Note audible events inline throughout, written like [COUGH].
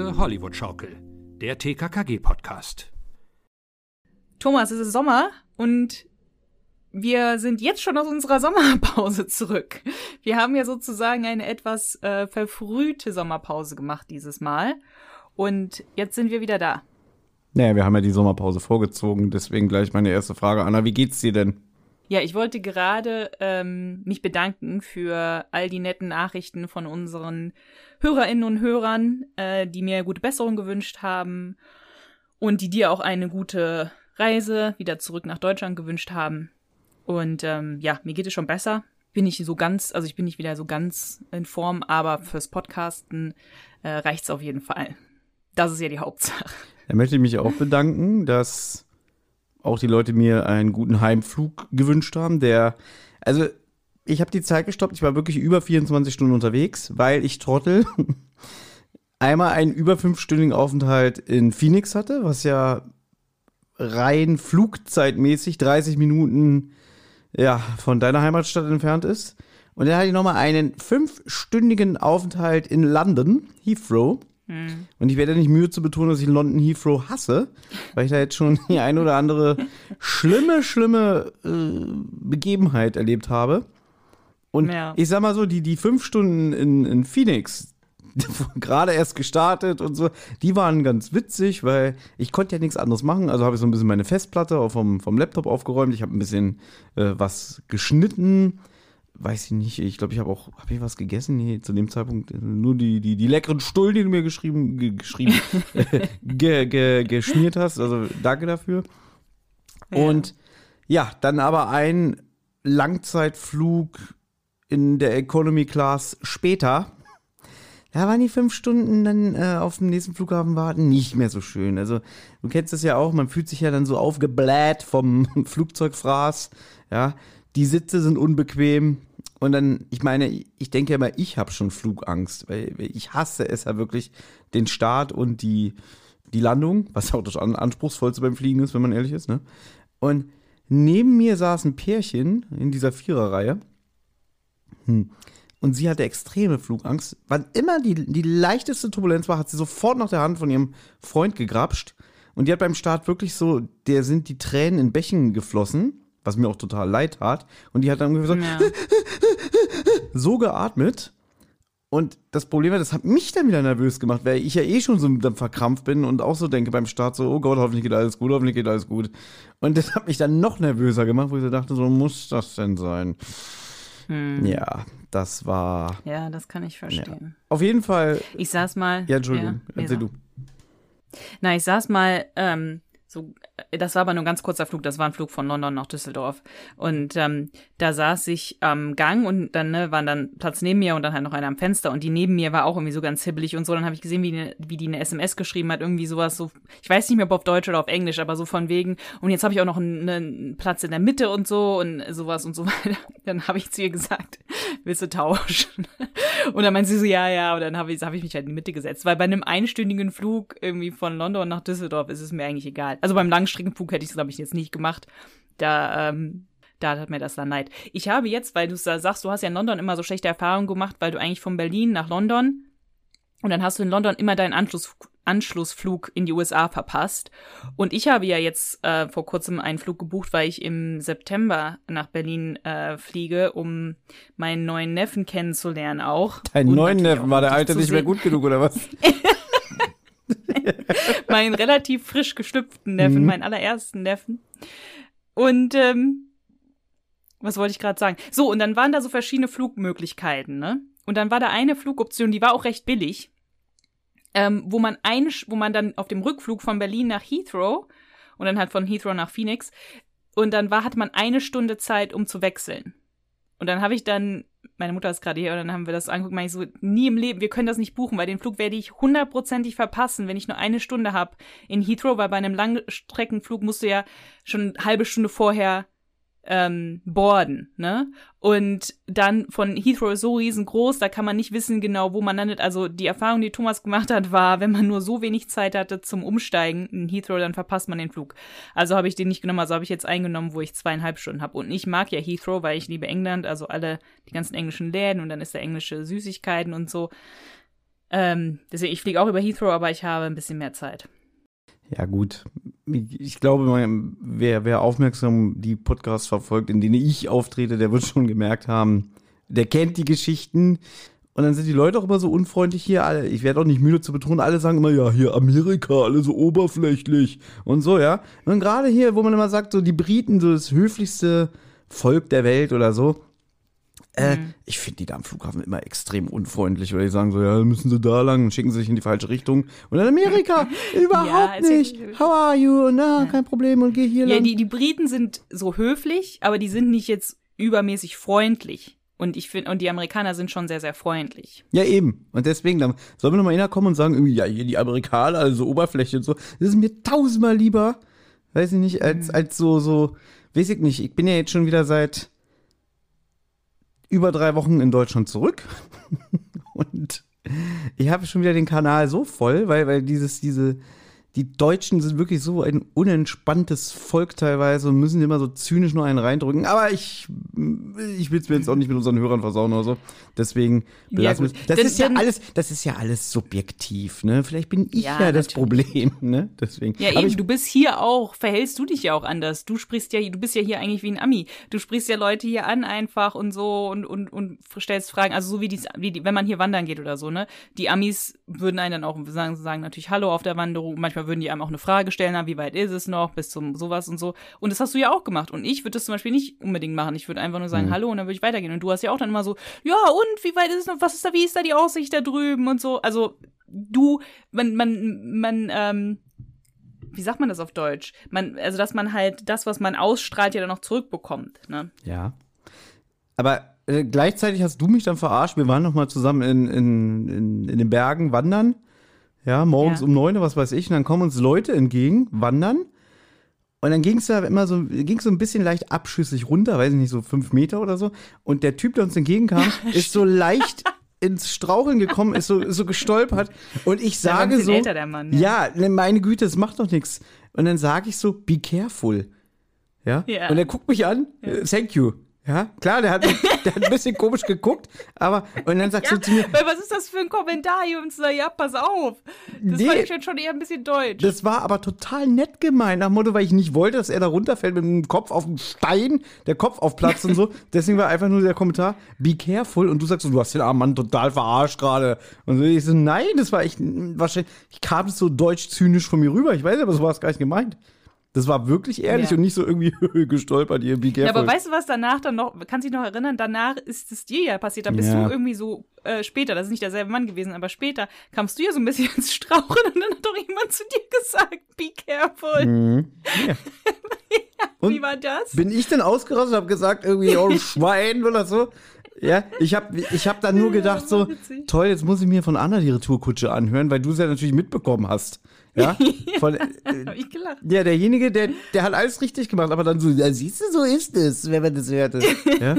Tosende Hollywood-Schaukel, der TKKG-Podcast. Thomas, es ist Sommer und wir sind jetzt schon aus unserer Sommerpause zurück. Wir haben ja sozusagen eine etwas äh, verfrühte Sommerpause gemacht dieses Mal. Und jetzt sind wir wieder da. Naja, wir haben ja die Sommerpause vorgezogen, deswegen gleich meine erste Frage. Anna, wie geht's dir denn? Ja, ich wollte gerade ähm, mich bedanken für all die netten Nachrichten von unseren Hörerinnen und Hörern, äh, die mir gute Besserung gewünscht haben und die dir auch eine gute Reise wieder zurück nach Deutschland gewünscht haben. Und ähm, ja, mir geht es schon besser. Bin ich so ganz, also ich bin nicht wieder so ganz in Form, aber fürs Podcasten äh, reicht's auf jeden Fall. Das ist ja die Hauptsache. Da möchte ich mich auch bedanken, dass auch die Leute mir einen guten Heimflug gewünscht haben. Der, also ich habe die Zeit gestoppt. Ich war wirklich über 24 Stunden unterwegs, weil ich Trottel [LAUGHS] einmal einen über fünfstündigen Aufenthalt in Phoenix hatte, was ja rein flugzeitmäßig 30 Minuten ja, von deiner Heimatstadt entfernt ist. Und dann hatte ich nochmal einen fünfstündigen Aufenthalt in London, Heathrow. Hm. Und ich werde nicht müde zu betonen, dass ich London Heathrow hasse, weil ich da jetzt schon [LAUGHS] die ein oder andere schlimme, schlimme äh, Begebenheit erlebt habe. Und ja. ich sag mal so, die, die fünf Stunden in, in Phoenix, [LAUGHS] gerade erst gestartet und so, die waren ganz witzig, weil ich konnte ja nichts anderes machen. Also habe ich so ein bisschen meine Festplatte vom, vom Laptop aufgeräumt. Ich habe ein bisschen äh, was geschnitten weiß ich nicht, ich glaube, ich habe auch, habe ich was gegessen? Nee, zu dem Zeitpunkt nur die, die, die leckeren Stullen, die du mir geschrieben, ge, geschrieben, [LAUGHS] ge, ge, geschmiert hast. Also danke dafür. Ja. Und ja, dann aber ein Langzeitflug in der Economy Class später. Da waren die fünf Stunden dann äh, auf dem nächsten Flughafen warten nicht mehr so schön. Also du kennst das ja auch, man fühlt sich ja dann so aufgebläht vom [LAUGHS] Flugzeugfraß. Ja, die Sitze sind unbequem. Und dann, ich meine, ich denke immer, ich habe schon Flugangst, weil ich hasse es ja wirklich, den Start und die, die Landung, was auch das anspruchsvollste beim Fliegen ist, wenn man ehrlich ist. Ne? Und neben mir saß ein Pärchen in dieser Viererreihe. Hm. Und sie hatte extreme Flugangst. Wann immer die, die leichteste Turbulenz war, hat sie sofort nach der Hand von ihrem Freund gegrapscht. Und die hat beim Start wirklich so, der sind die Tränen in Bächen geflossen was mir auch total leid tat. Und die hat dann so, ja. [LAUGHS] so geatmet. Und das Problem war, das hat mich dann wieder nervös gemacht, weil ich ja eh schon so verkrampft bin und auch so denke beim Start so, oh Gott, hoffentlich geht alles gut, hoffentlich geht alles gut. Und das hat mich dann noch nervöser gemacht, wo ich so dachte, so muss das denn sein? Hm. Ja, das war. Ja, das kann ich verstehen. Ja. Auf jeden Fall. Ich saß mal. Ja, Entschuldigung, ja, erzähl du. Na, ich saß mal ähm, so, das war aber nur ein ganz kurzer Flug, das war ein Flug von London nach Düsseldorf. Und ähm, da saß ich am Gang und dann ne, waren dann Platz neben mir und dann halt noch einer am Fenster und die neben mir war auch irgendwie so ganz hibbelig und so. Dann habe ich gesehen, wie die, wie die eine SMS geschrieben hat, irgendwie sowas so, ich weiß nicht mehr, ob auf Deutsch oder auf Englisch, aber so von wegen. Und jetzt habe ich auch noch einen, einen, Platz in der Mitte und so und sowas und so [LAUGHS] weiter. Dann habe ich zu ihr gesagt, willst du tauschen? [LAUGHS] Und dann meinte sie so, ja, ja, und dann habe ich, hab ich mich halt in die Mitte gesetzt. Weil bei einem einstündigen Flug irgendwie von London nach Düsseldorf ist es mir eigentlich egal. Also beim Langstreckenflug hätte ich es, glaube ich, jetzt nicht gemacht. Da, ähm, da hat mir das dann leid. Ich habe jetzt, weil du sagst, du hast ja in London immer so schlechte Erfahrungen gemacht, weil du eigentlich von Berlin nach London und dann hast du in London immer deinen Anschluss, Anschlussflug in die USA verpasst. Und ich habe ja jetzt äh, vor kurzem einen Flug gebucht, weil ich im September nach Berlin äh, fliege, um meinen neuen Neffen kennenzulernen auch. Deinen neuen Neffen, war der alte nicht mehr gut genug oder was? [LAUGHS] [LAUGHS] meinen relativ frisch gestüpften Neffen, mhm. meinen allerersten Neffen. Und ähm, was wollte ich gerade sagen? So, und dann waren da so verschiedene Flugmöglichkeiten, ne? Und dann war da eine Flugoption, die war auch recht billig, ähm, wo man ein, wo man dann auf dem Rückflug von Berlin nach Heathrow und dann halt von Heathrow nach Phoenix und dann war, hatte man eine Stunde Zeit, um zu wechseln. Und dann habe ich dann, meine Mutter ist gerade hier, und dann haben wir das angeguckt, meine ich so, nie im Leben, wir können das nicht buchen, weil den Flug werde ich hundertprozentig verpassen, wenn ich nur eine Stunde habe in Heathrow, weil bei einem Langstreckenflug musst du ja schon eine halbe Stunde vorher ähm, boarden, ne? Und dann von Heathrow ist so riesengroß, da kann man nicht wissen genau, wo man landet. Also die Erfahrung, die Thomas gemacht hat, war, wenn man nur so wenig Zeit hatte zum Umsteigen in Heathrow, dann verpasst man den Flug. Also habe ich den nicht genommen, also habe ich jetzt eingenommen, wo ich zweieinhalb Stunden habe. Und ich mag ja Heathrow, weil ich liebe England, also alle die ganzen englischen Läden und dann ist da englische Süßigkeiten und so. Ähm, deswegen, ich fliege auch über Heathrow, aber ich habe ein bisschen mehr Zeit. Ja, gut. Ich glaube, wer, wer aufmerksam die Podcasts verfolgt, in denen ich auftrete, der wird schon gemerkt haben, der kennt die Geschichten. Und dann sind die Leute auch immer so unfreundlich hier. Alle, ich werde auch nicht müde zu betonen, alle sagen immer, ja, hier Amerika, alle so oberflächlich und so, ja. Und gerade hier, wo man immer sagt, so die Briten, so das höflichste Volk der Welt oder so, äh, mhm. Ich finde die da am Flughafen immer extrem unfreundlich, weil die sagen so, ja, müssen sie da lang, schicken sie sich in die falsche Richtung. Und in Amerika, [LAUGHS] [LAUGHS] überhaupt ja, nicht. How are you? Na, ja. kein Problem und geh hier ja, lang. Ja, die, die Briten sind so höflich, aber die sind nicht jetzt übermäßig freundlich. Und ich finde, und die Amerikaner sind schon sehr, sehr freundlich. Ja, eben. Und deswegen, dann sollen wir nochmal hinkommen und sagen, irgendwie, ja, hier die Amerikaner, also Oberfläche und so. Das ist mir tausendmal lieber, weiß ich nicht, als, mhm. als so, so, weiß ich nicht. Ich bin ja jetzt schon wieder seit über drei Wochen in Deutschland zurück. [LAUGHS] und ich habe schon wieder den Kanal so voll, weil, weil dieses, diese, die Deutschen sind wirklich so ein unentspanntes Volk teilweise und müssen immer so zynisch nur einen reindrücken. Aber ich, ich will es mir jetzt auch nicht mit unseren Hörern versauen oder so. Deswegen belassen ja, wir Das ist ja alles, das ist ja alles subjektiv, ne? Vielleicht bin ich ja, ja das Problem, ne? Deswegen. Ja, eben, ich, du bist hier auch, verhältst du dich ja auch anders. Du sprichst ja, du bist ja hier eigentlich wie ein Ami. Du sprichst ja Leute hier an einfach und so und, und, und stellst Fragen. Also so wie die, wie die, wenn man hier wandern geht oder so, ne? Die Amis würden einen dann auch sagen, sagen natürlich Hallo auf der Wanderung. Manchmal manchmal würden die einem auch eine Frage stellen, na, wie weit ist es noch, bis zum sowas und so. Und das hast du ja auch gemacht. Und ich würde das zum Beispiel nicht unbedingt machen. Ich würde einfach nur sagen, mhm. hallo, und dann würde ich weitergehen. Und du hast ja auch dann immer so, ja, und wie weit ist es noch, was ist da, wie ist da die Aussicht da drüben und so. Also du, man, man, man, ähm, wie sagt man das auf Deutsch? Man, also dass man halt das, was man ausstrahlt, ja dann noch zurückbekommt. Ne? Ja. Aber äh, gleichzeitig hast du mich dann verarscht. Wir waren noch mal zusammen in, in, in, in den Bergen wandern. Ja, morgens ja. um neun, was weiß ich. Und dann kommen uns Leute entgegen, wandern. Und dann ging es da immer so, ging so ein bisschen leicht abschüssig runter, weiß ich nicht, so fünf Meter oder so. Und der Typ, der uns entgegenkam, [LAUGHS] ist so leicht ins Straucheln gekommen, ist so, so gestolpert. Und ich sage so, älter, Mann, ja. ja, ne, meine Güte, das macht doch nichts. Und dann sage ich so, be careful. Ja? ja. Und er guckt mich an, ja. thank you. Ja, klar, der hat, der hat ein bisschen komisch geguckt, aber und dann sagst ja, du zu mir. Was ist das für ein Kommentar, Jungs? Ja, pass auf. Das nee, fand ich jetzt schon eher ein bisschen deutsch. Das war aber total nett gemeint, nach Motto, weil ich nicht wollte, dass er da runterfällt mit dem Kopf auf den Stein, der Kopf aufplatzt und so. [LAUGHS] Deswegen war einfach nur der Kommentar, be careful. Und du sagst so, du hast den armen Mann total verarscht gerade. Und so, ich so, nein, das war echt, wahrscheinlich, ich kam so deutsch-zynisch von mir rüber. Ich weiß aber, so war es gar nicht gemeint. Das war wirklich ehrlich ja. und nicht so irgendwie [LAUGHS] gestolpert, ihr be careful. Ja, aber weißt du, was danach dann noch, kannst du dich noch erinnern, danach ist es dir ja passiert, da bist ja. du irgendwie so äh, später, das ist nicht derselbe Mann gewesen, aber später kamst du ja so ein bisschen [LAUGHS] ins Strauchen und dann hat doch jemand zu dir gesagt, be careful. Mhm. Ja. [LAUGHS] Wie war das? Bin ich denn ausgerastet und hab gesagt, irgendwie, oh Schwein oder so? Ja, ich habe ich hab dann nur gedacht so, toll, jetzt muss ich mir von Anna die Retourkutsche anhören, weil du es ja natürlich mitbekommen hast. Ja, [LAUGHS] von, äh, ich gelacht. Ja, derjenige, der, der hat alles richtig gemacht, aber dann so, ja, siehst du, so ist es, wenn man das hört. Ja?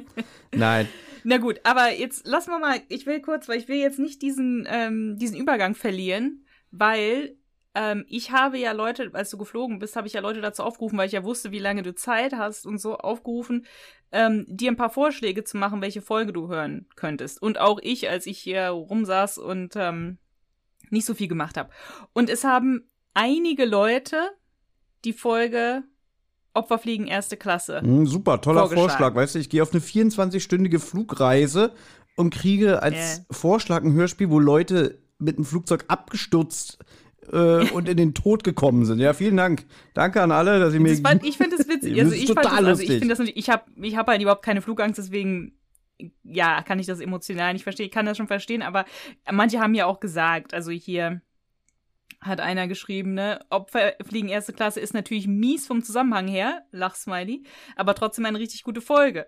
[LAUGHS] Nein. Na gut, aber jetzt lassen wir mal, ich will kurz, weil ich will jetzt nicht diesen, ähm, diesen Übergang verlieren, weil ähm, ich habe ja Leute, als du geflogen bist, habe ich ja Leute dazu aufgerufen, weil ich ja wusste, wie lange du Zeit hast und so aufgerufen, ähm, dir ein paar Vorschläge zu machen, welche Folge du hören könntest. Und auch ich, als ich hier rumsaß und ähm, nicht so viel gemacht habe. Und es haben einige Leute die Folge Opferfliegen erste Klasse. Mm, super, toller Vorschlag. Weißt du, ich gehe auf eine 24-stündige Flugreise und kriege als yeah. Vorschlag ein Hörspiel, wo Leute mit dem Flugzeug abgestürzt äh, und in den Tod gekommen sind. Ja, vielen Dank. Danke an alle, dass ihr mir. Fand, ich finde das witzig. Also ich total das, also ich das ich habe ich hab halt überhaupt keine Flugangst, deswegen ja, kann ich das emotional nicht verstehen. Ich kann das schon verstehen, aber manche haben ja auch gesagt, also hier hat einer geschrieben, ne, Opferfliegen erste Klasse ist natürlich mies vom Zusammenhang her, Lachsmiley, aber trotzdem eine richtig gute Folge.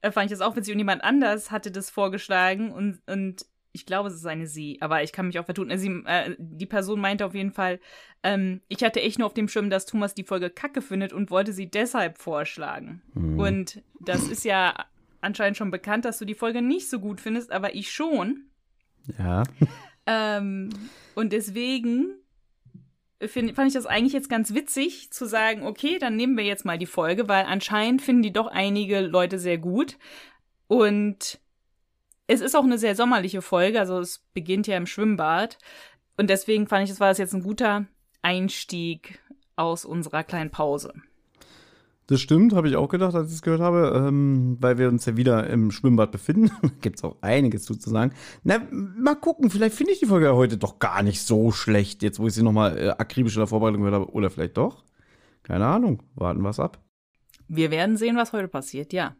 Da fand ich das auch witzig und jemand anders hatte das vorgeschlagen und, und ich glaube, es ist eine sie, aber ich kann mich auch vertun. Sie, äh, die Person meinte auf jeden Fall, ähm, ich hatte echt nur auf dem Schirm, dass Thomas die Folge kacke findet und wollte sie deshalb vorschlagen. Mhm. Und das ist ja anscheinend schon bekannt, dass du die Folge nicht so gut findest, aber ich schon. Ja. [LAUGHS] Ähm, und deswegen find, fand ich das eigentlich jetzt ganz witzig zu sagen, okay, dann nehmen wir jetzt mal die Folge, weil anscheinend finden die doch einige Leute sehr gut. Und es ist auch eine sehr sommerliche Folge, also es beginnt ja im Schwimmbad. Und deswegen fand ich, das war das jetzt ein guter Einstieg aus unserer kleinen Pause. Das stimmt, habe ich auch gedacht, als ich es gehört habe, ähm, weil wir uns ja wieder im Schwimmbad befinden. [LAUGHS] Gibt es auch einiges zu sagen. Na, mal gucken, vielleicht finde ich die Folge heute doch gar nicht so schlecht, jetzt wo ich sie nochmal äh, akribisch in der Vorbereitung gehört habe. Oder vielleicht doch. Keine Ahnung, warten wir es ab. Wir werden sehen, was heute passiert, ja.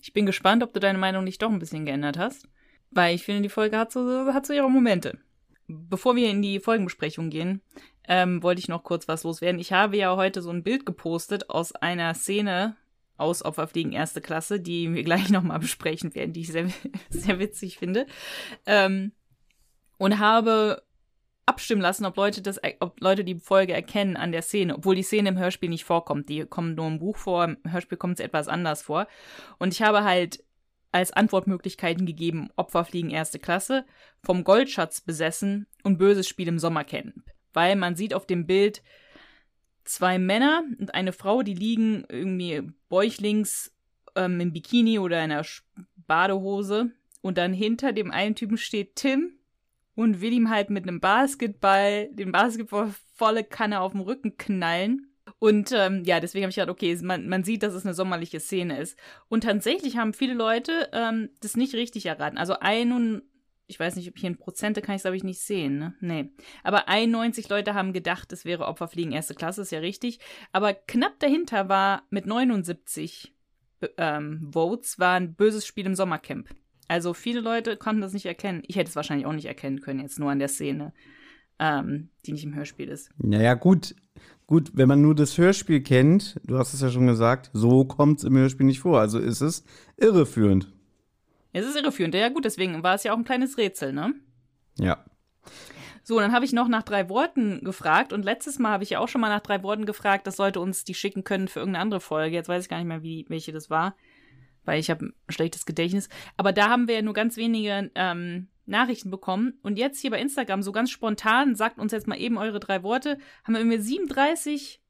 Ich bin gespannt, ob du deine Meinung nicht doch ein bisschen geändert hast. Weil ich finde, die Folge hat so, hat so ihre Momente. Bevor wir in die Folgenbesprechung gehen, ähm, wollte ich noch kurz was loswerden. Ich habe ja heute so ein Bild gepostet aus einer Szene aus Opferfliegen erste Klasse, die wir [LAUGHS] gleich nochmal besprechen werden, die ich sehr, [LAUGHS] sehr witzig finde. Ähm, und habe abstimmen lassen, ob Leute das, ob Leute die Folge erkennen an der Szene, obwohl die Szene im Hörspiel nicht vorkommt. Die kommen nur im Buch vor, im Hörspiel kommt es etwas anders vor. Und ich habe halt als Antwortmöglichkeiten gegeben, Opferfliegen erste Klasse, vom Goldschatz besessen und böses Spiel im Sommercamp weil man sieht auf dem Bild zwei Männer und eine Frau, die liegen irgendwie bäuchlings ähm, im Bikini oder in einer Badehose und dann hinter dem einen Typen steht Tim und will ihm halt mit einem Basketball den Basketball volle Kanne auf dem Rücken knallen. Und ähm, ja, deswegen habe ich gedacht, okay, man, man sieht, dass es eine sommerliche Szene ist. Und tatsächlich haben viele Leute ähm, das nicht richtig erraten. Also 91 ich weiß nicht, ob hier in Prozente kann ich es, glaube ich, nicht sehen, ne? Nee. Aber 91 Leute haben gedacht, es wäre Opferfliegen erste Klasse, ist ja richtig. Aber knapp dahinter war mit 79 ähm, Votes war ein böses Spiel im Sommercamp. Also viele Leute konnten das nicht erkennen. Ich hätte es wahrscheinlich auch nicht erkennen können, jetzt nur an der Szene, ähm, die nicht im Hörspiel ist. Naja, gut. Gut, wenn man nur das Hörspiel kennt, du hast es ja schon gesagt, so kommt es im Hörspiel nicht vor. Also ist es irreführend. Es ist irreführend. Ja, gut, deswegen war es ja auch ein kleines Rätsel, ne? Ja. So, dann habe ich noch nach drei Worten gefragt und letztes Mal habe ich ja auch schon mal nach drei Worten gefragt, das sollte uns die schicken können für irgendeine andere Folge. Jetzt weiß ich gar nicht mehr, wie, welche das war, weil ich habe ein schlechtes Gedächtnis. Aber da haben wir ja nur ganz wenige ähm, Nachrichten bekommen und jetzt hier bei Instagram so ganz spontan, sagt uns jetzt mal eben eure drei Worte, haben wir irgendwie 37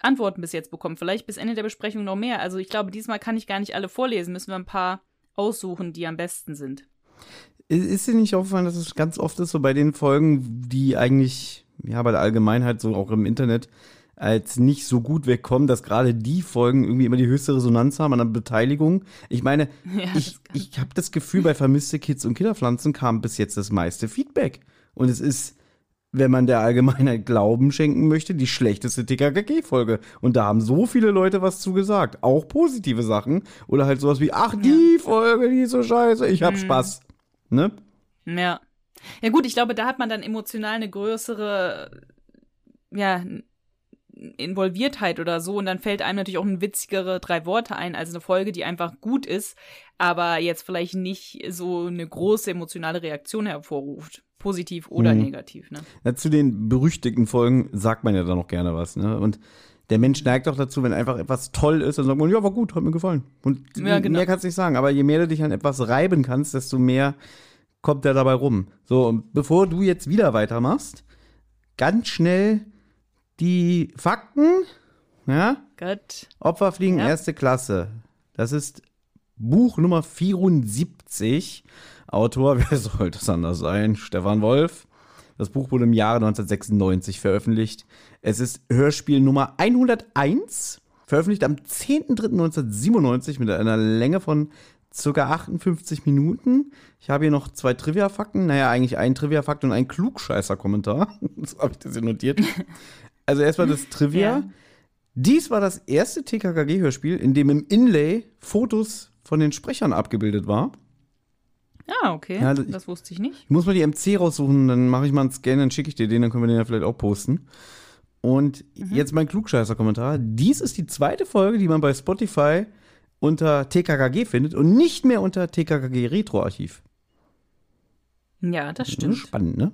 Antworten bis jetzt bekommen. Vielleicht bis Ende der Besprechung noch mehr. Also ich glaube, diesmal kann ich gar nicht alle vorlesen, müssen wir ein paar aussuchen, die am besten sind. Ist dir nicht aufgefallen, dass es ganz oft ist, so bei den Folgen, die eigentlich, ja, bei der Allgemeinheit, so auch im Internet, als nicht so gut wegkommen, dass gerade die Folgen irgendwie immer die höchste Resonanz haben an der Beteiligung. Ich meine, [LAUGHS] ja, ich, ich habe das Gefühl, bei Vermisste Kids und Kinderpflanzen kam bis jetzt das meiste Feedback. Und es ist wenn man der Allgemeinheit Glauben schenken möchte, die schlechteste TKKG-Folge. Und da haben so viele Leute was zu gesagt. Auch positive Sachen. Oder halt sowas wie, ach, die ja. Folge, die ist so scheiße, ich hab mhm. Spaß. Ne? Ja. Ja gut, ich glaube, da hat man dann emotional eine größere, ja, Involviertheit oder so und dann fällt einem natürlich auch ein witzigere drei Worte ein als eine Folge, die einfach gut ist, aber jetzt vielleicht nicht so eine große emotionale Reaktion hervorruft. Positiv oder mhm. negativ, ne? Ja, zu den berüchtigten Folgen sagt man ja dann noch gerne was, ne? Und der Mensch neigt auch dazu, wenn einfach etwas toll ist, dann sagt man, ja, war gut, hat mir gefallen. Und ja, genau. mehr kannst du nicht sagen. Aber je mehr du dich an etwas reiben kannst, desto mehr kommt der dabei rum. So, und bevor du jetzt wieder weitermachst, ganz schnell die Fakten. Ja? Gut. Opferfliegen ja. erste Klasse. Das ist Buch Nummer 74. Autor, [LAUGHS] wer sollte es anders sein? Stefan Wolf. Das Buch wurde im Jahre 1996 veröffentlicht. Es ist Hörspiel Nummer 101, veröffentlicht am 10.03.1997 mit einer Länge von ca. 58 Minuten. Ich habe hier noch zwei Trivia-Fakten. Naja, eigentlich ein Trivia-Fakt und ein Klugscheißer-Kommentar. [LAUGHS] so habe ich das hier notiert. Also erstmal das Trivia. Ja. Dies war das erste TKKG-Hörspiel, in dem im Inlay Fotos von den Sprechern abgebildet war. Ah, okay. Ja, das, das wusste ich nicht. Ich muss mal die MC raussuchen, dann mache ich mal einen Scan, dann schicke ich dir den, dann können wir den ja vielleicht auch posten. Und mhm. jetzt mein Klugscheißer-Kommentar. Dies ist die zweite Folge, die man bei Spotify unter TKKG findet und nicht mehr unter TKKG Retro-Archiv. Ja, das stimmt. Spannend, ne?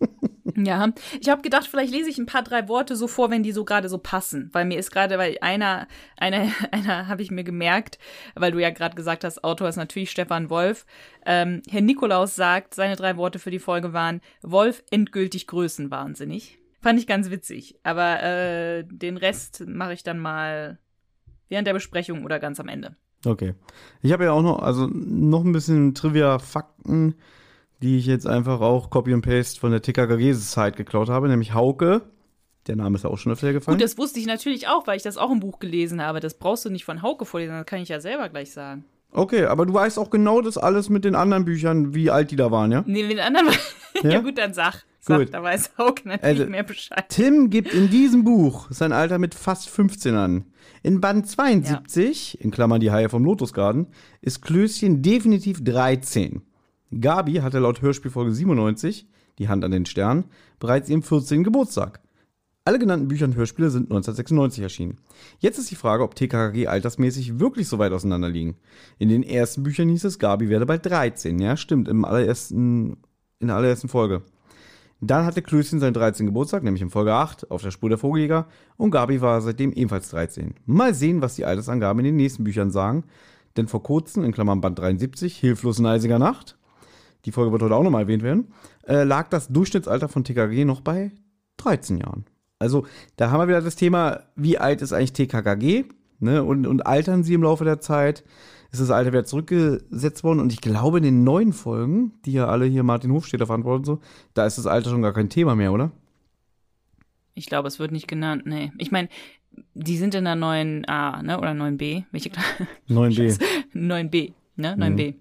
[LAUGHS] Ja, ich habe gedacht, vielleicht lese ich ein paar drei Worte so vor, wenn die so gerade so passen, weil mir ist gerade, weil einer, einer, [LAUGHS] einer habe ich mir gemerkt, weil du ja gerade gesagt hast, Autor ist natürlich Stefan Wolf. Ähm, Herr Nikolaus sagt, seine drei Worte für die Folge waren Wolf endgültig größenwahnsinnig. Fand ich ganz witzig, aber äh, den Rest mache ich dann mal während der Besprechung oder ganz am Ende. Okay. Ich habe ja auch noch, also noch ein bisschen Trivia-Fakten, die ich jetzt einfach auch Copy and Paste von der TKKG-Zeit geklaut habe, nämlich Hauke. Der Name ist ja auch schon öfter gefallen. Gut, das wusste ich natürlich auch, weil ich das auch im Buch gelesen habe. Das brauchst du nicht von Hauke vorlesen, das kann ich ja selber gleich sagen. Okay, aber du weißt auch genau das alles mit den anderen Büchern, wie alt die da waren, ja? Nee, mit den anderen. [LAUGHS] ja? Ja? gut, dann sag. Sag, Gut. da weiß Hauke natürlich Also, mehr Bescheid. Tim gibt in diesem Buch sein Alter mit fast 15 an. In Band 72, in Klammern die Haie vom Lotusgarten, ist Klößchen definitiv 13. Gabi hatte laut Hörspielfolge 97, die Hand an den Stern, bereits ihren 14. Geburtstag. Alle genannten Bücher und Hörspiele sind 1996 erschienen. Jetzt ist die Frage, ob TKKG altersmäßig wirklich so weit auseinander liegen. In den ersten Büchern hieß es, Gabi werde bald 13. Ja, stimmt, im allerersten, in der allerersten Folge. Dann hatte Klößchen seinen 13. Geburtstag, nämlich in Folge 8, auf der Spur der Vogeljäger, und Gabi war seitdem ebenfalls 13. Mal sehen, was die Altersangaben in den nächsten Büchern sagen, denn vor kurzem, in Klammern Band 73, Hilflos in eisiger Nacht, die Folge wird heute auch nochmal erwähnt werden, äh, lag das Durchschnittsalter von TKG noch bei 13 Jahren. Also, da haben wir wieder das Thema, wie alt ist eigentlich TKKG, ne, und, und altern sie im Laufe der Zeit? Ist das Alter wieder zurückgesetzt worden? Und ich glaube, in den neuen Folgen, die ja alle hier Martin Hofstetter verantworten, so, da ist das Alter schon gar kein Thema mehr, oder? Ich glaube, es wird nicht genannt, nee. Ich meine, die sind in der 9a, ne? Oder 9b. Welche [LAUGHS] 9b. 9b, [LAUGHS] ne? 9b.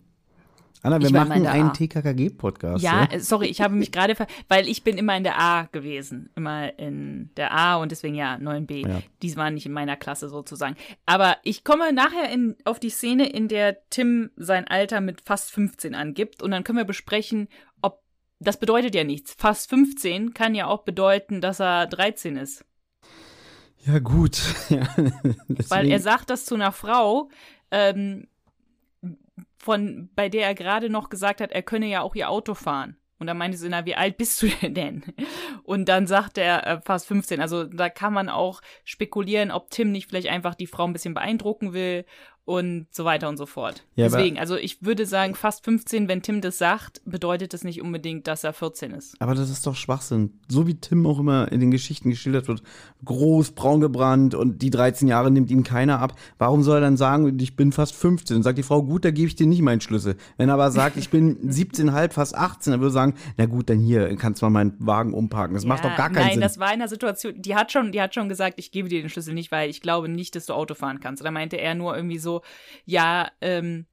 Anna, wir machen einen. TKKG-Podcast. Ja, äh, sorry, ich habe mich gerade, ver weil ich bin immer in der A gewesen, immer in der A und deswegen ja 9b. Ja. Dies war nicht in meiner Klasse sozusagen. Aber ich komme nachher in, auf die Szene, in der Tim sein Alter mit fast 15 angibt und dann können wir besprechen, ob das bedeutet ja nichts. Fast 15 kann ja auch bedeuten, dass er 13 ist. Ja, gut. [LAUGHS] ja, Weil er sagt das zu einer Frau, ähm, von, bei der er gerade noch gesagt hat, er könne ja auch ihr Auto fahren. Und dann meinte sie, na, wie alt bist du denn? Und dann sagt er äh, fast 15. Also da kann man auch spekulieren, ob Tim nicht vielleicht einfach die Frau ein bisschen beeindrucken will und so weiter und so fort. Ja, Deswegen, also ich würde sagen, fast 15, wenn Tim das sagt, bedeutet das nicht unbedingt, dass er 14 ist. Aber das ist doch Schwachsinn. So wie Tim auch immer in den Geschichten geschildert wird. Groß, braun gebrannt und die 13 Jahre nimmt ihm keiner ab. Warum soll er dann sagen, ich bin fast 15? Und sagt die Frau, gut, da gebe ich dir nicht meinen Schlüssel. Wenn er aber sagt, ich bin [LAUGHS] 17,5, fast 18, dann würde er sagen, na gut, dann hier, kannst du mal meinen Wagen umparken. Das macht Ja, doch gar keinen nein, Sinn. das war in einer Situation, die hat schon, die hat schon gesagt, ich gebe dir den Schlüssel nicht, weil ich glaube nicht, dass du Auto fahren kannst. Da meinte er nur irgendwie so, ja, ähm,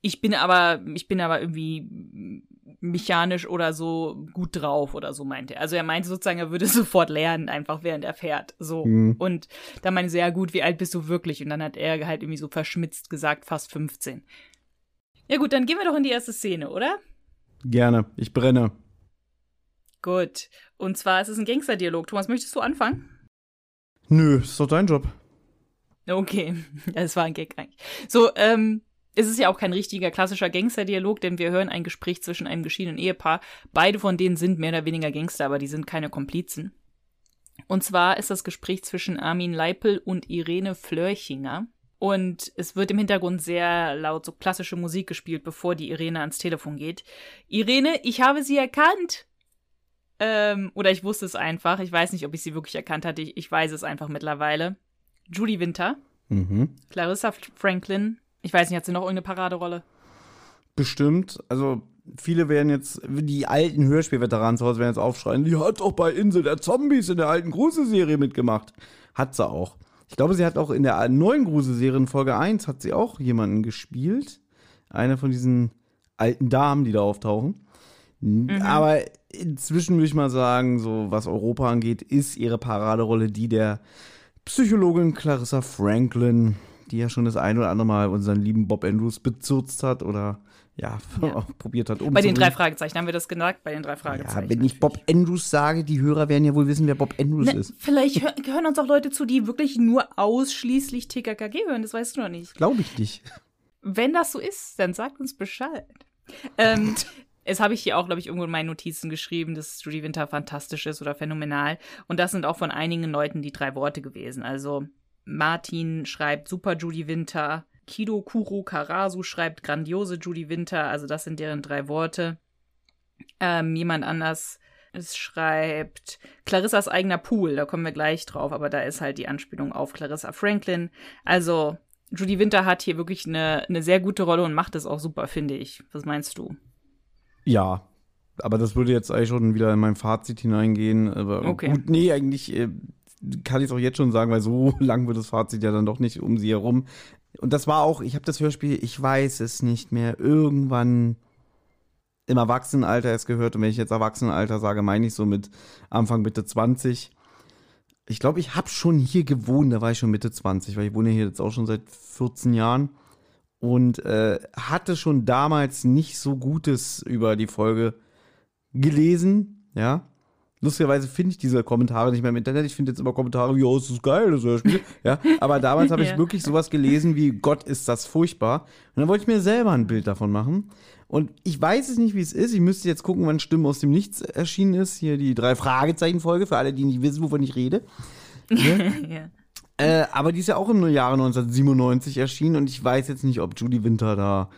ich bin aber, ich bin aber irgendwie mechanisch oder so gut drauf oder so meinte er. Also er meinte sozusagen, er würde [LAUGHS] sofort lernen, einfach während er fährt. So. Mhm. Und da meinte sie, ja gut, wie alt bist du wirklich? Und dann hat er halt irgendwie so verschmitzt gesagt, fast 15. Ja gut, dann gehen wir doch in die erste Szene, oder? Gerne, ich brenne. Gut. Und zwar ist es ein Gangsterdialog. Thomas, möchtest du anfangen? Nö, ist doch dein Job. Okay, [LAUGHS] das war ein Gag eigentlich. So, ähm, es ist ja auch kein richtiger klassischer Gangsterdialog, denn wir hören ein Gespräch zwischen einem geschiedenen Ehepaar. Beide von denen sind mehr oder weniger Gangster, aber die sind keine Komplizen. Und zwar ist das Gespräch zwischen Armin Leipel und Irene Flörchinger. Und es wird im Hintergrund sehr laut so klassische Musik gespielt, bevor die Irene ans Telefon geht. Irene, ich habe sie erkannt. Ähm, oder ich wusste es einfach. Ich weiß nicht, ob ich sie wirklich erkannt hatte. Ich, ich weiß es einfach mittlerweile. Julie Winter. Mhm. Clarissa Franklin. Ich weiß nicht, hat sie noch irgendeine Paraderolle? Bestimmt. Also, viele werden jetzt, die alten Hörspielveteranen zu Hause werden jetzt aufschreien, die hat doch bei Insel der Zombies in der alten Gruselserie mitgemacht. Hat sie auch. Ich glaube, sie hat auch in der neuen Gruselserie in Folge 1 hat sie auch jemanden gespielt. Eine von diesen alten Damen, die da auftauchen. Aber inzwischen würde ich mal sagen, so was Europa angeht, ist ihre Paraderolle die der Psychologin Clarissa Franklin, die ja schon das ein oder andere Mal unseren lieben Bob Andrews bezürzt hat oder ja, [LAUGHS] Ja. auch probiert hat Bei den umzubringen. drei Fragezeichen haben wir das gesagt? Bei den drei Ja, Fragezeichen. wenn ich Bob Andrews sage, die Hörer werden ja wohl wissen, wer Bob Andrews Ne, ist. vielleicht hör, hören uns auch Leute zu, die wirklich nur ausschließlich TKKG hören. Das weißt du noch nicht. Glaube ich nicht. Wenn das so ist, dann sagt uns Bescheid. Ähm, [LAUGHS] es habe ich hier auch, glaube ich, irgendwo in meinen Notizen geschrieben, dass Judy Winter fantastisch ist oder phänomenal. Und das sind auch von einigen Leuten die drei Worte gewesen. Also Martin schreibt super Judy Winter, Kido Kuro Karasu schreibt grandiose Judy Winter, also das sind deren drei Worte. Ähm, jemand anders schreibt Clarissas eigener Pool, da kommen wir gleich drauf, aber da ist halt die Anspielung auf Clarissa Franklin. Also Judy Winter hat hier wirklich eine, eine sehr gute Rolle und macht es auch super, finde ich. Was meinst du? Ja, aber das würde jetzt eigentlich schon wieder in mein Fazit hineingehen. Aber Okay. gut, nee, eigentlich äh, kann ich es auch jetzt schon sagen, weil so [LAUGHS] lang wird das Fazit ja dann doch nicht um sie herum. Und das war auch, ich habe das Hörspiel, ich weiß es nicht mehr, irgendwann im Erwachsenenalter erst gehört. Und wenn ich jetzt Erwachsenenalter sage, meine ich so mit Anfang, Mitte 20. Ich glaube, ich habe schon hier gewohnt, da war ich schon Mitte 20, weil ich wohne hier jetzt auch schon seit 14 Jahren und äh, hatte schon damals nicht so Gutes über die Folge gelesen, ja. Lustigerweise finde ich diese Kommentare nicht mehr im Internet. Ich finde jetzt immer Kommentare wie, oh, ist das geil, das Hörspiel. ja, aber damals habe ich [LAUGHS] Ja. wirklich sowas gelesen wie, Gott, ist das furchtbar. Und dann wollte ich mir selber ein Bild davon machen. Und ich weiß es nicht, wie es ist. Ich müsste jetzt gucken, wann Stimmen aus dem Nichts erschienen ist. Hier die drei Fragezeichen-Folge, für alle, die nicht wissen, wovon ich rede. [LAUGHS] ja. Äh, aber die ist ja auch im Jahre 1997 erschienen und ich weiß jetzt nicht, ob Judy Winter da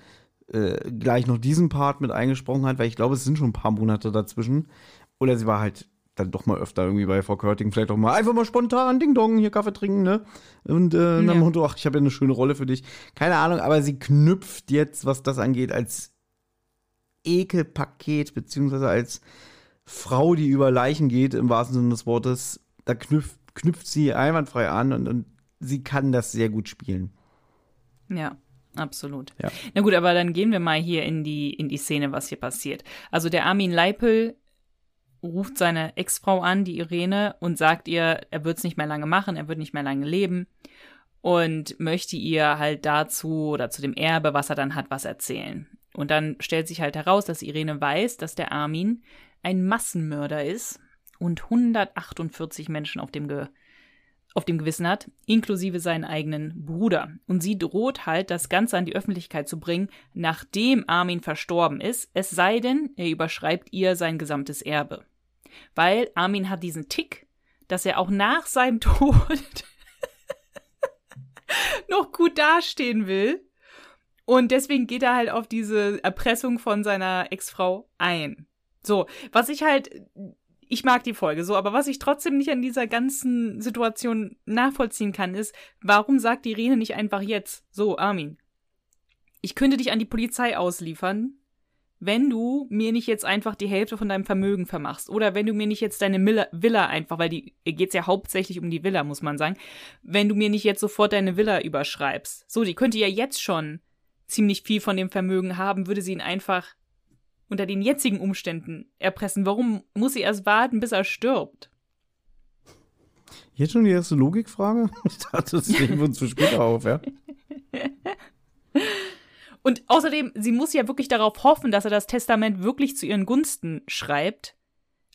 äh, gleich noch diesen Part mit eingesprochen hat, weil ich glaube, es sind schon ein paar Monate dazwischen. Oder sie war halt dann doch mal öfter irgendwie bei Frau Körting, vielleicht auch mal einfach mal spontan Ding Dong, hier Kaffee trinken, ne? Und äh, Ja. dem Motto, ach, ich habe ja eine schöne Rolle für dich. Keine Ahnung, aber sie knüpft jetzt, was das angeht, als Ekelpaket, beziehungsweise als Frau, die über Leichen geht, im wahrsten Sinne des Wortes, da knüpft, knüpft sie einwandfrei an und, und sie kann das sehr gut spielen. Ja, absolut. Ja. Na gut, aber dann gehen wir mal hier in die, in die Szene, was hier passiert. Also der Armin Leipel ruft seine Ex-Frau an, die Irene, und sagt ihr, er wird es nicht mehr lange machen, er wird nicht mehr lange leben und möchte ihr halt dazu oder zu dem Erbe, was er dann hat, was erzählen. Und dann stellt sich halt heraus, dass Irene weiß, dass der Armin ein Massenmörder ist und 148 Menschen auf dem Ge auf dem Gewissen hat, inklusive seinen eigenen Bruder. Und sie droht halt, das Ganze an die Öffentlichkeit zu bringen, nachdem Armin verstorben ist, es sei denn, er überschreibt ihr sein gesamtes Erbe. Weil Armin hat diesen Tick, dass er auch nach seinem [LAUGHS] Tod noch gut dastehen will. Und deswegen geht er halt auf diese Erpressung von seiner Ex-Frau ein. So, was ich halt ich mag die Folge so, aber was ich trotzdem nicht an dieser ganzen Situation nachvollziehen kann, ist, warum sagt Irene nicht einfach jetzt, so, Armin, ich könnte dich an die Polizei ausliefern, wenn du mir nicht jetzt einfach die Hälfte von deinem Vermögen vermachst. Oder wenn du mir nicht jetzt deine Milla, Villa einfach, weil die geht's ja hauptsächlich um die Villa, muss man sagen, wenn du mir nicht jetzt sofort deine Villa überschreibst. So, die könnte ja jetzt schon ziemlich viel von dem Vermögen haben, würde sie ihn einfach unter den jetzigen Umständen erpressen. Warum muss sie erst warten, bis er stirbt? Jetzt schon die erste Logikfrage? [LAUGHS] Ich dachte, das nehmen wir uns für später auf, ja? Und außerdem, sie muss ja wirklich darauf hoffen, dass er das Testament wirklich zu ihren Gunsten schreibt.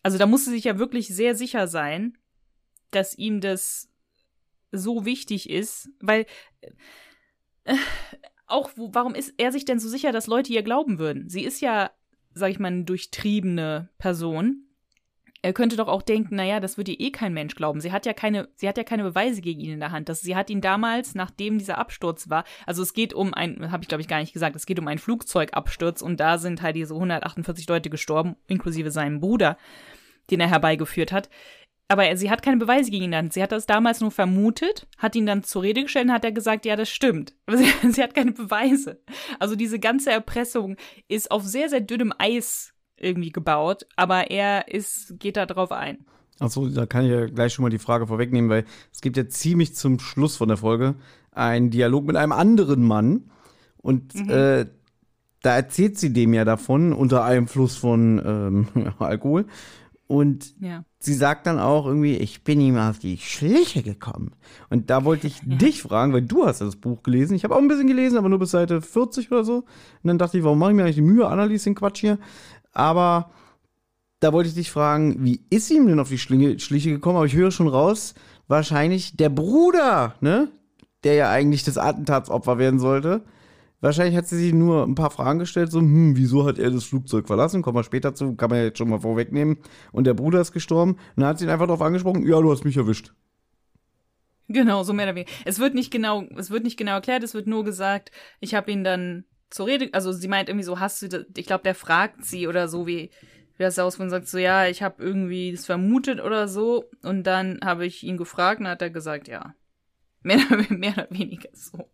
Also da muss sie sich ja wirklich sehr sicher sein, dass ihm das so wichtig ist, weil äh, auch wo, warum ist er sich denn so sicher, dass Leute ihr glauben würden? Sie ist ja, sag ich mal, eine durchtriebene Person. Er könnte doch auch denken, naja, das würde ihr eh kein Mensch glauben. Sie hat ja keine, sie hat ja keine Beweise gegen ihn in der Hand. Das, sie hat ihn damals, nachdem dieser Absturz war, also es geht um ein, habe ich glaube ich gar nicht gesagt, es geht um einen Flugzeugabsturz und da sind halt diese 148 Leute gestorben, inklusive seinem Bruder, den er herbeigeführt hat. Aber er, sie hat keine Beweise gegen ihn Hand. Sie hat das damals nur vermutet, hat ihn dann zur Rede gestellt und hat er gesagt, ja, das stimmt. Aber [LAUGHS] sie, sie hat keine Beweise. Also diese ganze Erpressung ist auf sehr, sehr dünnem Eis irgendwie gebaut, aber er ist, geht da drauf ein. Achso, da kann ich ja gleich schon mal die Frage vorwegnehmen, weil es gibt ja ziemlich zum Schluss von der Folge einen Dialog mit einem anderen Mann. Und äh, da erzählt sie dem ja davon, unter Einfluss von ähm, [LAUGHS] Alkohol. Und Ja. sie sagt dann auch irgendwie, ich bin ihm auf die Schliche gekommen. Und da wollte ich dich fragen, weil du hast ja das Buch gelesen. Ich habe auch ein bisschen gelesen, aber nur bis Seite 40 oder so. Und dann dachte ich, warum mache ich mir eigentlich die Mühe, Annalies den Quatsch hier? Aber da wollte ich dich fragen, wie ist ihm denn auf die Schlinge, Schliche gekommen? Aber ich höre schon raus, wahrscheinlich der Bruder, ne? Der ja eigentlich das Attentatsopfer werden sollte. Wahrscheinlich hat sie sich nur ein paar Fragen gestellt, so, hm, wieso hat er das Flugzeug verlassen? Kommen wir später zu, kann man ja jetzt schon mal vorwegnehmen. Und der Bruder ist gestorben. Und dann hat sie ihn einfach darauf angesprochen, ja, du hast mich erwischt. Genau, so mehr oder weniger. Es wird nicht genau, es wird nicht genau erklärt, es wird nur gesagt, ich habe ihn dann zur Rede, also sie meint irgendwie so, hast du, das, ich glaube, der fragt sie oder so, wie, wie das aus und sagt so, ja, ich habe irgendwie das vermutet oder so. Und dann habe ich ihn gefragt und hat er gesagt, ja. Mehr, [LAUGHS] mehr oder weniger so.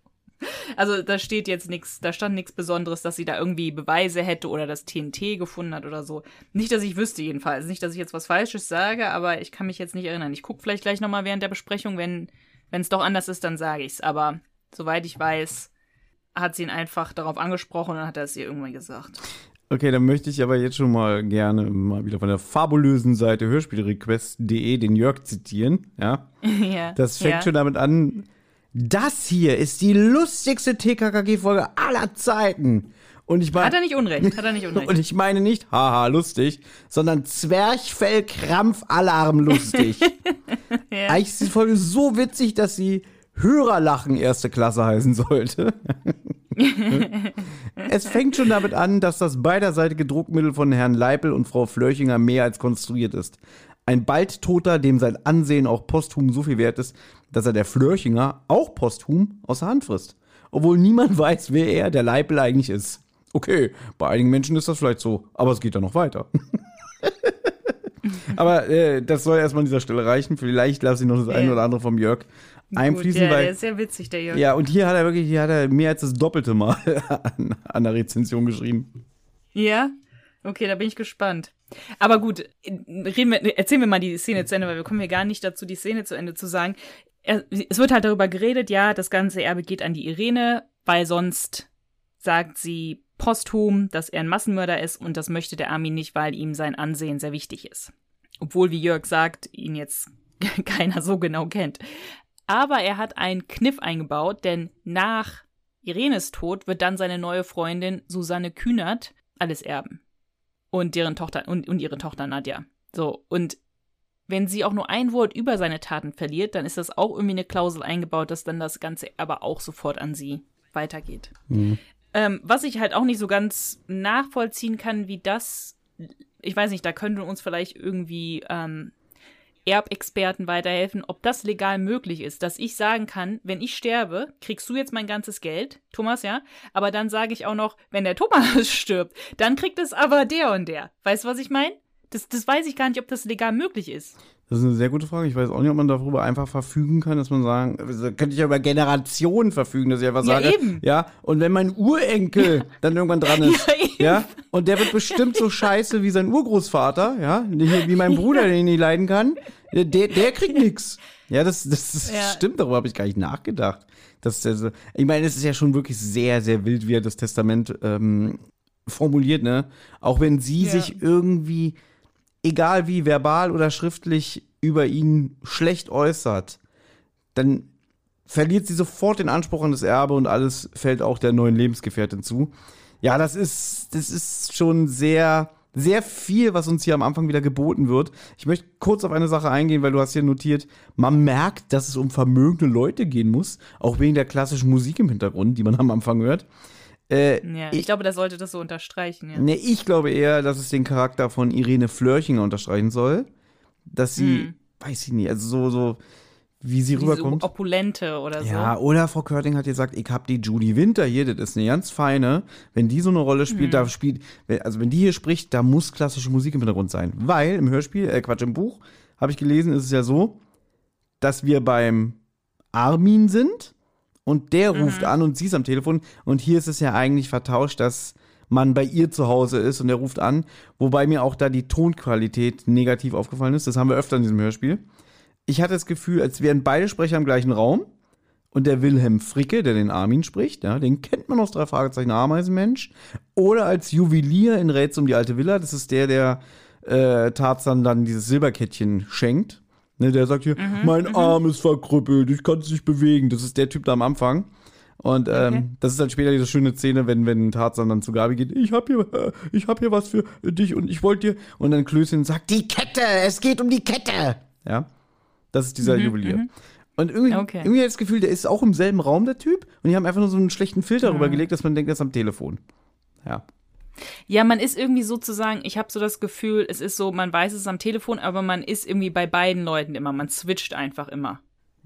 Also da steht jetzt nichts, da stand nichts Besonderes, dass sie da irgendwie Beweise hätte oder das TNT gefunden hat oder so. Nicht, dass ich wüsste jedenfalls. Nicht, dass ich jetzt was Falsches sage, aber ich kann mich jetzt nicht erinnern. Ich gucke vielleicht gleich nochmal während der Besprechung, wenn es doch anders ist, dann sage ich's. Aber soweit ich weiß, hat sie ihn einfach darauf angesprochen und dann hat er es ihr irgendwann gesagt. Okay, dann möchte ich aber jetzt schon mal gerne mal wieder von der fabulösen Seite hörspielrequest.de den Jörg zitieren. Ja. [LAUGHS] ja. Das fängt ja. schon damit an. Das hier ist die lustigste TKKG-Folge aller Zeiten. Und ich meine. Hat er nicht Unrecht, hat er nicht [LAUGHS] Unrecht. Und ich meine nicht, haha, lustig, sondern Zwerchfell-Krampf-Alarm lustig. [LAUGHS] ja. Eigentlich ist die Folge so witzig, dass sie Hörerlachen erste Klasse heißen sollte. [LAUGHS] es fängt schon damit an, dass das beiderseitige Druckmittel von Herrn Leipel und Frau Flörchinger mehr als konstruiert ist. Ein bald Toter, dem sein Ansehen auch posthum so viel wert ist, dass er der Flörchinger auch posthum aus der Hand frisst. Obwohl niemand [LAUGHS] weiß, wer er, der Leipel, eigentlich ist. Okay, bei einigen Menschen ist das vielleicht so, aber es geht ja noch weiter. [LAUGHS] aber äh, das soll erstmal an dieser Stelle reichen. Vielleicht lasse ich noch das eine oder andere vom Jörg einfließen, Gut, ja, weil der ist sehr witzig, der Jörg. ja, und hier hat er wirklich, hier hat er mehr als das Doppelte mal [LAUGHS] an, an der Rezension geschrieben. Ja? Okay, da bin ich gespannt. Aber gut, reden wir, erzählen wir mal die Szene zu Ende, weil wir kommen ja gar nicht dazu, die Szene zu Ende zu sagen. Es wird halt darüber geredet, ja, das ganze Erbe geht an die Irene, weil sonst sagt sie posthum, dass er ein Massenmörder ist und das möchte der Armin nicht, weil ihm sein Ansehen sehr wichtig ist. Obwohl, wie Jörg sagt, ihn jetzt [LAUGHS] keiner so genau kennt. Aber er hat einen Kniff eingebaut, denn nach Irenes Tod wird dann seine neue Freundin Susanne Kühnert alles erben. Und deren Tochter und, und ihre Tochter Nadja. So, und wenn sie auch nur ein Wort über seine Taten verliert, dann ist das auch irgendwie eine Klausel eingebaut, dass dann das Ganze aber auch sofort an sie weitergeht. Ähm, was ich halt auch nicht so ganz nachvollziehen kann, wie das, ich weiß nicht, da könnten uns vielleicht irgendwie ähm, Erbexperten weiterhelfen, ob das legal möglich ist, dass ich sagen kann, wenn ich sterbe, kriegst du jetzt mein ganzes Geld, Thomas, ja, aber dann sage ich auch noch, wenn der Thomas [LAUGHS] stirbt, dann kriegt es aber der und der. Weißt du, was ich meine? Das, das weiß ich gar nicht, ob das legal möglich ist. Das ist eine sehr gute Frage. Ich weiß auch nicht, ob man darüber einfach verfügen kann, dass man sagen, also, könnte ich ja über Generationen verfügen, dass ich einfach Ja, sage, eben. ja, und wenn mein Urenkel dann irgendwann dran ist, [LAUGHS] Ja, ja, und der wird bestimmt so scheiße wie sein Urgroßvater, ja, wie mein [LAUGHS] Bruder, den ich nicht leiden kann, der, der kriegt nix. Ja, das, das, das Ja. stimmt, darüber habe ich gar nicht nachgedacht. Das ist ja so, ich meine, es ist ja schon wirklich sehr, sehr wild, wie er das Testament ähm, formuliert, ne? Auch wenn sie Ja. sich irgendwie, egal wie verbal oder schriftlich, über ihn schlecht äußert, dann verliert sie sofort den Anspruch an das Erbe und alles fällt auch der neuen Lebensgefährtin zu. Ja, das ist, das ist schon sehr, sehr viel, was uns hier am Anfang wieder geboten wird. Ich möchte kurz auf eine Sache eingehen, weil du hast hier notiert, man merkt, dass es um vermögende Leute gehen muss, auch wegen der klassischen Musik im Hintergrund, die man am Anfang hört. Äh, Ja, ich, ich, glaube, das sollte das so unterstreichen, ja. nee, ich glaube eher, dass es den Charakter von Irene Flörchinger unterstreichen soll, dass sie, Hm. weiß ich nicht, also so, so, wie sie Diese rüberkommt. Opulente oder so. Ja, oder Frau Körting hat gesagt, ich hab die Judy Winter hier, das ist eine ganz feine. Wenn die so eine Rolle spielt, Mhm. da spielt, wenn- also wenn die hier spricht, da muss klassische Musik im Hintergrund sein. Weil im Hörspiel, äh Quatsch, im Buch, habe ich gelesen, ist es ja so, dass wir beim Armin sind und der Mhm. ruft an und sie ist am Telefon. Und hier ist es ja eigentlich vertauscht, dass man bei ihr zu Hause ist und der ruft an, wobei mir auch da die Tonqualität negativ aufgefallen ist. Das haben wir öfter in diesem Hörspiel. Ich hatte das Gefühl, als wären beide Sprecher im gleichen Raum und der Wilhelm Fricke, der den Armin spricht, ja, den kennt man aus drei Fragezeichen Ameisenmensch. Oder als Juwelier in Rätsel um die alte Villa, das ist der, der äh, Tarzan dann dieses Silberkettchen schenkt. Ne, der sagt hier, mein Arm ist verkrüppelt, ich kann es nicht bewegen. Das ist der Typ da am Anfang. Und ähm, Okay. das ist dann später diese schöne Szene, wenn, wenn Tarzan dann zu Gabi geht, ich hab hier, äh, ich hab hier was für dich und ich wollte dir. Und dann Klößchen sagt, die Kette, es geht um die Kette. Ja, das ist dieser Juwelier. Und irgendwie, Okay. irgendwie hat das Gefühl, der ist auch im selben Raum, der Typ. Und die haben einfach nur so einen schlechten Filter rüber gelegt, dass man denkt, er ist am Telefon. Ja. Ja, man ist irgendwie sozusagen, ich habe so das Gefühl, es ist so, man weiß es am Telefon, aber man ist irgendwie bei beiden Leuten immer, man switcht einfach immer.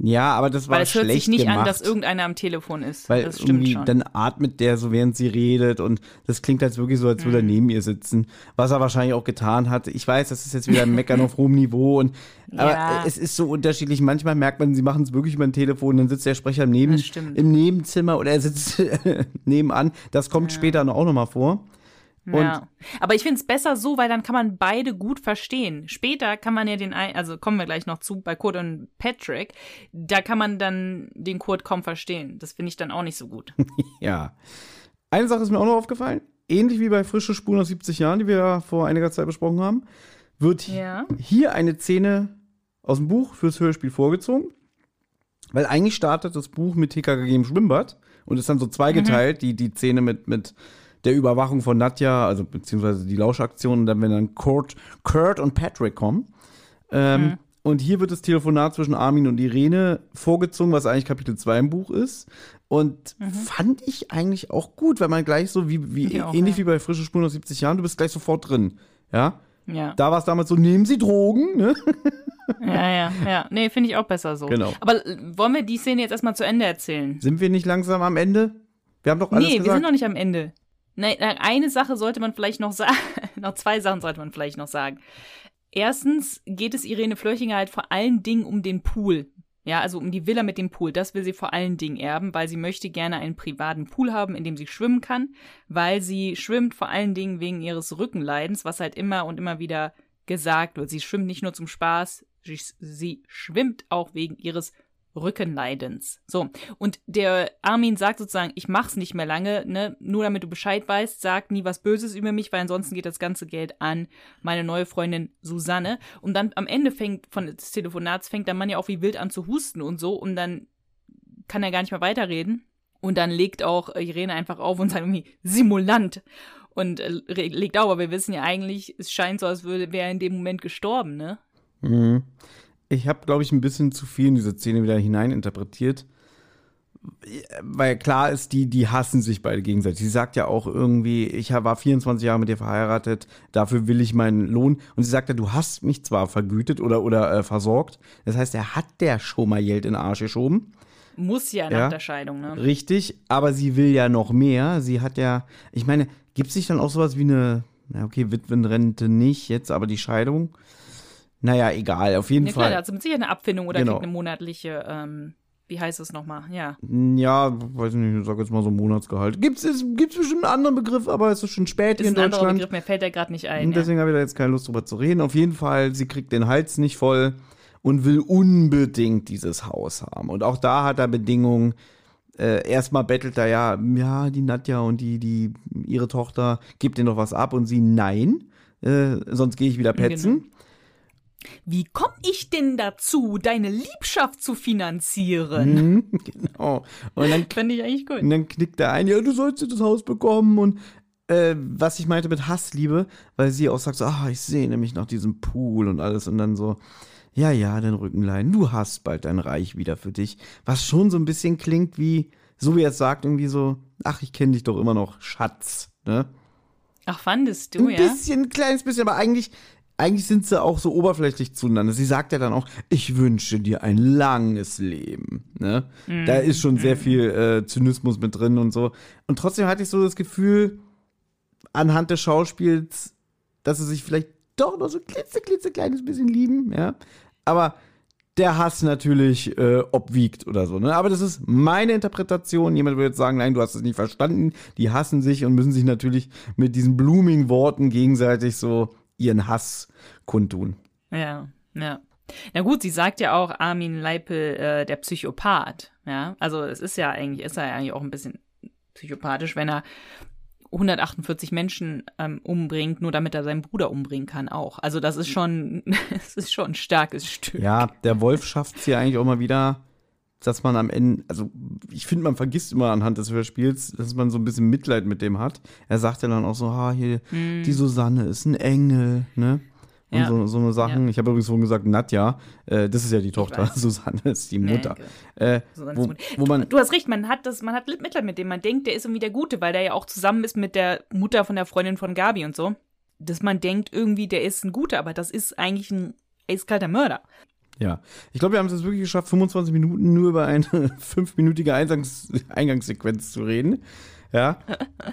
Ja, aber das war Weil es hört schlecht sich nicht gemacht. an, dass irgendeiner am Telefon ist. Weil das stimmt irgendwie schon. dann atmet der so, während sie redet und das klingt als wirklich so, als Mhm. würde er neben ihr sitzen. Was er wahrscheinlich auch getan hat. Ich weiß, das ist jetzt wieder ein Meckern auf [LAUGHS] hohem Niveau und aber Ja. es ist so unterschiedlich. Manchmal merkt man, sie machen es wirklich über ein Telefon, dann sitzt der Sprecher im, Neben, im Nebenzimmer oder er sitzt [LAUGHS] nebenan. Das kommt später noch- auch nochmal vor. Und ja. Aber ich finde es besser so, weil dann kann man beide gut verstehen. Später kann man ja den, ein, also kommen wir gleich noch zu, bei Kurt und Patrick, da kann man dann den Kurt kaum verstehen. Das finde ich dann auch nicht so gut. [LAUGHS] Ja. Eine Sache ist mir auch noch aufgefallen. Ähnlich wie bei Frische Spuren aus 70 Jahren, die wir ja vor einiger Zeit besprochen haben, wird Ja. hier eine Szene aus dem Buch fürs Hörspiel vorgezogen. Weil eigentlich startet das Buch mit TKKG im Schwimmbad und ist dann so zweigeteilt, die, die Szene mit, mit der Überwachung von Nadja, also beziehungsweise die Lauschaktion, und dann, wenn dann Kurt, Kurt und Patrick kommen. Ähm, Und hier wird das Telefonat zwischen Armin und Irene vorgezogen, was eigentlich Kapitel 2 im Buch ist. Und fand ich eigentlich auch gut, weil man gleich so, wie, wie auch, ähnlich ja. wie bei Frische Spuren aus 70 Jahren, du bist gleich sofort drin. Ja. Ja. Da war es damals so, nehmen Sie Drogen, ne? Ja, ja, ja. [LAUGHS] Nee, finde ich auch besser so. Genau. Aber äh, wollen wir die Szene jetzt erstmal zu Ende erzählen? Sind wir nicht langsam am Ende? Wir haben doch alles nee, wir gesagt. sind noch nicht am Ende. Nein, eine Sache sollte man vielleicht noch sagen. [LAUGHS] noch zwei Sachen sollte man vielleicht noch sagen. Erstens geht es Irene Flörchinger halt vor allen Dingen um den Pool. Ja, also um die Villa mit dem Pool. Das will sie vor allen Dingen erben, weil sie möchte gerne einen privaten Pool haben, in dem sie schwimmen kann, weil sie schwimmt vor allen Dingen wegen ihres Rückenleidens, was halt immer und immer wieder gesagt wird. Sie schwimmt nicht nur zum Spaß, sie, sie schwimmt auch wegen ihres Rückenleidens. So, und der Armin sagt sozusagen, ich mach's nicht mehr lange, ne, nur damit du Bescheid weißt, sag nie was Böses über mich, weil ansonsten geht das ganze Geld an meine neue Freundin Susanne. Und dann am Ende fängt von des Telefonats fängt der Mann ja auch wie wild an zu husten und so und dann kann er gar nicht mehr weiterreden. Und dann legt auch Irene einfach auf und sagt irgendwie Simulant. Und äh, legt auf, aber wir wissen ja eigentlich, es scheint so, als würde wäre er in dem Moment gestorben, ne? Mhm. Ich habe, glaube ich, ein bisschen zu viel in diese Szene wieder hineininterpretiert. Weil klar ist, die, die hassen sich beide gegenseitig. Sie sagt ja auch irgendwie, ich war 24 Jahre mit dir verheiratet, dafür will ich meinen Lohn. Und sie sagt ja, du hast mich zwar vergütet oder, oder äh, versorgt. Das heißt, er hat der schon mal Geld in den Arsch geschoben. Muss ja nach Ja. der Scheidung, ne? Richtig, aber sie will ja noch mehr. Sie hat ja, ich meine, gibt es nicht dann auch sowas wie eine, na okay, Witwenrente nicht jetzt, aber die Scheidung? Naja, egal, auf jeden klar, Fall. da hat sie mit Sicherheit eine Abfindung oder Genau. kriegt eine monatliche, ähm, wie heißt es nochmal? Ja. Ja, weiß nicht, ich sag jetzt mal so Monatsgehalt. Gibt's, es gibt's bestimmt einen anderen Begriff, aber es ist schon spät Ist hier in ein Deutschland. Begriff, mir fällt der gerade nicht ein. Und Ja. deswegen habe ich da jetzt keine Lust drüber zu reden. Auf jeden Fall, sie kriegt den Hals nicht voll und will unbedingt dieses Haus haben. Und auch da hat er Bedingungen. Äh, erstmal bettelt er ja, ja, die Nadja und die, die, ihre Tochter, gibt ihr noch was ab und sie, nein, äh, sonst gehe ich wieder petzen. Wie komme ich denn dazu, deine Liebschaft zu finanzieren? Mhm, [LAUGHS] genau. Und dann Fände ich eigentlich gut. Und dann knickt er ein, ja, du sollst jetzt das Haus bekommen. Und äh, was ich meinte mit Hassliebe, weil sie auch sagt so, ah, ich sehne mich nach diesem Pool und alles. Und dann so, ja, ja, dein Rückenleiden, du hast bald dein Reich wieder für dich. Was schon so ein bisschen klingt wie, so wie er es sagt, irgendwie so, ach, ich kenne dich doch immer noch, Schatz. Ne? Ach, fandest du, Ein ja? bisschen, ein kleines bisschen, aber eigentlich, eigentlich sind sie auch so oberflächlich zueinander. Sie sagt ja dann auch, ich wünsche dir ein langes Leben. Ne? Da ist schon sehr viel äh, Zynismus mit drin und so. Und trotzdem hatte ich so das Gefühl, anhand des Schauspiels, dass sie sich vielleicht doch noch so ein klitze, klitze kleines bisschen lieben, ja. Aber der Hass natürlich äh, obwiegt oder so, ne? Aber das ist meine Interpretation. Jemand würde jetzt sagen, nein, du hast es nicht verstanden. Die hassen sich und müssen sich natürlich mit diesen blooming Worten gegenseitig so ihren Hass kundtun. Ja, ja. Na gut, sie sagt ja auch Armin Leipel, äh, der Psychopath. Ja, also es ist ja eigentlich, ist er ja eigentlich auch ein bisschen psychopathisch, wenn er 148 Menschen ähm, umbringt, nur damit er seinen Bruder umbringen kann auch. Also das ist schon, [LAUGHS] es ist schon ein starkes Stück. Ja, der Wolf schafft es ja eigentlich auch mal wieder, dass man am Ende, also ich finde, man vergisst immer anhand des Hörspiels, dass man so ein bisschen Mitleid mit dem hat. Er sagt ja dann auch so, ah, hier, die Susanne ist ein Engel, ne? Und Ja. so, so eine Sachen. Ich habe übrigens vorhin gesagt, Nadja, äh, das ist ja die Tochter. [LAUGHS] Susanne ist die Mutter. Äh, wo, wo man, Du hast recht, man hat das, man hat Mitleid mit dem. Man denkt, der ist irgendwie der Gute, weil der ja auch zusammen ist mit der Mutter von der Freundin von Gabi und so. Dass man denkt irgendwie, der ist ein Guter, aber das ist eigentlich ein eiskalter Mörder. Ja. Ich glaube, wir haben es jetzt wirklich geschafft, 25 Minuten nur über eine [LAUGHS] fünfminütige Eingangs Eingangssequenz zu reden. Ja.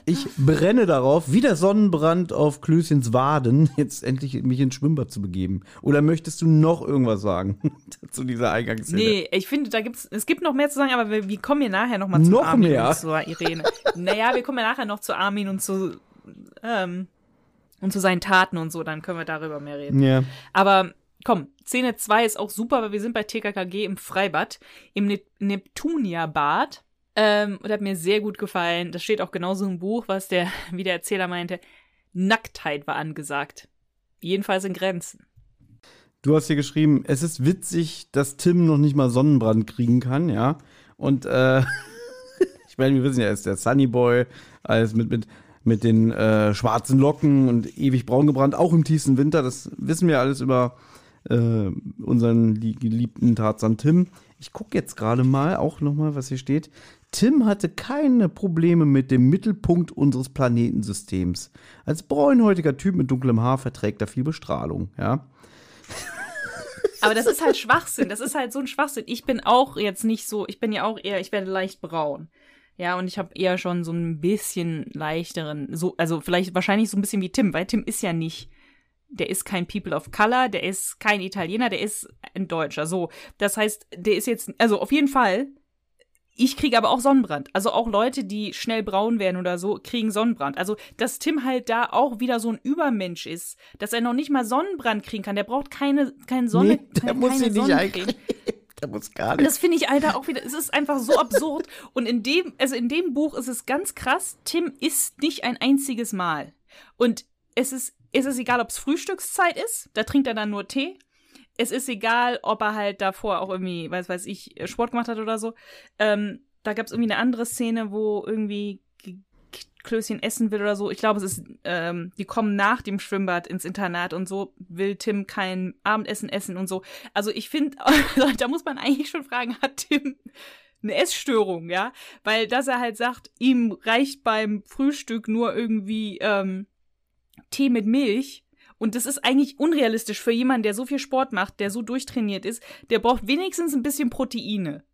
Ich brenne darauf, wie der Sonnenbrand auf Klößchens Waden, jetzt endlich mich ins Schwimmbad zu begeben. Oder möchtest du noch irgendwas sagen [LAUGHS] zu dieser Eingangsszene? Nee, ich finde, da gibt's, es gibt noch mehr zu sagen, aber wir, wir kommen hier nachher noch mal zu Noch Armin mehr? und zu Irene. naja, wir kommen ja nachher noch zu Armin und zu, ähm, und zu seinen Taten und so, dann können wir darüber mehr reden. Ja. Aber komm, Szene 2 ist auch super, weil wir sind bei TKKG im Freibad, im ne Neptunia-Bad. Ähm, und hat mir sehr gut gefallen. Das steht auch genauso im Buch, was der, [LAUGHS] wie der Erzähler meinte, Nacktheit war angesagt. Jedenfalls in Grenzen. Du hast hier geschrieben, es ist witzig, dass Tim noch nicht mal Sonnenbrand kriegen kann, ja. Und äh, [LAUGHS] ich meine, wir wissen ja, er ist der Sunny Boy, alles mit, mit, mit den äh, schwarzen Locken und ewig braun gebrannt, auch im tiefsten Winter. Das wissen wir alles über äh, unseren lie- geliebten Tarzan Tim. Ich gucke jetzt gerade mal, auch nochmal, was hier steht. Tim hatte keine Probleme mit dem Mittelpunkt unseres Planetensystems. Als braunhäutiger Typ mit dunklem Haar verträgt er viel Bestrahlung, ja. Aber das ist halt Schwachsinn. Das ist halt so ein Schwachsinn. Ich bin auch jetzt nicht so, ich bin ja auch eher, ich werde leicht braun. Ja, und ich habe eher schon so ein bisschen leichteren, so, also vielleicht wahrscheinlich so ein bisschen wie Tim, weil Tim ist ja nicht, der ist kein People of Color, der ist kein Italiener, der ist ein Deutscher. So, das heißt, der ist jetzt, also auf jeden Fall. Ich kriege aber auch Sonnenbrand. Also auch Leute, die schnell braun werden oder so, kriegen Sonnenbrand. Also, dass Tim halt da auch wieder so ein Übermensch ist, dass er noch nicht mal Sonnenbrand kriegen kann. Der braucht keine, keine Sonne, Nee, der keine, muss keine sie nicht eincremen. [LAUGHS] Der muss gar nicht. das finde ich, Alter, auch wieder, es ist einfach so absurd. Und in dem, also in dem Buch ist es ganz krass, Tim isst nicht ein einziges Mal. Und es ist, es ist egal, ob es Frühstückszeit ist, da trinkt er dann nur Tee. Es ist egal, ob er halt davor auch irgendwie, weiß weiß ich, Sport gemacht hat oder so. Ähm, da gab es irgendwie eine andere Szene, wo irgendwie Klößchen essen will oder so. Ich glaube, es ist, ähm, die kommen nach dem Schwimmbad ins Internat und so will Tim kein Abendessen essen und so. Also ich finde, [LAUGHS] da muss man eigentlich schon fragen, hat Tim eine Essstörung, ja? Weil dass er halt sagt, ihm reicht beim Frühstück nur irgendwie ähm, Tee mit Milch. Und das ist eigentlich unrealistisch für jemanden, der so viel Sport macht, der so durchtrainiert ist. Der braucht wenigstens ein bisschen Proteine.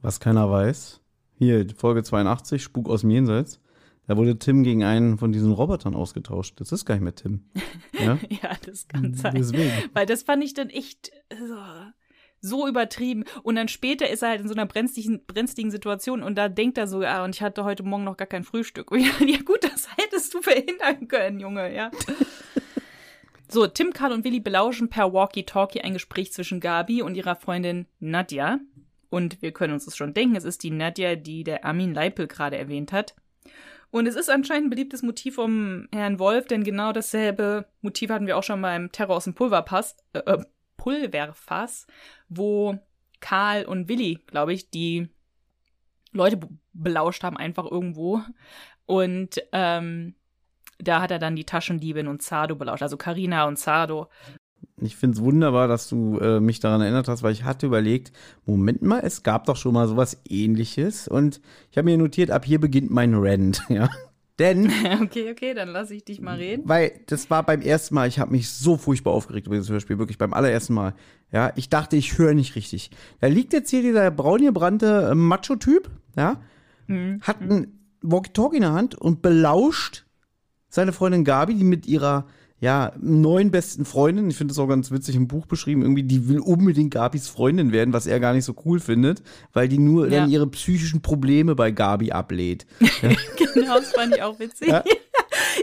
Was keiner weiß. Hier, Folge 82, Spuk aus dem Jenseits. Da wurde Tim gegen einen von diesen Robotern ausgetauscht. Das ist gar nicht mehr Tim. [LAUGHS] Ja? Ja, das kann sein. Deswegen. Weil das fand ich dann echt so, so übertrieben. Und dann später ist er halt in so einer brenzligen, brenzligen Situation und da denkt er so, ah, und ich hatte heute Morgen noch gar kein Frühstück. Und [LAUGHS] ja, ja gut, das hättest du verhindern können, Junge, ja. [LAUGHS] So, Tim, Karl und Willi belauschen per Walkie-Talkie ein Gespräch zwischen Gabi und ihrer Freundin Nadja. Und wir können uns das schon denken, es ist die Nadja, die der Armin Leipel gerade erwähnt hat. Und es ist anscheinend ein beliebtes Motiv vom Herrn Wolf, denn genau dasselbe Motiv hatten wir auch schon beim Terror aus dem Pulverpass, äh, äh, Pulverfass, wo Karl und Willi, glaube ich, die Leute be- belauscht haben, einfach irgendwo. Und ähm, da hat er dann die Taschendiebin und Zardo belauscht, also Karina und Zardo. Ich finde es wunderbar, dass du äh, mich daran erinnert hast, weil ich hatte überlegt, Moment mal, es gab doch schon mal sowas ähnliches. Und ich habe mir notiert, ab hier beginnt mein Rant, [LAUGHS] ja. Denn, [LAUGHS] Okay, okay, dann lasse ich dich mal reden. weil das war beim ersten Mal, ich habe mich so furchtbar aufgeregt über dieses Hörspiel, wirklich beim allerersten Mal. Ja, ich dachte, ich höre nicht richtig. Da liegt jetzt hier dieser braungebrannte äh, Macho-Typ, ja, hat ein Walkie-Talkie in der Hand und belauscht seine Freundin Gabi, die mit ihrer ja, neuen besten Freundin, ich finde das auch ganz witzig im Buch beschrieben, irgendwie, die will unbedingt Gabis Freundin werden, was er gar nicht so cool findet, weil die nur Ja. dann ihre psychischen Probleme bei Gabi ablehnt. [LAUGHS] Genau, das fand ich auch witzig. Ja. [LAUGHS]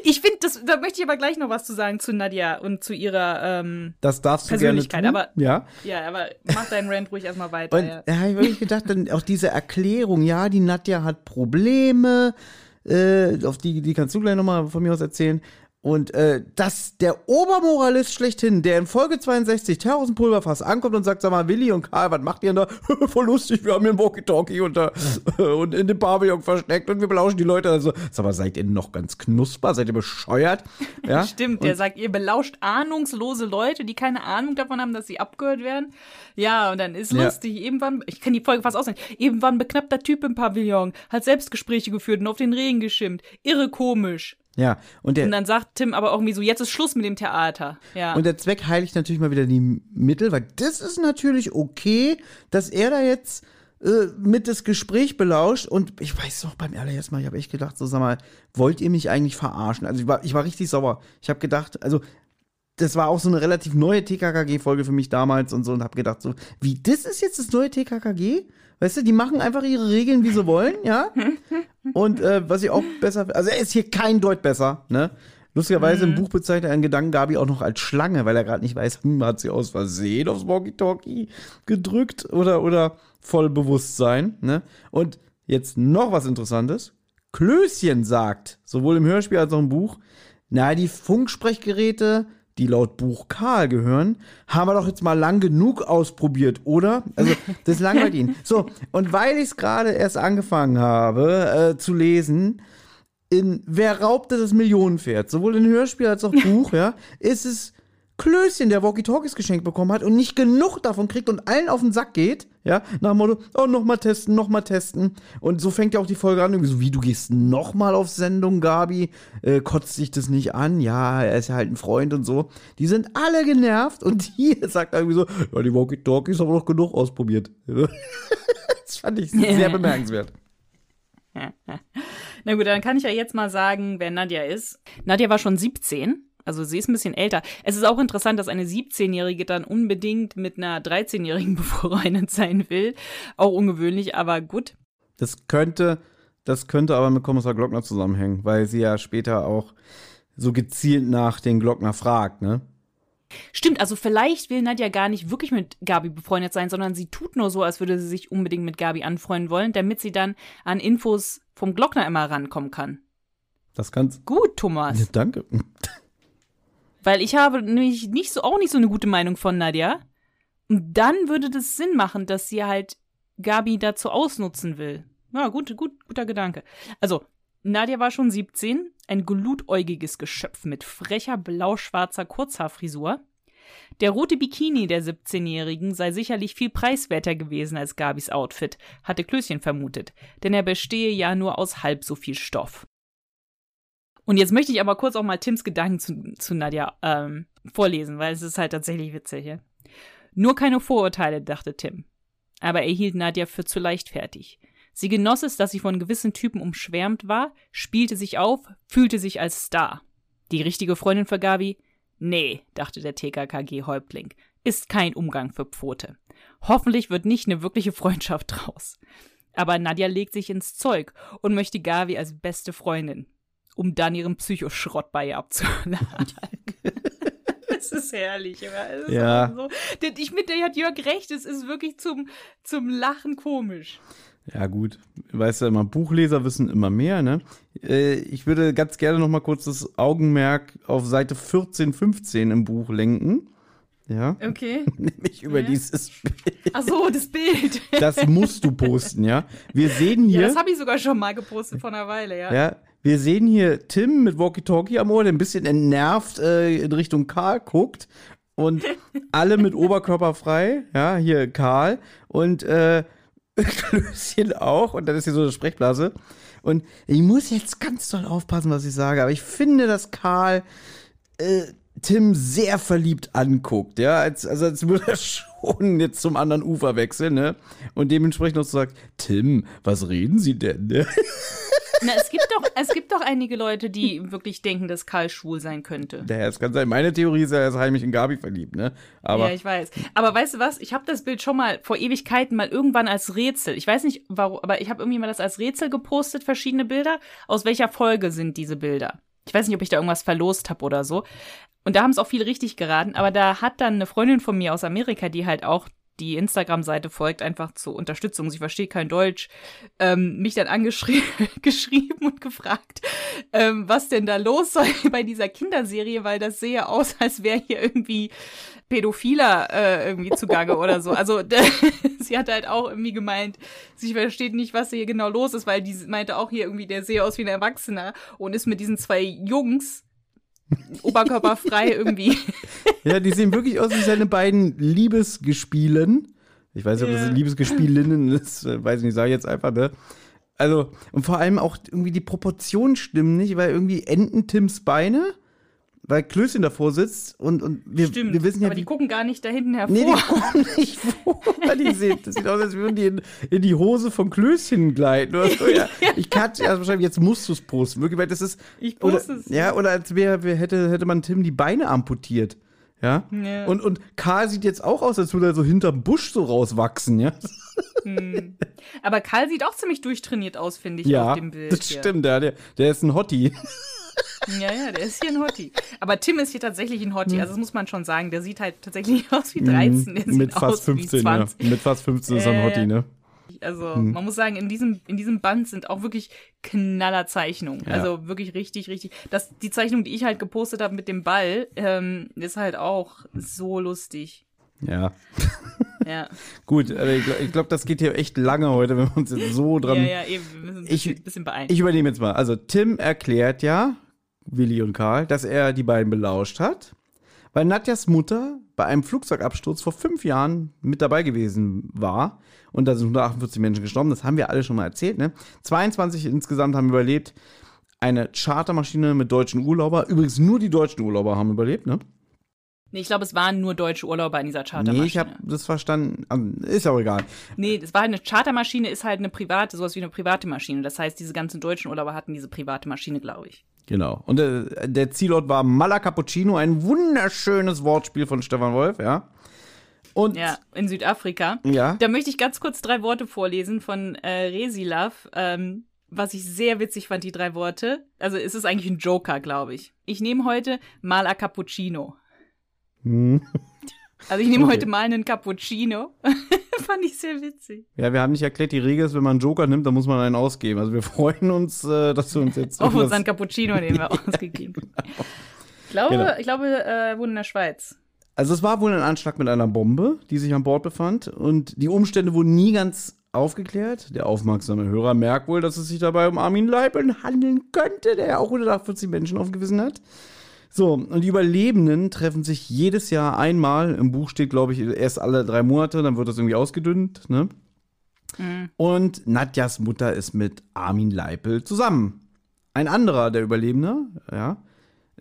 Ich finde, das, da möchte ich aber gleich noch was zu sagen zu Nadja und zu ihrer, ähm, Das darfst du gerne Persönlichkeit, tun. aber- ja. ja, aber mach deinen Rant ruhig erstmal weiter. Und ja. da habe ich wirklich gedacht, dann auch diese Erklärung, ja, die Nadja hat Probleme, äh, auf die, die kannst du gleich nochmal von mir aus erzählen. Und äh, dass der Obermoralist schlechthin, der in Folge 62 Terror aus dem Pulverfass ankommt und sagt, sag mal, Willi und Karl, was macht ihr denn da? [LAUGHS] Voll lustig, wir haben hier ein Walkie-Talkie und, da, [LAUGHS] und in dem Pavillon versteckt und wir belauschen die Leute. Also, sag mal, seid ihr noch ganz knusper? Seid ihr bescheuert? [LAUGHS] Ja? Stimmt, der sagt, ihr belauscht ahnungslose Leute, die keine Ahnung davon haben, dass sie abgehört werden. Ja, und dann ist Ja. lustig, irgendwann, ich kann die Folge fast ausnehmen, irgendwann ein beknappter Typ im Pavillon, hat Selbstgespräche geführt und auf den Regen geschimpft. Irre komisch. Ja, und der, Und dann sagt Tim aber irgendwie so, jetzt ist Schluss mit dem Theater. Ja. und der Zweck heiligt natürlich mal wieder die Mittel, weil das ist natürlich okay, dass er da jetzt äh, mit das Gespräch belauscht und ich weiß doch beim allerersten Mal, ich habe echt gedacht, so sag mal, wollt ihr mich eigentlich verarschen? Also ich war, ich war richtig sauer. Ich habe gedacht, also das war auch so eine relativ neue TKKG-Folge für mich damals und so und habe gedacht so, wie, das ist jetzt das neue TKKG? Weißt du, die machen einfach ihre Regeln, wie sie wollen, ja? Und äh, was ich auch besser, also er ist hier kein Deut besser, ne? Lustigerweise im Buch bezeichnet er einen Gedanken Gabi auch noch als Schlange, weil er gerade nicht weiß, hm, hat sie aus Versehen aufs Walkie-Talkie gedrückt oder, oder voll Bewusstsein, ne? Und jetzt noch was Interessantes. Klößchen sagt, sowohl im Hörspiel als auch im Buch, na, die Funksprechgeräte, die laut Buch Karl gehören, haben wir doch jetzt mal lang genug ausprobiert, oder? Also, das langweilt ihn. [LAUGHS] So, und weil ich es gerade erst angefangen habe äh, zu lesen, in Wer raubte das Millionenpferd, sowohl in Hörspiel als auch Buch, [LAUGHS] ja, ist es Klößchen, der Walkie-Talkies geschenkt bekommen hat und nicht genug davon kriegt und allen auf den Sack geht, ja, nach dem Motto, oh, nochmal testen, nochmal testen. Und so fängt ja auch die Folge an, irgendwie so, wie, du gehst nochmal auf Sendung, Gabi, äh, kotzt dich das nicht an, ja, er ist ja halt ein Freund und so. Die sind alle genervt und [LAUGHS] hier sagt er irgendwie so, ja, die Walkie-Talkies haben doch genug ausprobiert. [LAUGHS] das fand ich sehr bemerkenswert. [LAUGHS] Na gut, dann kann ich ja jetzt mal sagen, wer Nadja ist. Nadja war schon 17. Also sie ist ein bisschen älter. Es ist auch interessant, dass eine 17-Jährige dann unbedingt mit einer 13-Jährigen [LAUGHS] befreundet sein will. Auch ungewöhnlich, aber gut. Das könnte, das könnte aber mit Kommissar Glockner zusammenhängen, weil sie ja später auch so gezielt nach den Glockner fragt, ne? Stimmt, also vielleicht will Nadja gar nicht wirklich mit Gabi befreundet sein, sondern sie tut nur so, als würde sie sich unbedingt mit Gabi anfreunden wollen, damit sie dann an Infos vom Glockner immer rankommen kann. Das kann's. Gut, Thomas. Ja, danke. Weil ich habe nämlich nicht so, auch nicht so eine gute Meinung von Nadja. Und dann würde das Sinn machen, dass sie halt Gabi dazu ausnutzen will. Ja, gut, gut, guter Gedanke. Also, Nadja war schon 17, ein glutäugiges Geschöpf mit frecher blau-schwarzer Kurzhaarfrisur. Der rote Bikini der 17-Jährigen sei sicherlich viel preiswerter gewesen als Gabis Outfit, hatte Klößchen vermutet, denn er bestehe ja nur aus halb so viel Stoff. Und jetzt möchte ich aber kurz auch mal Tims Gedanken zu, zu Nadja ähm, vorlesen, weil es ist halt tatsächlich witzig. Ja? Nur keine Vorurteile, dachte Tim. Aber er hielt Nadja für zu leichtfertig. Sie genoss es, dass sie von gewissen Typen umschwärmt war, spielte sich auf, fühlte sich als Star. Die richtige Freundin für Gabi? Nee, dachte der TKKG-Häuptling, ist kein Umgang für Pfote. Hoffentlich wird nicht eine wirkliche Freundschaft draus. Aber Nadja legt sich ins Zeug und möchte Gabi als beste Freundin, um dann ihren Psychoschrott bei ihr abzuladen. Es [LAUGHS] ist herrlich. Es ist Ja. So. Ich mit der hat Jörg recht, es ist wirklich zum, zum Lachen komisch. Ja, gut. Weißt du, immer Buchleser wissen immer mehr, ne? Äh, ich würde ganz gerne noch mal kurz das Augenmerk auf Seite 14, 15 im Buch lenken. Ja. Okay. [LAUGHS] Nämlich über Ja. dieses Bild. Ach so, das Bild. Das musst du posten, ja? Wir sehen Ja, hier. das habe ich sogar schon mal gepostet vor einer Weile, ja. Ja, wir sehen hier Tim mit Walkie-Talkie am Ohr, der ein bisschen entnervt äh, in Richtung Karl guckt. Und [LAUGHS] alle mit Oberkörper frei. Ja, hier Karl. Und äh, [LAUGHS] Klößchen auch. Und dann ist hier so eine Sprechblase. Und ich muss jetzt ganz doll aufpassen, was ich sage. Aber ich finde, dass Karl äh, Tim sehr verliebt anguckt, ja, als, also als würde er [LAUGHS] schon jetzt zum anderen Ufer wechseln, ne? Und dementsprechend noch so sagt, Tim, was reden Sie denn, ne? Na, es gibt doch, es gibt doch einige Leute, die wirklich denken, dass Karl schwul sein könnte. Naja, es kann sein. Meine Theorie ist ja, er ist heimlich in Gabi verliebt, ne? Aber ja, ich weiß. Aber weißt du was? Ich habe das Bild schon mal vor Ewigkeiten mal irgendwann als Rätsel. Ich weiß nicht warum, aber ich habe irgendwie mal das als Rätsel gepostet, verschiedene Bilder. Aus welcher Folge sind diese Bilder? Ich weiß nicht, ob ich da irgendwas verlost habe oder so. Und da haben es auch viele richtig geraten, aber da hat dann eine Freundin von mir aus Amerika, die halt auch die Instagram-Seite folgt, einfach zur Unterstützung, sie versteht kein Deutsch, ähm, mich dann angeschrieben [LAUGHS] geschrieben und gefragt, ähm, was denn da los sei [LAUGHS] bei dieser Kinderserie, weil das sehe aus, als wäre hier irgendwie Pädophiler äh, irgendwie zugange oder so. Also [LAUGHS] sie hat halt auch irgendwie gemeint, sie versteht nicht, was hier genau los ist, weil die meinte auch hier irgendwie, der sehe aus wie ein Erwachsener und ist mit diesen zwei Jungs oberkörperfrei irgendwie. [LAUGHS] ja, die sehen wirklich aus wie seine beiden Liebesgespielen. Ich weiß nicht, ob Ja. das Liebesgespielinnen ist, äh, weiß ich nicht, sage ich jetzt einfach, ne? Also, und vor allem auch irgendwie die Proportionen stimmen nicht, weil irgendwie enden Tims Beine, weil Klößchen davor sitzt und, und wir, Stimmt. wir wissen ja, aber die gucken gar nicht da hinten hervor. Nee, die gucken nicht vor. [LAUGHS] Die sehen, das sieht aus, als würden die in, in die Hose von Klößchen gleiten. Oder so. ja, [LAUGHS] ich kann also wahrscheinlich, jetzt musst du es posten. Wirklich, weil das ist. Ich oder, poste es. Ja, oder als wäre, wär, hätte, hätte man Tim die Beine amputiert. Ja. Ja. Und, und Karl sieht jetzt auch aus, als würde er so hinterm Busch so rauswachsen, ja. [LAUGHS] Aber Karl sieht auch ziemlich durchtrainiert aus, finde ich, Ja, auf dem Bild. das hier. stimmt, der, der, der ist ein Hottie. Ja, ja, der ist hier ein Hottie. Aber Tim ist hier tatsächlich ein Hm. Hottie. Also das muss man schon sagen. Der sieht halt tatsächlich [LAUGHS] aus wie 13. Der sieht Mhm. Mit fast aus 15, wie ja. 20. Mit fast 15 ist er ein Äh, Hottie, ne? Also Hm. man muss sagen, in diesem, in diesem Band sind auch wirklich Knallerzeichnungen. Ja. Also wirklich richtig, richtig. Das, die Zeichnung, die ich halt gepostet habe mit dem Ball, ähm, ist halt auch so lustig. Ja. Ja, [LAUGHS] Gut, aber ich glaube, glaub, das geht hier echt lange heute, wenn wir uns jetzt so dran. ja, ja, eben. Wir müssen ein Ich- bisschen, bisschen beeilen. Ich übernehme jetzt mal. Also, Tim erklärt ja, Willi und Karl, dass er die beiden belauscht hat, weil Nadjas Mutter bei einem Flugzeugabsturz vor fünf Jahren mit dabei gewesen war. Und da sind 148 Menschen gestorben. Das haben wir alle schon mal erzählt, ne? 22 insgesamt haben überlebt. Eine Chartermaschine mit deutschen Urlauber. Übrigens nur die deutschen Urlauber haben überlebt, ne? Nee, ich glaube, es waren nur deutsche Urlauber in dieser Chartermaschine. Nee, ich habe das verstanden. Ähm, Ist auch egal. Nee, das war halt eine Chartermaschine, ist halt eine private, sowas wie eine private Maschine. Das heißt, diese ganzen deutschen Urlauber hatten diese private Maschine, glaube ich. Genau. Und äh, der Zielort war Mala Cappuccino, ein wunderschönes Wortspiel von Stefan Wolf, ja. Und Ja, in Südafrika. Ja. Da möchte ich ganz kurz drei Worte vorlesen von äh, Resilav, ähm, was ich sehr witzig fand, die drei Worte. Also es ist eigentlich ein Joker, glaube ich. Ich nehme heute mal Cappuccino. [LAUGHS] Also ich nehme Okay. heute mal einen Cappuccino. [LAUGHS] fand ich sehr witzig. Ja, wir haben nicht erklärt, die Regel ist, wenn man einen Joker nimmt, dann muss man einen ausgeben. Also wir freuen uns, äh, dass du uns jetzt [LAUGHS] Auf unseren Cappuccino, den wir ausgegeben haben. Ich glaube, Genau. ich glaube, äh, wohnen in der Schweiz. Also es war wohl ein Anschlag mit einer Bombe, die sich an Bord befand und die Umstände wurden nie ganz aufgeklärt. Der aufmerksame Hörer merkt wohl, dass es sich dabei um Armin Leibel handeln könnte, der ja auch 148 Menschen aufgewiesen hat. So, und die Überlebenden treffen sich jedes Jahr einmal. Im Buch steht, glaube ich, erst alle drei Monate, dann wird das irgendwie ausgedünnt, ne? Und Nadjas Mutter ist mit Armin Leipel zusammen. Ein anderer der Überlebender, ja,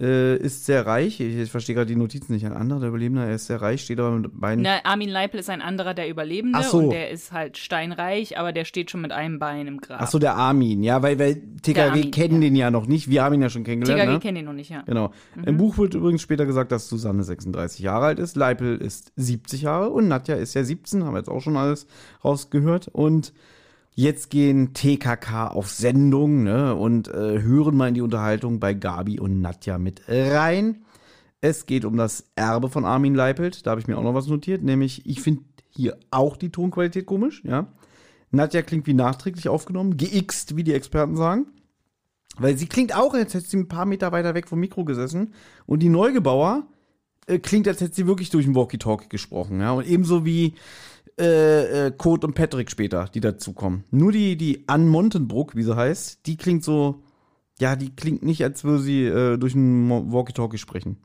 äh, ist sehr reich. Ich, ich verstehe gerade die Notizen nicht. Ein anderer der Überlebender, er ist sehr reich, steht aber mit beiden. Na, Armin Leipel ist ein anderer der Überlebende Ach so. und der ist halt steinreich, aber der steht schon mit einem Bein im Grab. Ach so, der Armin, ja, weil, weil TKG Armin, kennen ja. den ja noch nicht. Wir haben ihn ja schon kennengelernt. TKG ne? kennt ihn noch nicht, ja. Genau. Im Buch wird übrigens später gesagt, dass Susanne 36 Jahre alt ist, Leipel ist 70 Jahre und Nadja ist ja 17, haben wir jetzt auch schon alles rausgehört. Und jetzt gehen TKK auf Sendung ne, und äh, hören mal in die Unterhaltung bei Gabi und Nadja mit rein. Es geht um das Erbe von Armin Leipelt. Da habe ich mir auch noch was notiert, nämlich ich finde hier auch die Tonqualität komisch, ja. Nadja klingt wie nachträglich aufgenommen, geixt, wie die Experten sagen. Weil sie klingt auch, als hätte sie ein paar Meter weiter weg vom Mikro gesessen. Und die Neugebauer äh, klingt, als hätte sie wirklich durch ein Walkie-Talkie gesprochen. Ja? Und ebenso wie äh, äh, Kurt und Patrick später, die dazukommen. Nur die, die Ann Montenbruck, wie sie heißt, die klingt so, ja, die klingt nicht, als würde sie äh, durch ein Walkie-Talkie sprechen.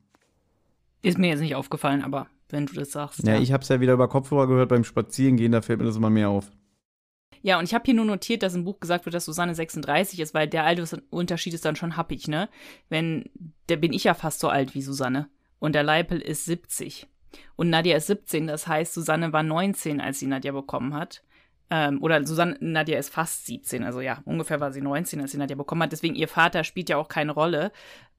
Ist mir jetzt nicht aufgefallen, aber wenn du das sagst. Ja, ich habe es ja wieder über Kopfhörer gehört beim Spazierengehen, da fällt mir das immer mehr auf. Ja, und ich habe hier nur notiert, dass im Buch gesagt wird, dass Susanne 36 ist, weil der Altersunterschied ist dann schon happig, ne? Wenn, da bin ich ja fast so alt wie Susanne. Und der Leipel ist 70. Und Nadja ist 17, das heißt, Susanne war 19, als sie Nadja bekommen hat. Ähm, oder Susanne, Nadja ist fast 17, also ja, ungefähr war sie 19, als sie Nadja bekommen hat. Deswegen ihr Vater spielt ja auch keine Rolle,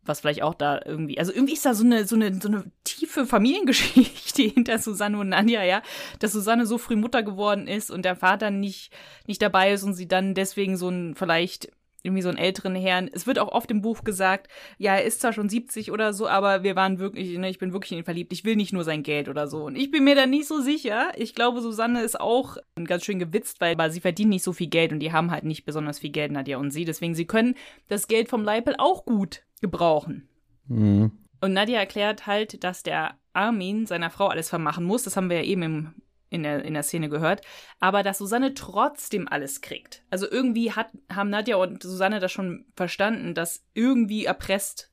was vielleicht auch da irgendwie, also irgendwie ist da so eine, so eine, so eine tiefe Familiengeschichte [LAUGHS] hinter Susanne und Nadja, ja, dass Susanne so früh Mutter geworden ist und der Vater nicht, nicht dabei ist und sie dann deswegen so ein, vielleicht irgendwie so einen älteren Herrn. Es wird auch oft im Buch gesagt, ja, er ist zwar schon 70 oder so, aber wir waren wirklich, ne, ich bin wirklich in ihn verliebt. Ich will nicht nur sein Geld oder so. Und ich bin mir da nicht so sicher. Ich glaube, Susanne ist auch ganz schön gewitzt, weil aber sie verdienen nicht so viel Geld und die haben halt nicht besonders viel Geld, Nadja und sie. Deswegen, sie können das Geld vom Leipel auch gut gebrauchen. Mhm. Und Nadja erklärt halt, dass der Armin seiner Frau alles vermachen muss. Das haben wir ja eben im, in, der, in der Szene gehört. Aber dass Susanne trotzdem alles kriegt. Also irgendwie hat, haben Nadja und Susanne das schon verstanden, dass irgendwie erpresst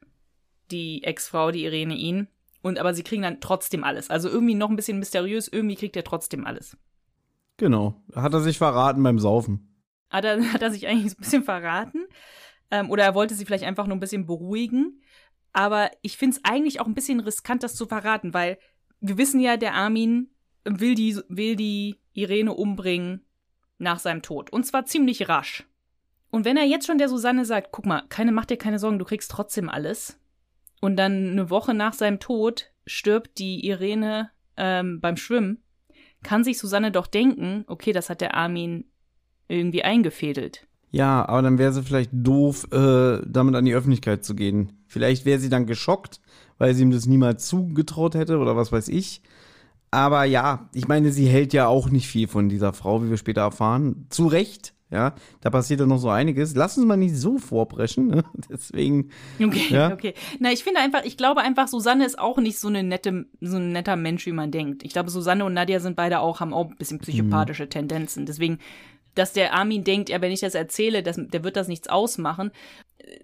die Ex-Frau, die Irene, ihn. Und aber sie kriegen dann trotzdem alles. Also irgendwie noch ein bisschen mysteriös, irgendwie kriegt er trotzdem alles. Genau. Hat er sich verraten beim Saufen. hat er, [LAUGHS] hat er sich eigentlich so ein bisschen verraten. Ähm, oder er wollte sie vielleicht einfach nur ein bisschen beruhigen. Aber ich finde es eigentlich auch ein bisschen riskant, das zu verraten, weil wir wissen ja, der Armin will die, will die Irene umbringen nach seinem Tod. Und zwar ziemlich rasch. Und wenn er jetzt schon der Susanne sagt, guck mal, keine, mach dir keine Sorgen, du kriegst trotzdem alles. Und dann eine Woche nach seinem Tod stirbt die Irene ähm, beim Schwimmen, kann sich Susanne doch denken, okay, das hat der Armin irgendwie eingefädelt. Ja, aber dann wäre sie vielleicht doof, äh, damit an die Öffentlichkeit zu gehen. Vielleicht wäre sie dann geschockt, weil sie ihm das niemals zugetraut hätte oder was weiß ich. Aber ja, ich meine, sie hält ja auch nicht viel von dieser Frau, wie wir später erfahren. Zu Recht, ja. Da passiert ja noch so einiges. Lass uns mal nicht so vorbrechen, ne? [LAUGHS] Deswegen. Okay, Ja. okay. Na, ich finde einfach, ich glaube einfach, Susanne ist auch nicht so eine nette, so ein netter Mensch, wie man denkt. Ich glaube, Susanne und Nadja sind beide auch, haben auch ein bisschen psychopathische Tendenzen. Deswegen, dass der Armin denkt, ja, wenn ich das erzähle, das, der wird das nichts ausmachen,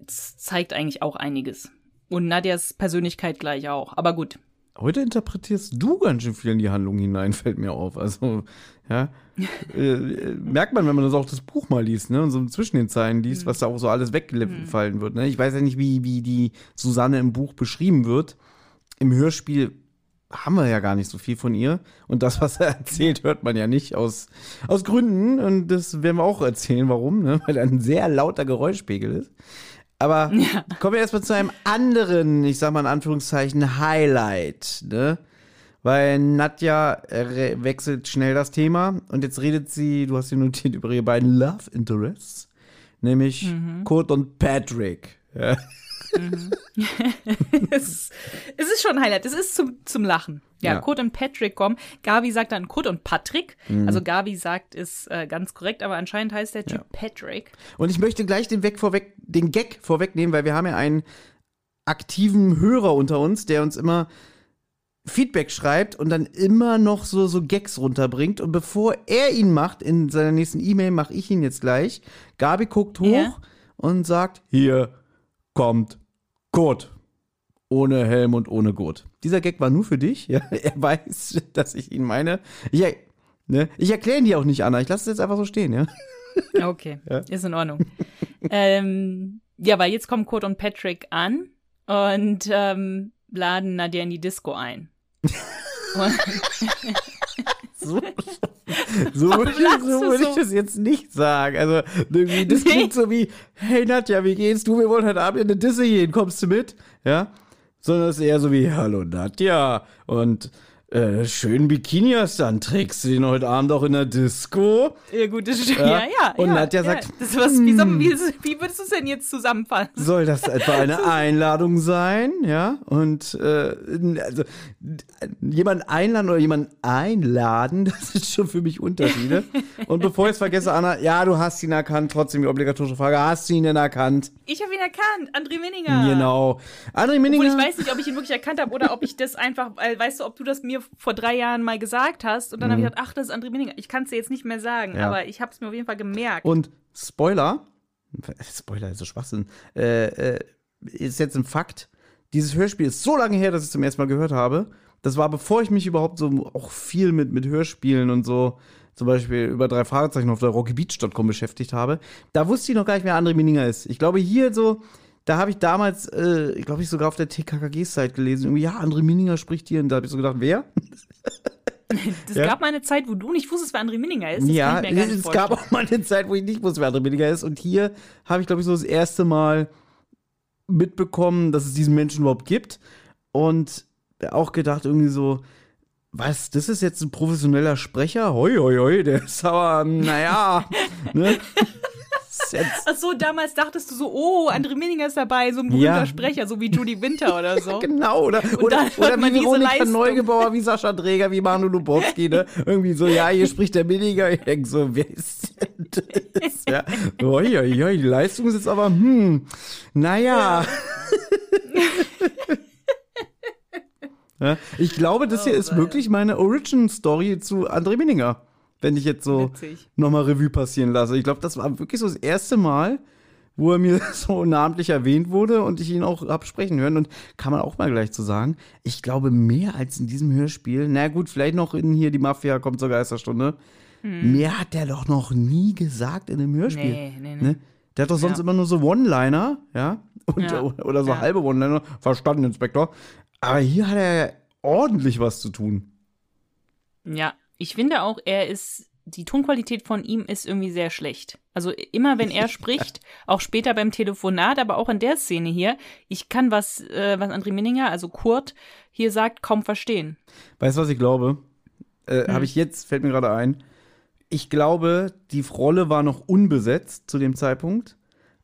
zeigt eigentlich auch einiges. Und Nadjas Persönlichkeit gleich auch. Aber gut. Heute interpretierst du ganz schön viel in die Handlung hinein, [LAUGHS] fällt mir auf. Also, ja. [LAUGHS] äh, merkt man, wenn man das auch das Buch mal liest, ne? Und so zwischen den Zeilen liest, was da auch so alles weggefallen wird. Ne? Ich weiß ja nicht, wie, wie die Susanne im Buch beschrieben wird. Im Hörspiel haben wir ja gar nicht so viel von ihr. Und das, was er erzählt, hört man ja nicht aus, aus Gründen. Und das werden wir auch erzählen, warum, ne? Weil er ein sehr lauter Geräuschpegel ist. Aber [LAUGHS] kommen wir erstmal zu einem anderen, ich sag mal in Anführungszeichen, Highlight, ne? Weil Nadja äh, wechselt schnell das Thema und jetzt redet sie, du hast sie notiert, über ihre beiden Love Interests, nämlich Kurt und Patrick. Ja. [LAUGHS] es, ist- es ist schon ein Highlight. Es ist zum, zum Lachen. Ja, Ja. Kurt und Patrick kommen. Gabi sagt dann Kurt und Patrick. Also Gabi sagt ist äh, ganz korrekt, aber anscheinend heißt der Typ Ja. Patrick. Und ich möchte gleich den, Weg vorweg, den Gag vorwegnehmen, weil wir haben ja einen aktiven Hörer unter uns, der uns immer Feedback schreibt und dann immer noch so, so Gags runterbringt. Und bevor er ihn macht, in seiner nächsten E-Mail mache ich ihn jetzt gleich. Gabi guckt hoch Ja. und sagt, hier kommt Kurt. Ohne Helm und ohne Gurt. Dieser Gag war nur für dich. Ja? [LAUGHS] Er weiß, dass ich ihn meine. Ich, er- ne? ich erkläre ihn dir auch nicht, Anna. Ich lasse es jetzt einfach so stehen, ja? [LAUGHS] Okay, ist in Ordnung. ähm, ja, weil jetzt kommen Kurt und Patrick an und ähm, laden Nadja in die Disco ein. [LAUGHS] So, so würde so du würd ich das jetzt nicht sagen. Also, irgendwie, das Nee. klingt so wie, hey Nadja, wie geht's du? Wir wollen heute Abend in eine Disse gehen, kommst du mit? Ja? Sondern es ist eher so wie, hallo Nadja und äh, schönen Bikini hast du an, trägst du den heute Abend auch in der Disco? ja, gut, das stimmt. Ja. Ja, ja. Und ja, Nadja ja. sagt, hm. das, was, wie, soll- wie, wie würdest du es denn jetzt zusammenfassen? Soll das etwa [LAUGHS] eine Einladung sein? Ja? Und äh, also jemand einladen oder jemanden einladen, [LAUGHS] das ist schon für mich Unterschiede. Und bevor ich es vergesse, Anna, ja, du hast ihn erkannt, trotzdem die obligatorische Frage, hast du ihn denn erkannt? Ich habe ihn erkannt, André Minninger. Genau. André Obwohl Minninger. ich weiß nicht, ob ich ihn wirklich erkannt habe oder ob ich das einfach, weil, weißt du, ob du das mir vor drei Jahren mal gesagt hast und dann habe ich gedacht, ach, das ist André Minninger. Ich kann es dir jetzt nicht mehr sagen, Mhm. Ja. aber ich habe es mir auf jeden Fall gemerkt. Und Spoiler, [LAUGHS] Spoiler ist so Schwachsinn, äh, äh, ist jetzt ein Fakt. Dieses Hörspiel ist so lange her, dass ich es zum ersten Mal gehört habe. Das war bevor ich mich überhaupt so auch viel mit, mit Hörspielen und so, zum Beispiel über drei Fragezeichen auf der rockybeach.com beschäftigt habe. Da wusste ich noch gar nicht, wer André Mininger ist. Ich glaube, hier so, da habe ich damals, äh, glaube ich, sogar auf der TKKG-Site gelesen, irgendwie, ja, André Mininger spricht hier. Und da habe ich so gedacht, wer? [LAUGHS] Das Ja. gab mal eine Zeit, wo du nicht wusstest, wer André Minninger ist. Das ja, es gab auch mal eine Zeit, wo ich nicht wusste, wer André Minninger ist. Und hier habe ich, glaube ich, so das erste Mal mitbekommen, dass es diesen Menschen überhaupt gibt. Und auch gedacht, irgendwie so, was, das ist jetzt ein professioneller Sprecher? Hoi, hoi, hoi, der ist aber, naja, [LAUGHS] ne? Jetzt, Ach so, damals dachtest du so, oh, André Minninger ist dabei, so ein berühmter Ja. Sprecher, so wie Judy Winter oder [LAUGHS] so. genau, oder, oder, oder wie Veronika Leistung. Neugebauer, wie Sascha Dräger, wie Manu Lubowski, ne? [LAUGHS] Irgendwie so, ja, hier spricht der Minninger. Ich denk so, wer ist [LAUGHS] denn das? Ja, oi, oi, oi, die Leistung ist jetzt aber, hm, naja. Ja, ich glaube, das hier Oh, ist wirklich meine Origin-Story zu André Minninger. Wenn ich jetzt so nochmal Revue passieren lasse. Ich glaube, das war wirklich so das erste Mal, wo er mir [LAUGHS] so namentlich erwähnt wurde und ich ihn auch hab sprechen hören. Und kann man auch mal gleich zu sagen, ich glaube, mehr als in diesem Hörspiel, na gut, vielleicht noch in hier die Mafia kommt zur Geisterstunde, mehr hat der doch noch nie gesagt in einem Hörspiel. Nee, nee, nee. Ne? Der hat doch sonst Ja. immer nur so One-Liner, ja? Und, Ja. Oder so Ja. halbe One-Liner. Verstanden, Inspektor. Aber hier hat er ordentlich was zu tun. Ja, ich finde auch, er ist, die Tonqualität von ihm ist irgendwie sehr schlecht. Also immer, wenn er [LAUGHS] spricht, auch später beim Telefonat, aber auch in der Szene hier, ich kann was, äh, was André Minninger, also Kurt, hier sagt, kaum verstehen. Weißt du, was ich glaube? Äh, Hm. Habe ich jetzt, fällt mir gerade ein. Ich glaube, die Rolle war noch unbesetzt zu dem Zeitpunkt.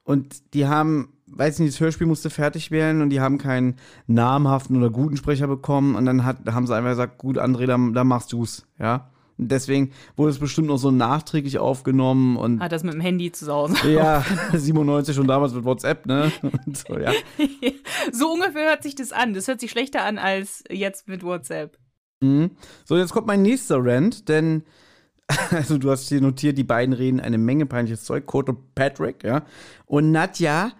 Und die haben, weiß nicht, das Hörspiel musste fertig werden und die haben keinen namhaften oder guten Sprecher bekommen. Und dann hat, haben sie einfach gesagt, gut, André, dann, dann machst du's, ja. Und deswegen wurde es bestimmt noch so nachträglich aufgenommen und Hat das mit dem Handy zu Hause. ja, [LAUGHS] 97 [LAUGHS] schon damals mit WhatsApp, ne? So, ja. [LAUGHS] So ungefähr hört sich das an. Das hört sich schlechter an als jetzt mit WhatsApp. Mhm. So, jetzt kommt mein nächster Rant, denn [LAUGHS] also du hast hier notiert, die beiden reden eine Menge peinliches Zeug, Kurt und Patrick, ja. Und Nadja,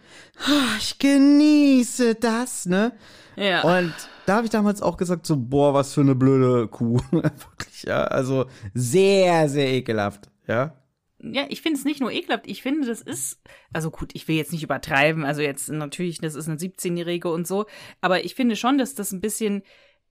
ich genieße das, ne? Ja. Und da habe ich damals auch gesagt, so, boah, was für eine blöde Kuh. [LAUGHS] Wirklich, ja. Also sehr, sehr ekelhaft, ja. Ja, ich finde es nicht nur ekelhaft, ich finde, das ist, also gut, ich will jetzt nicht übertreiben, also jetzt natürlich, das ist eine 17-Jährige und so, aber ich finde schon, dass das ein bisschen,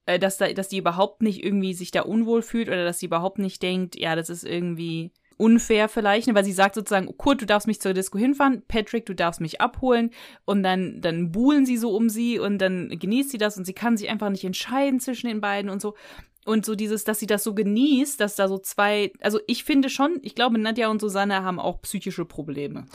äh, dass da, dass die überhaupt nicht irgendwie sich da unwohl fühlt oder dass sie überhaupt nicht denkt, ja, das ist irgendwie unfair vielleicht, ne, weil sie sagt sozusagen, Kurt, du darfst mich zur Disco hinfahren, Patrick, du darfst mich abholen und dann, dann buhlen sie so um sie und dann genießt sie das und sie kann sich einfach nicht entscheiden zwischen den beiden und so. Und so dieses, dass sie das so genießt, dass da so zwei, also ich finde schon, ich glaube, Nadja und Susanne haben auch psychische Probleme.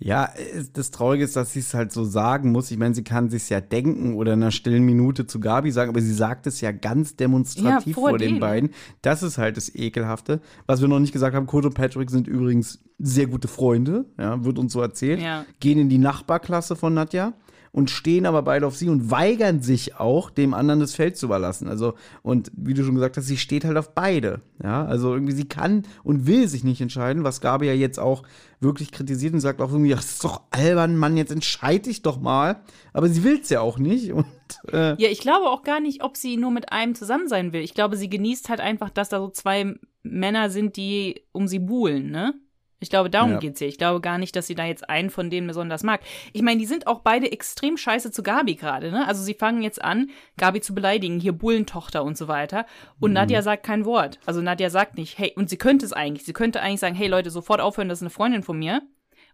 Ja, das Traurige ist, dass sie es halt so sagen muss. Ich meine, sie kann sich ja denken oder in einer stillen Minute zu Gabi sagen, aber sie sagt es ja ganz demonstrativ Ja, vor vor den beiden. Das ist halt das Ekelhafte. Was wir noch nicht gesagt haben, Kurt und Patrick sind übrigens sehr gute Freunde, ja, wird uns so erzählt. Ja. Gehen in die Nachbarklasse von Nadja und stehen aber beide auf sie und weigern sich auch, dem anderen das Feld zu überlassen. Also, und wie du schon gesagt hast, sie steht halt auf beide. Ja, also irgendwie sie kann und will sich nicht entscheiden, was Gabi ja jetzt auch wirklich kritisiert und sagt auch irgendwie, das ist doch albern, Mann, jetzt entscheide dich doch mal. Aber sie will es ja auch nicht. [LAUGHS] Und äh, Ja, ich glaube auch gar nicht, ob sie nur mit einem zusammen sein will. Ich glaube, sie genießt halt einfach, dass da so zwei Männer sind, die um sie buhlen, ne? Ich glaube, darum Ja. geht's ihr. Ich glaube gar nicht, dass sie da jetzt einen von denen besonders mag. Ich meine, die sind auch beide extrem scheiße zu Gabi gerade, ne? Also sie fangen jetzt an, Gabi zu beleidigen, hier Bullentochter und so weiter. Und Nadja sagt kein Wort. Also Nadja sagt nicht, hey, und sie könnte es eigentlich. Sie könnte eigentlich sagen, hey Leute, sofort aufhören, das ist eine Freundin von mir.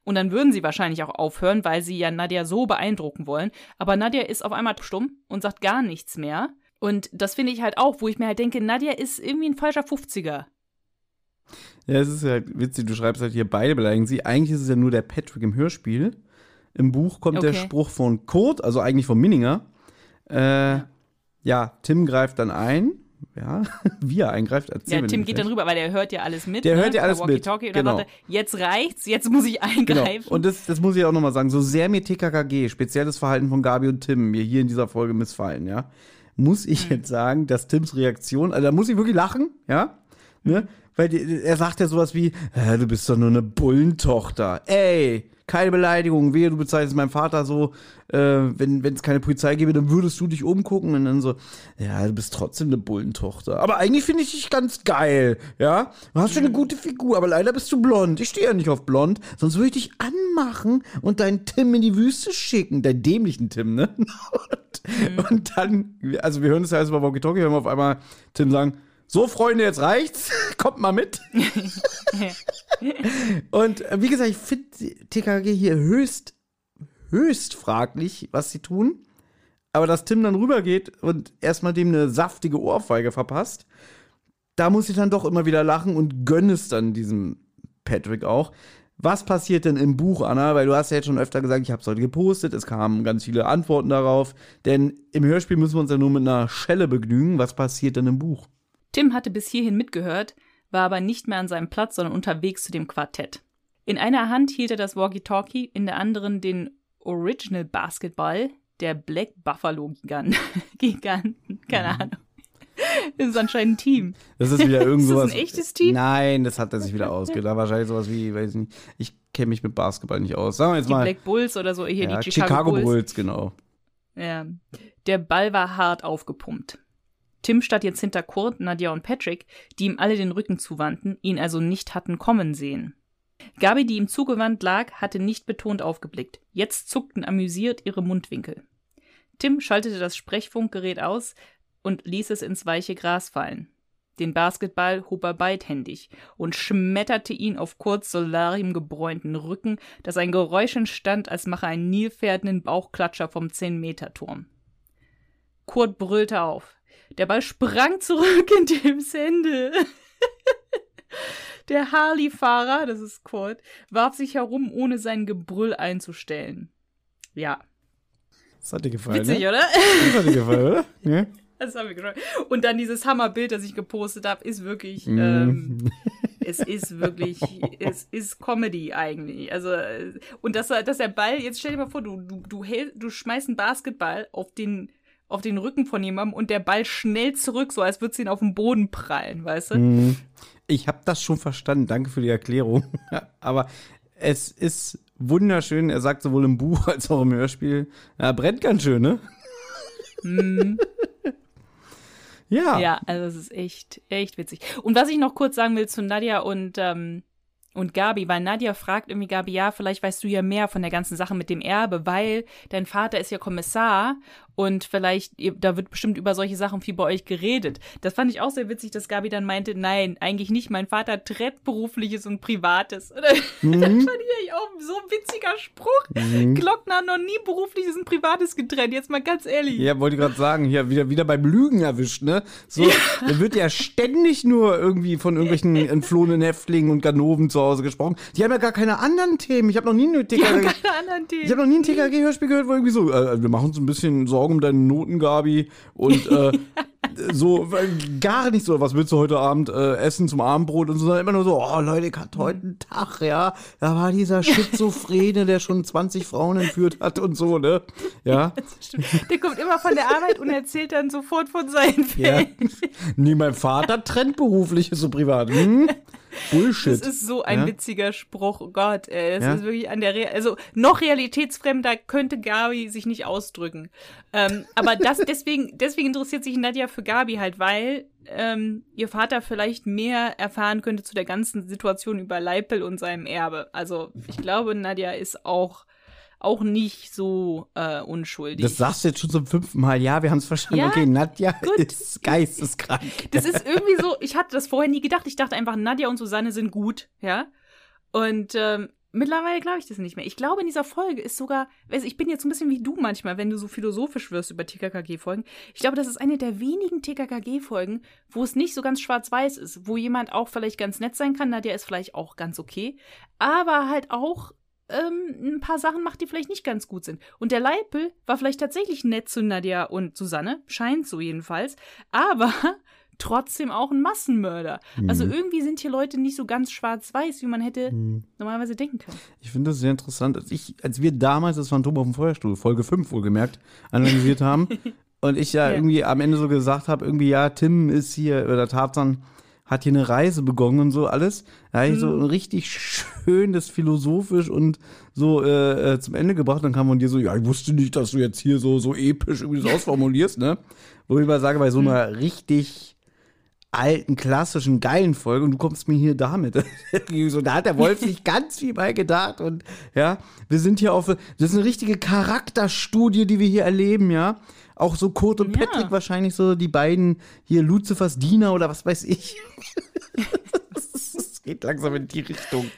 Und dann würden sie wahrscheinlich auch aufhören, weil sie ja Nadja so beeindrucken wollen. Aber Nadja ist auf einmal stumm und sagt gar nichts mehr. Und das finde ich halt auch, wo ich mir halt denke, Nadja ist irgendwie ein falscher 50er. Ja, es ist halt witzig, du schreibst halt hier, beide beleidigen sie. Eigentlich ist es ja nur der Patrick im Hörspiel. Im Buch kommt der Okay. Spruch von Kurt, also eigentlich von Minninger. Äh, ja. Tim greift dann ein. Ja, [LAUGHS] wie er eingreift, erzähl Ja, Tim geht dann gleich. rüber, weil der hört ja alles mit. Der ne, hört ja alles mit, dann genau. er, jetzt reicht's, jetzt muss ich Genau. eingreifen. Und das, das muss ich auch nochmal sagen, so sehr mir TKKG, spezielles Verhalten von Gabi und Tim, mir hier in dieser Folge missfallen, ja, muss ich Mhm. jetzt sagen, dass Tims Reaktion, also da muss ich wirklich lachen, ja, ne, weil die, er sagt ja sowas wie, äh, du bist doch nur eine Bullentochter, ey, keine Beleidigung, wehe, du bezeichnest meinen Vater so, äh, wenn es keine Polizei gäbe, dann würdest du dich umgucken und dann so, ja, du bist trotzdem eine Bullentochter. Aber eigentlich finde ich dich ganz geil, ja. Du hast schon eine gute Figur, aber leider bist du blond. Ich stehe ja nicht auf blond, sonst würde ich dich anmachen und deinen Tim in die Wüste schicken. Deinen dämlichen Tim, ne? [LAUGHS] Und, und dann, also wir hören das ja alles über Walkie-Talkie, hören wir auf einmal Tim sagen, so Freunde, jetzt reicht's, [LAUGHS] kommt mal mit. [LAUGHS] Und äh, wie gesagt, ich finde TKG hier höchst, höchst fraglich, was sie tun. Aber dass Tim dann rübergeht und erstmal dem eine saftige Ohrfeige verpasst, da muss ich dann doch immer wieder lachen und gönne es dann diesem Patrick auch. Was passiert denn im Buch, Anna? Weil du hast ja jetzt schon öfter gesagt, ich habe es heute gepostet, es kamen ganz viele Antworten darauf. Denn im Hörspiel müssen wir uns ja nur mit einer Schelle begnügen. Was passiert denn im Buch? Tim hatte bis hierhin mitgehört, war aber nicht mehr an seinem Platz, sondern unterwegs zu dem Quartett. In einer Hand hielt er das Walkie-Talkie, in der anderen den Original Basketball der Black Buffalo Giganten. [LAUGHS] Giganten, keine Ahnung. Das ist anscheinend ein Team. Das ist wieder irgend [LAUGHS] Ist das ein echtes Team? Nein, das hat er sich wieder ausgedacht. Wahrscheinlich sowas wie, weiß ich nicht. Ich kenne mich mit Basketball nicht aus. Sagen wir jetzt Die mal. Black Bulls oder so, hier ja, die Chicago, Bulls. genau. Ja. Der Ball war hart aufgepumpt. Tim stand jetzt hinter Kurt, Nadja und Patrick, die ihm alle den Rücken zuwandten, ihn also nicht hatten kommen sehen. Gabi, die ihm zugewandt lag, hatte nicht betont aufgeblickt. Jetzt zuckten amüsiert ihre Mundwinkel. Tim schaltete das Sprechfunkgerät aus und ließ es ins weiche Gras fallen. Den Basketball hob er beidhändig und schmetterte ihn auf kurz Solarium gebräunten Rücken, dass ein Geräusch entstand, als mache ein Nilpferd einen Bauchklatscher vom Zehn-Meter-Turm. Kurt brüllte auf. Der Ball sprang zurück in Tims Hände. Der Harley-Fahrer, das ist Kurt, warf sich herum, ohne sein Gebrüll einzustellen. Ja. Das hat dir gefallen, Witzig, ne? oder? Das hat dir gefallen, oder? [LAUGHS] Ja. Das habe ich geschaut. Und dann dieses Hammerbild, das ich gepostet habe, ist wirklich, Mhm. ähm, [LAUGHS] es ist wirklich, es ist Comedy eigentlich. Also, äh, und dass, dass der Ball, jetzt stell dir mal vor, du, du, du, hält, du schmeißt einen Basketball auf den, auf den Rücken von jemandem und der Ball schnell zurück, so als würde es ihn auf den Boden prallen, weißt du? Mhm. Ich habe das schon verstanden. Danke für die Erklärung. [LAUGHS] Aber es ist wunderschön. Er sagt sowohl im Buch [LAUGHS] als auch im Hörspiel, er brennt ganz schön, ne? [LAUGHS] ja. Ja, also es ist echt, echt witzig. Und was ich noch kurz sagen will zu Nadja und, ähm, und Gabi, weil Nadja fragt irgendwie Gabi, ja, vielleicht weißt du ja mehr von der ganzen Sache mit dem Erbe, weil dein Vater ist ja Kommissar und vielleicht, da wird bestimmt über solche Sachen viel bei euch geredet. Das fand ich auch sehr witzig, dass Gabi dann meinte, nein, eigentlich nicht, mein Vater trennt berufliches und privates. Und [LAUGHS] das fand ich auch so ein witziger Spruch. Glockner hat noch nie berufliches und privates getrennt, jetzt mal ganz ehrlich. Ja, wollte ich gerade sagen, hier wieder, wieder beim Lügen erwischt, ne? So, da wird ja ständig nur irgendwie von irgendwelchen [LAUGHS] entflohenen Häftlingen und Ganoven zu Hause gesprochen. Die haben ja gar keine anderen Themen. Ich habe noch nie eine TKG. Ich habe noch nie ein TKG-Hörspiel gehört, wo irgendwie so, äh, wir machen uns ein bisschen Sorgen um deine Noten, Gabi. Und äh, [LAUGHS] so, gar nicht so, was willst du heute Abend äh, essen zum Abendbrot und so, sondern immer nur so, oh Leute, ich hatte heute einen Tag, ja. Da war dieser [LAUGHS] Schizophrene, der schon 20 Frauen entführt hat und so, ne? Ja. [LAUGHS] Stimmt. Der kommt immer von der Arbeit und erzählt dann sofort von seinen ja. Fällen. Nee, mein Vater trennt berufliches und privat. Hm? Bullshit. Das ist so ein Ja? witziger Spruch. Oh Gott, ey, das Ja? ist wirklich an der, Re also noch realitätsfremder könnte Gabi sich nicht ausdrücken. Ähm, aber das, [LAUGHS] deswegen, deswegen interessiert sich Nadja für Gabi halt, weil ähm, ihr Vater vielleicht mehr erfahren könnte zu der ganzen Situation über Leipel und seinem Erbe. Also ich glaube, Nadja ist auch auch nicht so äh, unschuldig. das sagst du jetzt schon zum fünften Mal. Ja, wir haben es verstanden. Ja, okay, Nadja gut. [LAUGHS] ist geisteskrank. Das ist irgendwie so, ich hatte das vorher nie gedacht. Ich dachte einfach, Nadja und Susanne sind gut, ja. Und ähm, mittlerweile glaube ich das nicht mehr. Ich glaube, in dieser Folge ist sogar, also ich bin jetzt ein bisschen wie du manchmal, wenn du so philosophisch wirst über TKKG-Folgen. Ich glaube, das ist eine der wenigen TKKG-Folgen, wo es nicht so ganz schwarz-weiß ist, wo jemand auch vielleicht ganz nett sein kann. Nadja ist vielleicht auch ganz okay, aber halt auch ähm, ein paar Sachen macht, die vielleicht nicht ganz gut sind. Und der Leipel war vielleicht tatsächlich nett zu Nadja und Susanne, scheint so jedenfalls, aber [LAUGHS] trotzdem auch ein Massenmörder. Also irgendwie sind hier Leute nicht so ganz schwarz-weiß, wie man hätte normalerweise denken können. Ich finde das sehr interessant. Als, ich, als wir damals das Phantom auf dem Feuerstuhl, Folge 5 wohlgemerkt, analysiert haben [LAUGHS] und ich ja, Ja. irgendwie am Ende so gesagt habe, irgendwie, ja, Tim ist hier, oder Tarzan hat hier eine Reise begonnen und so alles. Da habe ich so ein richtig schönes philosophisch und so äh, äh, zum Ende gebracht. Dann kam von dir so, ja, ich wusste nicht, dass du jetzt hier so, so episch irgendwie das ausformulierst, ne? Wo ich mal sage, bei so einer richtig alten, klassischen, geilen Folge und du kommst mir hier damit. [LAUGHS] so, da hat der Wolf sich ganz viel bei gedacht und ja, wir sind hier auf, das ist eine richtige Charakterstudie, die wir hier erleben, ja. Auch so Kurt und Ja. Patrick wahrscheinlich so die beiden hier Luzifers Diener oder was weiß ich. Es [LAUGHS] geht langsam in die Richtung.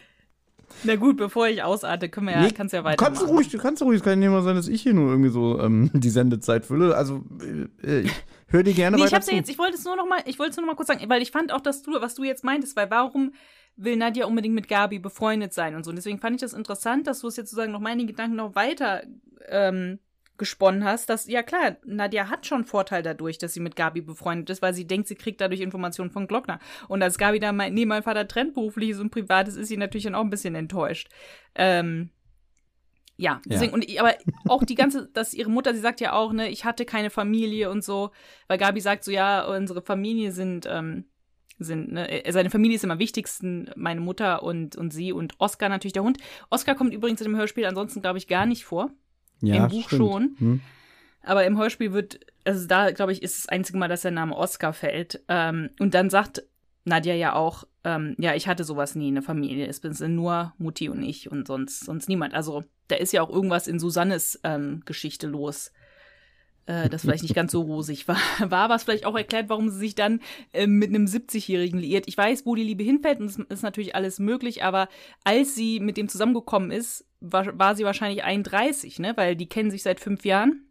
Na gut, bevor ich ausarte, können wir ja, Nee, kannst ja Kannst du weitermachen. ruhig, du kannst du ruhig, es kann nicht immer sein, dass ich hier nur irgendwie so ähm, [LAUGHS] die Sendezeit fülle. Also äh, ich höre dir gerne Nee, ich weiter hab's zu. ja jetzt, ich wollte es nur noch mal, ich wollte es nur noch mal kurz sagen, weil ich fand auch, dass du, was du jetzt meintest, weil warum will Nadja unbedingt mit Gabi befreundet sein und so. Und deswegen fand ich das interessant, dass du es jetzt sozusagen noch meine Gedanken noch weiter ähm, gesponnen hast, dass, ja klar, Nadja hat schon Vorteil dadurch, dass sie mit Gabi befreundet ist, weil sie denkt, sie kriegt dadurch Informationen von Glockner. Und als Gabi da meint, nee, mein Vater trennt berufliches und privates, ist sie natürlich dann auch ein bisschen enttäuscht. Ähm, ja, deswegen, und ich, aber auch die ganze, [LAUGHS] dass ihre Mutter, sie sagt ja auch, ne, ich hatte keine Familie und so, weil Gabi sagt so, ja, unsere Familie sind, ähm, sind, ne, äh, seine Familie ist immer am wichtigsten, meine Mutter und, und sie und Oscar natürlich der Hund. Oscar kommt übrigens in dem Hörspiel ansonsten, glaube ich, gar nicht vor. Ja, im Buch stimmt. schon. Hm. aber im Hörspiel wird, also da, glaube ich, ist das einzige Mal, dass der Name Oscar fällt. Ähm, und dann sagt Nadja ja auch, ähm, ja, ich hatte sowas nie in der Familie. Es sind nur Mutti und ich und sonst, sonst niemand. Also da ist ja auch irgendwas in Susannes ähm, Geschichte los äh, das vielleicht nicht ganz so rosig war. [LAUGHS] War was vielleicht auch erklärt, warum sie sich dann äh, mit einem 70-Jährigen liiert. Ich weiß, wo die Liebe hinfällt und es ist natürlich alles möglich, aber als sie mit dem zusammengekommen ist, war, war sie wahrscheinlich 31, ne? Weil die kennen sich seit fünf Jahren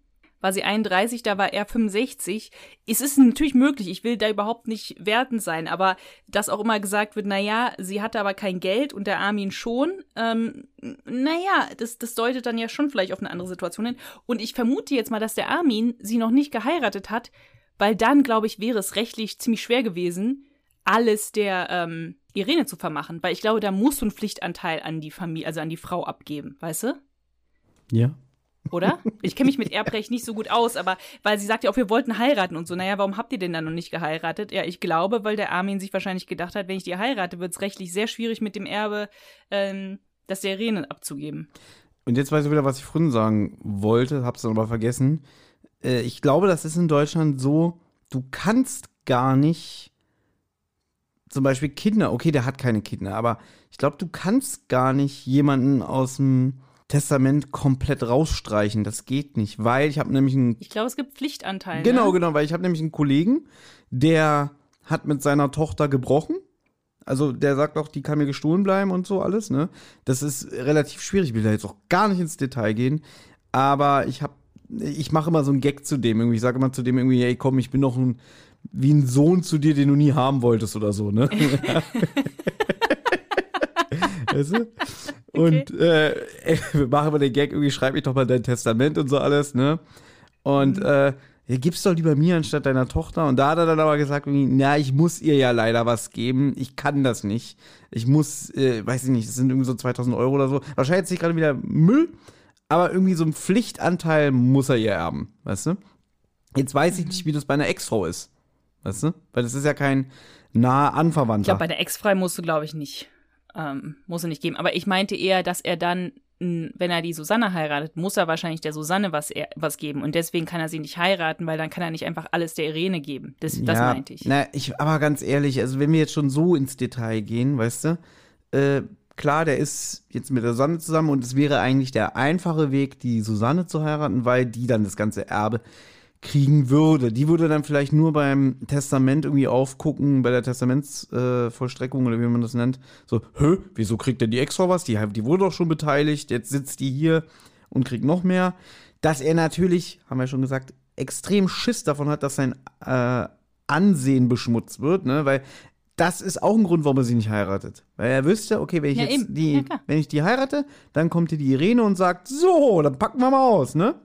war sie 31, da war er 65. Es ist natürlich möglich, ich will da überhaupt nicht wertend sein, aber dass auch immer gesagt wird, naja, sie hatte aber kein Geld und der Armin schon, ähm, naja, das, das deutet dann ja schon vielleicht auf eine andere Situation hin. Und ich vermute jetzt mal, dass der Armin sie noch nicht geheiratet hat, weil dann, glaube ich, wäre es rechtlich ziemlich schwer gewesen, alles der ähm, Irene zu vermachen, weil ich glaube, da musst du einen Pflichtanteil an die Familie, also an die Frau abgeben, weißt du? Ja oder? Ich kenne mich mit Erbrecht nicht so gut aus, aber weil sie sagt ja auch, wir wollten heiraten und so. Naja, warum habt ihr denn dann noch nicht geheiratet? Ja, ich glaube, weil der Armin sich wahrscheinlich gedacht hat, wenn ich die heirate, wird es rechtlich sehr schwierig mit dem Erbe, ähm, das der Irene abzugeben. Und jetzt weiß ich wieder, was ich vorhin sagen wollte, hab's dann aber vergessen. Äh, ich glaube, das ist in Deutschland so, du kannst gar nicht zum Beispiel Kinder, okay, der hat keine Kinder, aber ich glaube, du kannst gar nicht jemanden aus dem Testament komplett rausstreichen. Das geht nicht, weil ich habe nämlich einen. Ich glaube, es gibt Pflichtanteile. Genau, ne? genau, weil ich habe nämlich einen Kollegen, der hat mit seiner Tochter gebrochen. Also der sagt auch, die kann mir gestohlen bleiben und so alles, ne? Das ist relativ schwierig. Ich will da jetzt auch gar nicht ins Detail gehen. Aber ich habe, ich mache immer so einen Gag zu dem irgendwie. Ich sage immer zu dem irgendwie, hey komm, ich bin doch ein, wie ein Sohn zu dir, den du nie haben wolltest oder so, ne? [LAUGHS] [LAUGHS] weißt du? [LAUGHS] Und äh, wir machen mal den Gag, irgendwie schreib mich doch mal dein Testament und so alles, ne? Und mhm. äh, ja, gib's doch lieber mir anstatt deiner Tochter. Und da hat er dann aber gesagt, na, ich muss ihr ja leider was geben. Ich kann das nicht. Ich muss, äh, weiß ich nicht, das sind irgendwie so 2000 Euro oder so. Wahrscheinlich jetzt nicht gerade wieder Müll, aber irgendwie so ein Pflichtanteil muss er ihr erben, weißt du? Jetzt weiß ich mhm. nicht, wie das bei einer Ex-Frau ist, weißt du? Weil das ist ja kein naher Anverwandter. Ich glaube, bei der Ex-Frau musst du, glaube ich, nicht ähm, muss er nicht geben. Aber ich meinte eher, dass er dann, wenn er die Susanne heiratet, muss er wahrscheinlich der Susanne was, er, was geben. Und deswegen kann er sie nicht heiraten, weil dann kann er nicht einfach alles der Irene geben. Das, das ja, meinte ich. Na, ich. Aber ganz ehrlich, also wenn wir jetzt schon so ins Detail gehen, weißt du, äh, klar, der ist jetzt mit der Susanne zusammen und es wäre eigentlich der einfache Weg, die Susanne zu heiraten, weil die dann das ganze Erbe kriegen würde. Die würde dann vielleicht nur beim Testament irgendwie aufgucken, bei der Testamentsvollstreckung äh, oder wie man das nennt. So, hä, wieso kriegt denn die extra was? Die, die wurde doch schon beteiligt, jetzt sitzt die hier und kriegt noch mehr. Dass er natürlich, haben wir schon gesagt, extrem Schiss davon hat, dass sein äh, Ansehen beschmutzt wird, ne? Weil das ist auch ein Grund, warum er sie nicht heiratet. Weil er wüsste, okay, wenn ich ja, jetzt eben. die, ja, wenn ich die heirate, dann kommt hier die Irene und sagt, so, dann packen wir mal aus, ne?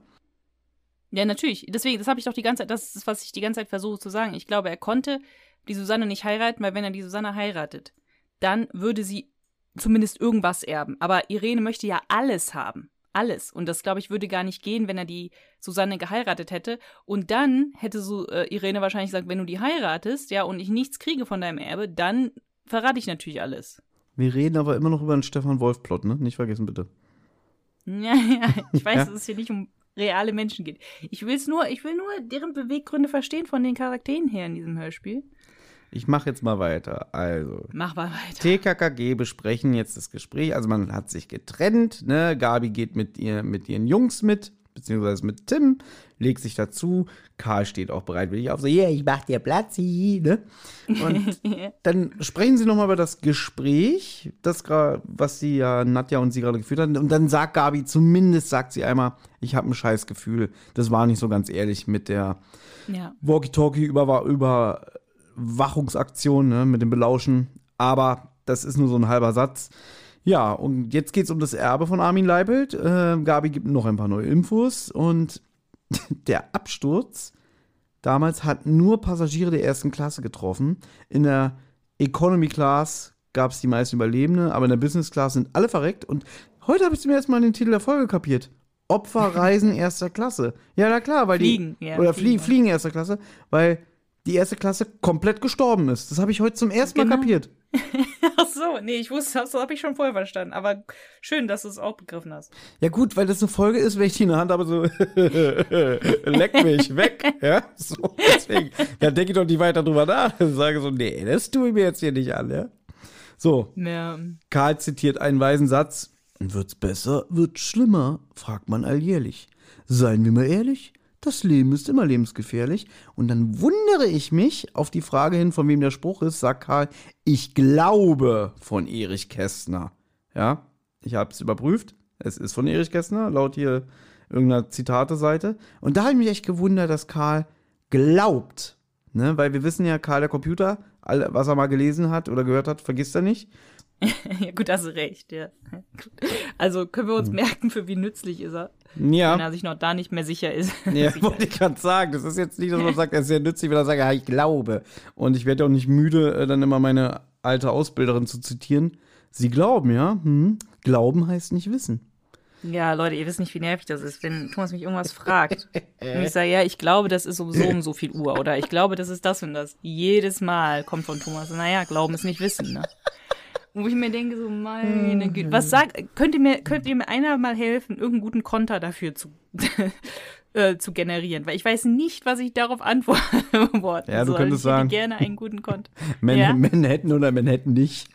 Ja, natürlich. Deswegen, das habe ich doch die ganze Zeit, das ist, was ich die ganze Zeit versuche zu sagen. Ich glaube, er konnte die Susanne nicht heiraten, weil wenn er die Susanne heiratet, dann würde sie zumindest irgendwas erben. Aber Irene möchte ja alles haben. Alles. Und das, glaube ich, würde gar nicht gehen, wenn er die Susanne geheiratet hätte. Und dann hätte so äh, Irene wahrscheinlich gesagt, wenn du die heiratest, ja, und ich nichts kriege von deinem Erbe, dann verrate ich natürlich alles. Wir reden aber immer noch über einen Stefan Wolf-Plot, ne? Nicht vergessen, bitte. [LAUGHS] Ja, ja. Ich weiß, ja? es hier nicht um reale Menschen geht. Ich will's nur, ich will nur deren Beweggründe verstehen von den Charakteren her in diesem Hörspiel. Ich mache jetzt mal weiter. Also. Mach mal weiter. TKKG besprechen jetzt das Gespräch. Also man hat sich getrennt, ne? Gabi geht mit ihr, mit ihren Jungs mit beziehungsweise mit Tim, legt sich dazu. Karl steht auch bereitwillig auf, so, yeah, ich mach dir Platz, ne? Und [LAUGHS] dann sprechen sie nochmal über das Gespräch, das was sie ja, Nadja und sie gerade geführt hatten. Und dann sagt Gabi, zumindest sagt sie einmal, ich habe ein scheiß Gefühl. Das war nicht so ganz ehrlich mit der ja. Walkie-Talkie-Überwachungsaktion, ne, mit dem Belauschen. Aber das ist nur so ein halber Satz. Ja, und jetzt geht es um das Erbe von Armin Leibelt. Äh, Gabi gibt noch ein paar neue Infos und [LAUGHS] der Absturz damals hat nur Passagiere der ersten Klasse getroffen. In der Economy Class gab es die meisten Überlebende, aber in der Business Class sind alle verreckt. Und heute habe ich zum ersten Mal den Titel der Folge kapiert. Opferreisen erster Klasse. Ja, na klar, weil fliegen, die. Ja, oder fliegen, fliegen erster Klasse, weil die erste Klasse komplett gestorben ist. Das habe ich heute zum ersten Mal Genau. kapiert. [LAUGHS] Ach so, nee, ich wusste, das habe ich schon vorher verstanden. Aber schön, dass du es auch begriffen hast. Ja gut, weil das eine Folge ist, wenn ich die in der Hand habe, so [LAUGHS] leck mich weg. [LAUGHS] Ja, so deswegen. Da denke ich doch nicht weiter drüber nach. Ich sage so, nee, das tue ich mir jetzt hier nicht an, ja. So, Ja. Karl zitiert einen weisen Satz. Wird's besser, wird's schlimmer, fragt man alljährlich. Seien wir mal ehrlich, das Leben ist immer lebensgefährlich. Und dann wundere ich mich auf die Frage hin, von wem der Spruch ist, sagt Karl, ich glaube von Erich Kästner. Ja, ich habe es überprüft. Es ist von Erich Kästner, laut hier irgendeiner Zitate-Seite. Und da habe ich mich echt gewundert, dass Karl glaubt. Ne? Weil wir wissen ja, Karl der Computer, was er mal gelesen hat oder gehört hat, vergisst er nicht. [LAUGHS] ja, gut, hast du recht, ja. Also können wir uns merken, für wie nützlich ist er, Hm. Ja. wenn er sich noch da nicht mehr sicher ist. [LAUGHS] Ja, wollte ich gerade sagen. Das ist jetzt nicht, dass man sagt, er ist sehr nützlich, wenn er sagt, ja, ich glaube. Und ich werde auch nicht müde, äh, dann immer meine alte Ausbilderin zu zitieren. Sie glauben, ja? Hm. Glauben heißt nicht wissen. Ja, Leute, ihr wisst nicht, wie nervig das ist, wenn Thomas mich irgendwas fragt. Und ich sage, ja, ich glaube, das ist um so um so viel Uhr. Oder ich glaube, das ist das und das. Jedes Mal kommt von Thomas, naja, Glauben ist nicht Wissen, ne? Wo ich mir denke, so, meine Güte, was sagt, könnt ihr mir, könnt ihr mir einer mal helfen, irgendeinen guten Konter dafür zu, [LAUGHS] äh, zu generieren? Weil ich weiß nicht, was ich darauf antworten Ja, du soll. könntest ich hätte sagen- gerne einen guten Konter. [LAUGHS] Man Ja. [LAUGHS] Manhattan oder Manhattan nicht.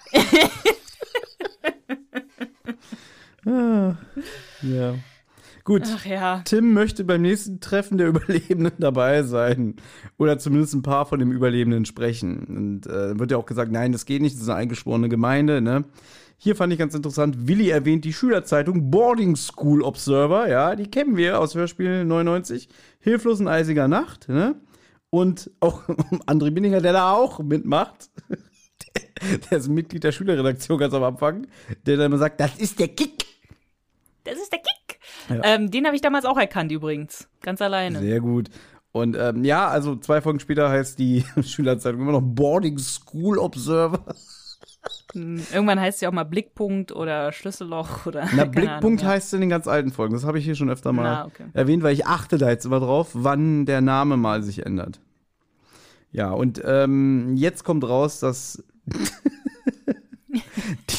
ah, ja. Gut. Ach ja. Tim möchte beim nächsten Treffen der Überlebenden [LAUGHS] dabei sein. Oder zumindest ein paar von dem Überlebenden sprechen. Und äh, wird ja auch gesagt, nein, das geht nicht, das ist eine eingeschworene Gemeinde, ne? Hier fand ich ganz interessant, Willi erwähnt die Schülerzeitung Boarding School Observer, ja, die kennen wir aus Hörspiel 99. Hilflos in eisiger Nacht, ne? Und auch [LAUGHS] André Binninger, der da auch mitmacht. [LAUGHS] Der ist Mitglied der Schülerredaktion ganz am Anfang, der dann immer sagt, das ist der Kick. Das ist der Kick. Ja. Ähm, den habe ich damals auch erkannt übrigens. Ganz alleine. Sehr gut. Und ähm, ja, also zwei Folgen später heißt die [LAUGHS] Schülerzeitung immer noch Boarding School Observer. Hm, Irgendwann heißt ja auch mal Blickpunkt oder Schlüsselloch oder. Na, [LAUGHS] Blickpunkt Ahnung, heißt es in den ganz alten Folgen. Das habe ich hier schon öfter mal Na, okay. erwähnt, weil ich achte da jetzt immer drauf, wann der Name mal sich ändert. Ja, und ähm, jetzt kommt raus, dass [LAUGHS]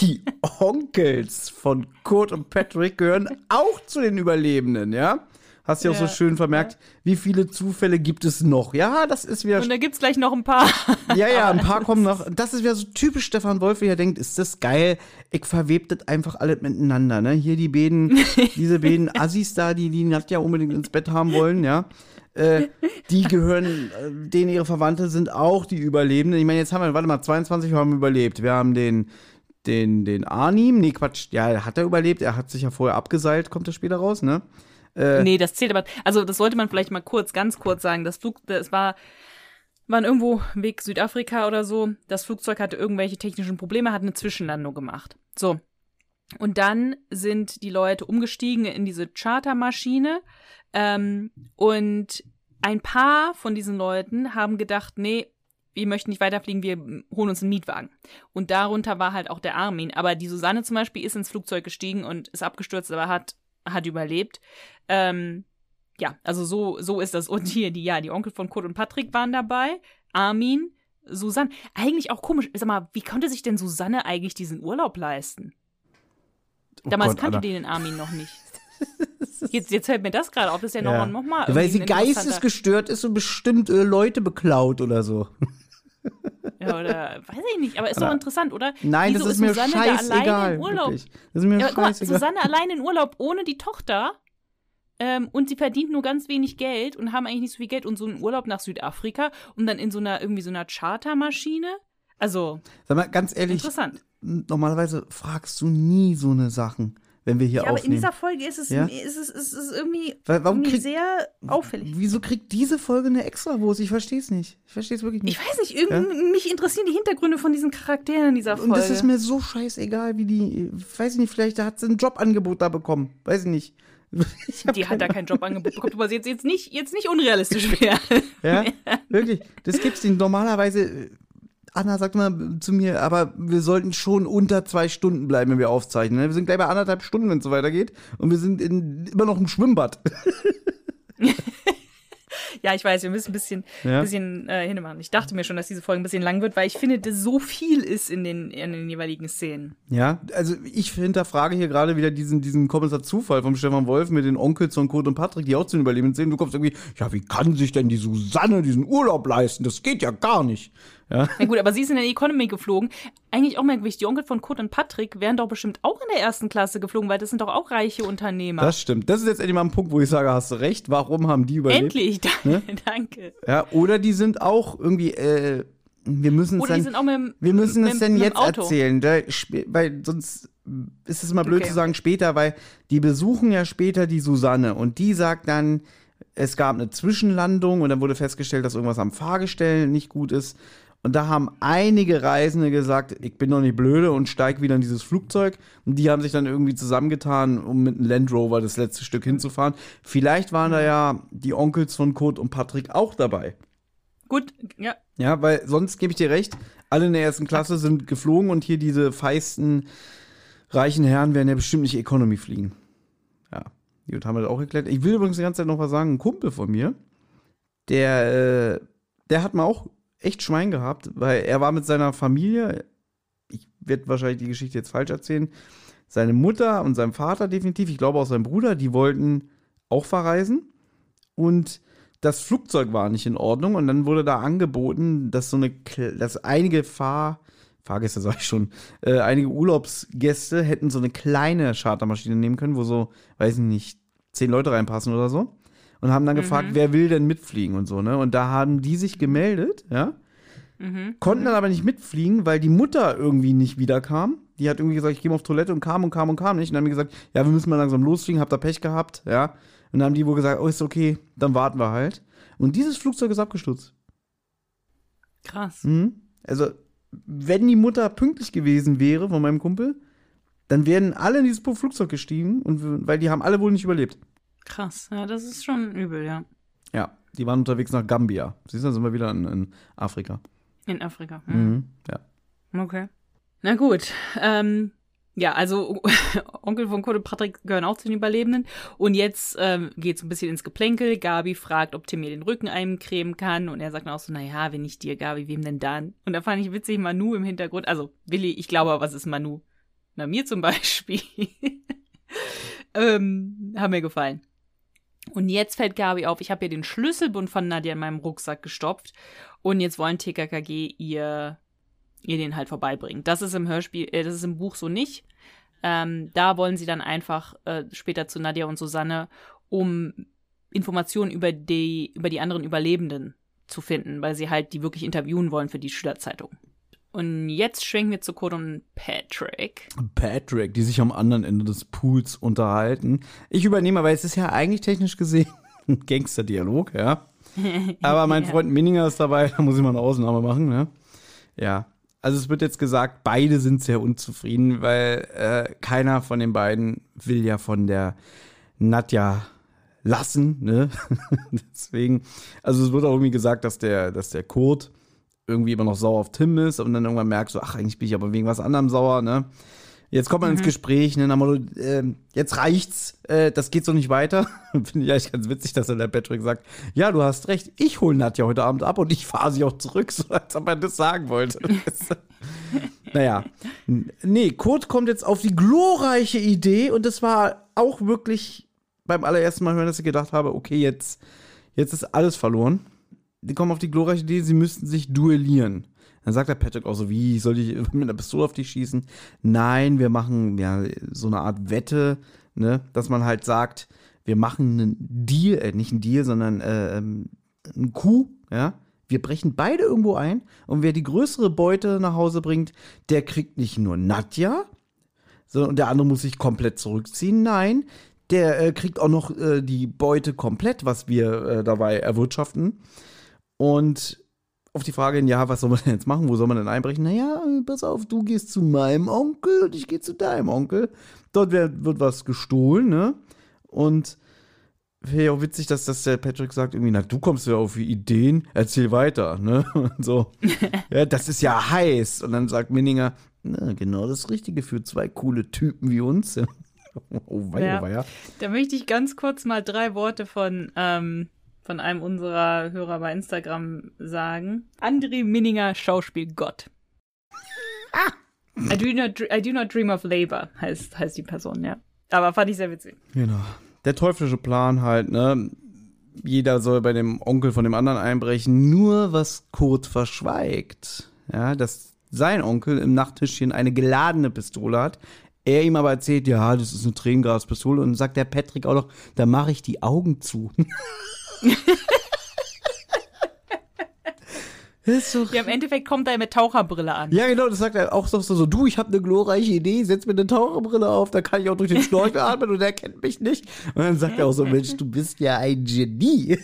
die Onkels von Kurt und Patrick gehören auch zu den Überlebenden, ja? Hast du ja auch so Ja, schön vermerkt, wie viele Zufälle gibt es noch? Ja, das ist wieder Und da gibt's gleich noch ein paar. Ja, ja, ein paar [LAUGHS] kommen noch. Das ist wieder so typisch Stefan Wolf, wie er denkt, ist das geil. Ich verwebt das einfach alles miteinander, ne? Hier die beiden, diese beiden [LAUGHS] Assis da, die die Nadja unbedingt ins Bett haben wollen, ja. Äh, die gehören, äh, denen ihre Verwandte sind auch die Überlebenden. Ich meine, jetzt haben wir, warte mal, 22 haben überlebt. Wir haben den, den, den Arnim, nee, Quatsch, ja, hat er überlebt. Er hat sich ja vorher abgeseilt, kommt er später raus, ne? nee, das zählt aber. Also, das sollte man vielleicht mal kurz, ganz kurz sagen. Das Flug, das war, waren irgendwo Weg Südafrika oder so. Das Flugzeug hatte irgendwelche technischen Probleme, hat eine Zwischenlandung gemacht. So. Und dann sind die Leute umgestiegen in diese Chartermaschine. Ähm, und ein paar von diesen Leuten haben gedacht, nee, wir möchten nicht weiterfliegen, wir holen uns einen Mietwagen. Und darunter war halt auch der Armin. Aber die Susanne zum Beispiel ist ins Flugzeug gestiegen und ist abgestürzt, aber hat, hat überlebt. Ähm, ja, also so, so ist das. Und hier, die, ja, die Onkel von Kurt und Patrick waren dabei. Armin, Susanne. Eigentlich auch komisch. Sag mal, wie konnte sich denn Susanne eigentlich diesen Urlaub leisten? Oh Damals Gott, kannte Alter. die den Armin noch nicht. [LAUGHS] Jetzt, jetzt fällt mir das gerade auf, das ist ja, Ja. noch, noch mal Weil sie geistesgestört ist und bestimmt äh, Leute beklaut oder so. Ja, oder weiß ich nicht, aber ist doch interessant, oder? Nein, Wieso das ist mir Susanne da scheißegal. Wirklich. Das ist mir Ja, guck mal, scheißegal. Susanne allein in Urlaub ohne die Tochter ähm, und sie verdient nur ganz wenig Geld und haben eigentlich nicht so viel Geld und so einen Urlaub nach Südafrika und dann in so einer irgendwie so einer Chartermaschine. Also Sag mal, ganz ehrlich, interessant. normalerweise fragst du nie so eine Sachen, wenn wir hier Ja, aber in aufnehmen. dieser Folge ist es, Ja? ist es, ist es irgendwie, warum irgendwie krieg- sehr auffällig. Wieso kriegt diese Folge eine Extrawurst? Ich verstehe es nicht. Ich verstehe es wirklich nicht. Ich weiß nicht, irgendwie, mich interessieren die Hintergründe von diesen Charakteren in dieser Folge. Und das ist mir so scheißegal, wie die, weiß ich nicht, vielleicht hat sie ein Jobangebot da bekommen. Weiß ich nicht. [LAUGHS] Ich die hat da kein Jobangebot bekommen, aber jetzt, jetzt, nicht, jetzt nicht unrealistisch [LAUGHS] wäre. Ja, wirklich. Das gibt's nicht. Normalerweise, äh, Anna sagt mal zu mir, aber wir sollten schon unter zwei Stunden bleiben, wenn wir aufzeichnen. ne? Wir sind gleich bei anderthalb Stunden, wenn es so weitergeht. Und wir sind in, immer noch im Schwimmbad. [LAUGHS] Ja, ich weiß, wir müssen ein bisschen, Ja. bisschen äh, hinmachen. Ich dachte mir schon, dass diese Folge ein bisschen lang wird, weil ich finde, dass so viel ist in den, in den jeweiligen Szenen. Ja, also ich hinterfrage hier gerade wieder diesen, diesen Kommissar Zufall vom Stefan Wolf mit den Onkels von Kurt und Patrick, die auch zu den Überlebenden sehen. Du kommst irgendwie, ja, wie kann sich denn die Susanne diesen Urlaub leisten? Das geht ja gar nicht. Ja, Na gut, aber sie ist in der Economy geflogen. Eigentlich auch merkwürdig, die Onkel von Kurt und Patrick wären doch bestimmt auch in der ersten Klasse geflogen, weil das sind doch auch reiche Unternehmer. das stimmt. Das ist jetzt endlich mal ein Punkt, wo ich sage, hast du recht. Warum haben die überlebt? Endlich, danke. [LAUGHS] danke. Ja, oder die sind auch irgendwie, äh, wir müssen es dann, sind auch mit dem wir müssen mit, es denn jetzt Auto. erzählen, da, sp- weil sonst ist es immer blöd Okay. zu sagen später, weil die besuchen ja später die Susanne und die sagt dann, es gab eine Zwischenlandung und dann wurde festgestellt, dass irgendwas am Fahrgestell nicht gut ist. Und da haben einige Reisende gesagt, ich bin doch nicht blöde und steig wieder in dieses Flugzeug. Und die haben sich dann irgendwie zusammengetan, um mit einem Land Rover das letzte Stück hinzufahren. Vielleicht waren da ja die Onkels von Kurt und Patrick auch dabei. Gut, ja. Ja, weil sonst gebe ich dir recht, alle in der ersten Klasse sind geflogen und hier diese feisten reichen Herren werden ja bestimmt nicht Economy fliegen. Ja, gut, haben wir das auch geklärt. Ich will übrigens die ganze Zeit noch was sagen. Ein Kumpel von mir, der, äh, der hat mal auch echt Schwein gehabt, weil er war mit seiner Familie, ich werde wahrscheinlich die Geschichte jetzt falsch erzählen, seine Mutter und sein Vater definitiv, ich glaube auch sein Bruder, die wollten auch verreisen und das Flugzeug war nicht in Ordnung und dann wurde da angeboten, dass so eine, dass einige Fahr, Fahrgäste [LAUGHS] sag ich schon, äh, einige Urlaubsgäste hätten so eine kleine Chartermaschine nehmen können, wo so, weiß ich nicht, zehn Leute reinpassen oder so. Und haben dann gefragt, wer will denn mitfliegen und so, ne? Und da haben die sich gemeldet, ja? Konnten dann aber nicht mitfliegen, weil die Mutter irgendwie nicht wiederkam. Die hat irgendwie gesagt, ich gehe mal auf Toilette und kam und kam und kam nicht. Und dann haben die gesagt, ja, wir müssen mal langsam losfliegen, habt ihr Pech gehabt, ja? Und dann haben die wohl gesagt, oh, ist okay, dann warten wir halt. Und dieses Flugzeug ist abgestürzt. Krass. Mhm. Also, wenn die Mutter pünktlich gewesen wäre von meinem Kumpel, dann wären alle in dieses Flugzeug gestiegen, und, weil die haben alle wohl nicht überlebt. Krass. Ja, das ist schon übel, ja. Ja, die waren unterwegs nach Gambia. Siehst du, da sind wir wieder in, in Afrika. In Afrika. Hm. Mhm. Ja. Okay. Na gut. Ähm, ja, also [LAUGHS] Onkel von Kurt und Patrick gehören auch zu den Überlebenden. Und jetzt ähm, geht es ein bisschen ins Geplänkel. Gabi fragt, ob Tim mir den Rücken eincremen kann. Und er sagt dann auch so, naja, wenn nicht dir, Gabi, wem denn dann? Und da fand ich witzig, Manu im Hintergrund. Also, Willi, ich glaube, aber, was ist Manu? Na, mir zum [LAUGHS] Beispiel. [LAUGHS] ähm, haben mir gefallen. Und jetzt fällt Gabi auf, ich habe ihr den Schlüsselbund von Nadja in meinem Rucksack gestopft. Und jetzt wollen TKKG ihr ihr den halt vorbeibringen. Das ist im Hörspiel, äh, das ist im Buch so nicht. Ähm, da wollen sie dann einfach äh, später zu Nadja und Susanne, um Informationen über die, über die anderen Überlebenden zu finden, weil sie halt die wirklich interviewen wollen für die Schülerzeitung. Und jetzt schwenken wir zu Kurt und Patrick. Patrick, die sich am anderen Ende des Pools unterhalten. Ich übernehme, weil es ist ja eigentlich technisch gesehen [LAUGHS] ein Gangsterdialog, ja. [LAUGHS] Aber mein Ja. Freund Minninger ist dabei, [LAUGHS] da muss ich mal eine Ausnahme machen, ne? Ja. Also es wird jetzt gesagt, beide sind sehr unzufrieden, weil äh, keiner von den beiden will ja von der Nadja lassen, ne? Deswegen, also es wird auch irgendwie gesagt, dass der, dass der Kurt irgendwie immer noch sauer auf Tim ist und dann irgendwann merkt so, ach, eigentlich bin ich aber wegen was anderem sauer, ne? Jetzt kommt man ins Gespräch, ne, Motto, äh, jetzt reicht's, äh, das geht so nicht weiter. [LAUGHS] Finde ich eigentlich ganz witzig, dass dann der Patrick sagt, ja, du hast recht, ich hole Nadja heute Abend ab und ich fahre sie auch zurück, [LAUGHS] so als ob er das sagen wollte. [LAUGHS] naja, nee, Kurt kommt jetzt auf die glorreiche Idee und das war auch wirklich beim allerersten Mal hören, dass ich gedacht habe, okay, jetzt, jetzt ist alles verloren. Die kommen auf die glorreiche Idee, sie müssten sich duellieren. Dann sagt der Patrick auch so, wie, soll ich mit einer Pistole auf dich schießen? Nein, wir machen ja so eine Art Wette, ne, dass man halt sagt, wir machen einen Deal, äh, nicht einen Deal, sondern äh, ähm, einen Coup, ja. Wir brechen beide irgendwo ein und wer die größere Beute nach Hause bringt, der kriegt nicht nur Nadja, so, und der andere muss sich komplett zurückziehen. Nein, der äh, kriegt auch noch äh, die Beute komplett, was wir äh, dabei erwirtschaften. Und auf die Frage, hin, ja, was soll man denn jetzt machen? Wo soll man denn einbrechen? Naja, pass auf, du gehst zu meinem Onkel und ich gehe zu deinem Onkel. Dort wird, wird was gestohlen, ne? Und wäre ja auch witzig, dass das der Patrick sagt, irgendwie, na, du kommst ja auf Ideen, erzähl weiter, ne? [LAUGHS] Und so. [LAUGHS] ja, das ist ja heiß. Und dann sagt Minninger, na, genau das Richtige für zwei coole Typen wie uns. [LAUGHS] oh, weia, Ja. weia. Da möchte ich ganz kurz mal drei Worte von, ähm, von einem unserer Hörer bei Instagram sagen. André Minninger Schauspielgott. Ah! I do not, I do not dream of labor, heißt, heißt die Person, ja. Aber fand ich sehr witzig. Genau. Der teuflische Plan halt, ne? Jeder soll bei dem Onkel von dem anderen einbrechen, nur was Kurt verschweigt. Ja, dass sein Onkel im Nachttischchen eine geladene Pistole hat. Er ihm aber erzählt, ja, das ist eine Tränengaspistole. Und sagt der Patrick auch noch, da mache ich die Augen zu. [LAUGHS] [LAUGHS] So ja, im Endeffekt kommt er mit Taucherbrille an. Ja, genau, das sagt er auch so, so du, ich habe eine glorreiche Idee, setz mir eine Taucherbrille auf, da kann ich auch durch den Schnorchel [LAUGHS] atmen und er kennt mich nicht. Und dann sagt er auch so, Mensch, du bist ja ein Genie.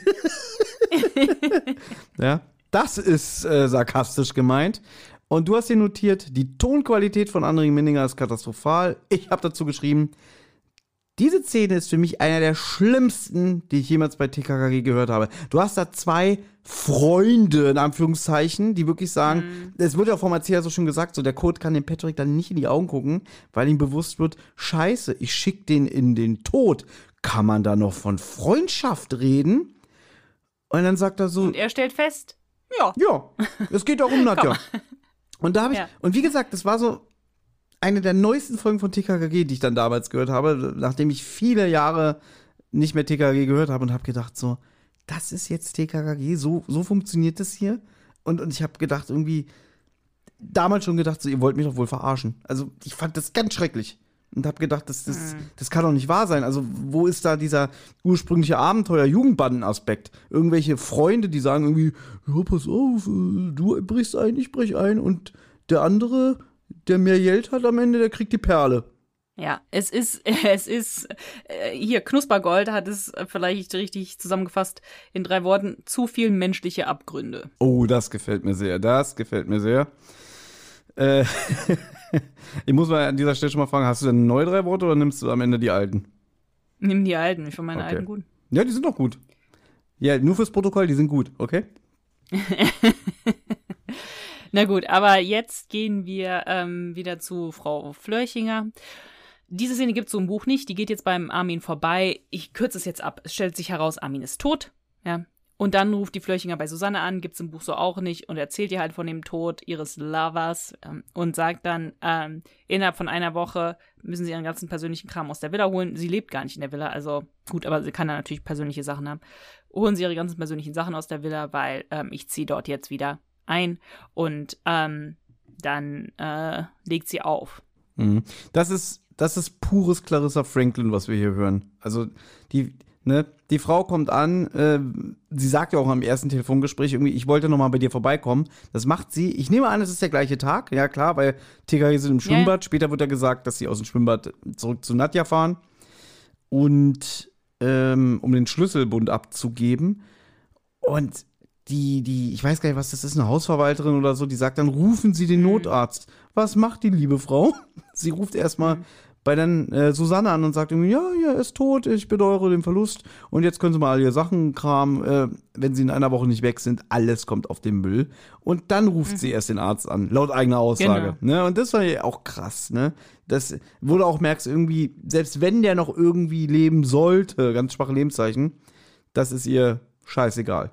[LAUGHS] ja, das ist äh, sarkastisch gemeint. Und du hast hier notiert, die Tonqualität von André Minninger ist katastrophal. Ich habe dazu geschrieben, diese Szene ist für mich einer der schlimmsten, die ich jemals bei TKKG gehört habe. Du hast da zwei Freunde, in Anführungszeichen, die wirklich sagen, mhm. es wird ja vom Erzähler so schon gesagt, so der Code kann dem Patrick dann nicht in die Augen gucken, weil ihm bewusst wird, scheiße, ich schick den in den Tod. Kann man da noch von Freundschaft reden? Und dann sagt er so. Und er stellt fest, ja. Ja, es geht auch um [LAUGHS] Nadja. und da habe ich, ja. und wie gesagt, das war so, eine der neuesten Folgen von TKKG, die ich dann damals gehört habe, nachdem ich viele Jahre nicht mehr TKKG gehört habe und habe gedacht so, das ist jetzt TKKG, so, so funktioniert das hier. Und, und ich habe gedacht irgendwie, damals schon gedacht so, ihr wollt mich doch wohl verarschen. Also ich fand das ganz schrecklich und habe gedacht, das, das, mhm. das kann doch nicht wahr sein. Also, wo ist da dieser ursprüngliche Abenteuer-Jugendbanden-Aspekt? Irgendwelche Freunde, die sagen irgendwie, ja, pass auf, äh, du brichst ein, ich brech ein und der andere, der mehr Geld hat am Ende, der kriegt die Perle. Ja, es ist, [LAUGHS] es ist, äh, hier, Knuspergold hat es vielleicht richtig zusammengefasst in drei Worten, zu viel menschliche Abgründe. Oh, das gefällt mir sehr, das gefällt mir sehr. Äh, [LAUGHS] ich muss mal an dieser Stelle schon mal fragen, hast du denn neue drei Worte oder nimmst du am Ende die alten? Nimm die alten, ich finde meine okay. alten gut. Ja, die sind doch gut. Ja, nur fürs Protokoll, die sind gut, okay? [LAUGHS] Na gut, aber jetzt gehen wir ähm, wieder zu Frau Flörchinger. Diese Szene gibt es so im Buch nicht, die geht jetzt beim Armin vorbei. Ich kürze es jetzt ab. Es stellt sich heraus, Armin ist tot. Ja. Und dann ruft die Flörchinger bei Susanne an, gibt es im Buch so auch nicht und erzählt ihr halt von dem Tod ihres Lovers ähm, und sagt dann, ähm, innerhalb von einer Woche müssen sie ihren ganzen persönlichen Kram aus der Villa holen. Sie lebt gar nicht in der Villa, also gut, aber sie kann da natürlich persönliche Sachen haben. Holen sie ihre ganzen persönlichen Sachen aus der Villa, weil ähm, ich ziehe dort jetzt wieder ein und ähm, dann äh, legt sie auf. Mhm. Das ist, das ist pures Clarissa Franklin, was wir hier hören. Also die, ne, die Frau kommt an, äh, sie sagt ja auch am ersten Telefongespräch irgendwie, ich wollte noch mal bei dir vorbeikommen. Das macht sie. Ich nehme an, es ist der gleiche Tag, ja klar, weil TKG sind im Schwimmbad. Ja. Später wird ja gesagt, dass sie aus dem Schwimmbad zurück zu Nadja fahren. Und ähm, um den Schlüsselbund abzugeben. Und die, die, ich weiß gar nicht, was das ist, eine Hausverwalterin oder so, die sagt dann, rufen Sie den mhm. Notarzt. Was macht die liebe Frau? [LAUGHS] Sie ruft erstmal mhm. bei dann äh, Susanne an und sagt irgendwie, ja, er ist tot, ich bedauere den Verlust und jetzt können Sie mal all Ihre Sachen kramen. Äh, wenn Sie in einer Woche nicht weg sind, alles kommt auf den Müll. Und dann ruft mhm. sie erst den Arzt an, laut eigener Aussage. Genau. Ne? Und das war ja auch krass, ne? Das, du auch merkst, irgendwie, selbst wenn der noch irgendwie leben sollte, ganz schwache Lebenszeichen, das ist ihr scheißegal.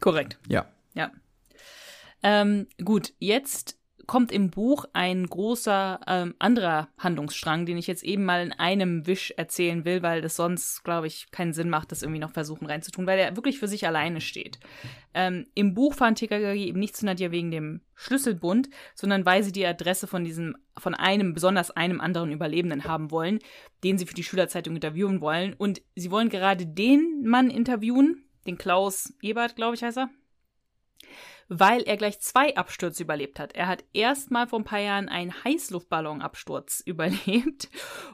Korrekt. Ja. Ja. Ähm, gut, jetzt kommt im Buch ein großer ähm, anderer Handlungsstrang, den ich jetzt eben mal in einem Wisch erzählen will, weil das sonst, glaube ich, keinen Sinn macht, das irgendwie noch versuchen reinzutun, weil er wirklich für sich alleine steht. Ähm, Im Buch fahren TKG eben nicht zu Nadja wegen dem Schlüsselbund, sondern weil sie die Adresse von diesem, von einem, besonders einem anderen Überlebenden haben wollen, den sie für die Schülerzeitung interviewen wollen. Und sie wollen gerade den Mann interviewen, den Klaus Ebert, glaube ich, heißt er, weil er gleich zwei Abstürze überlebt hat. Er hat erstmal vor ein paar Jahren einen Heißluftballonabsturz [LAUGHS] überlebt,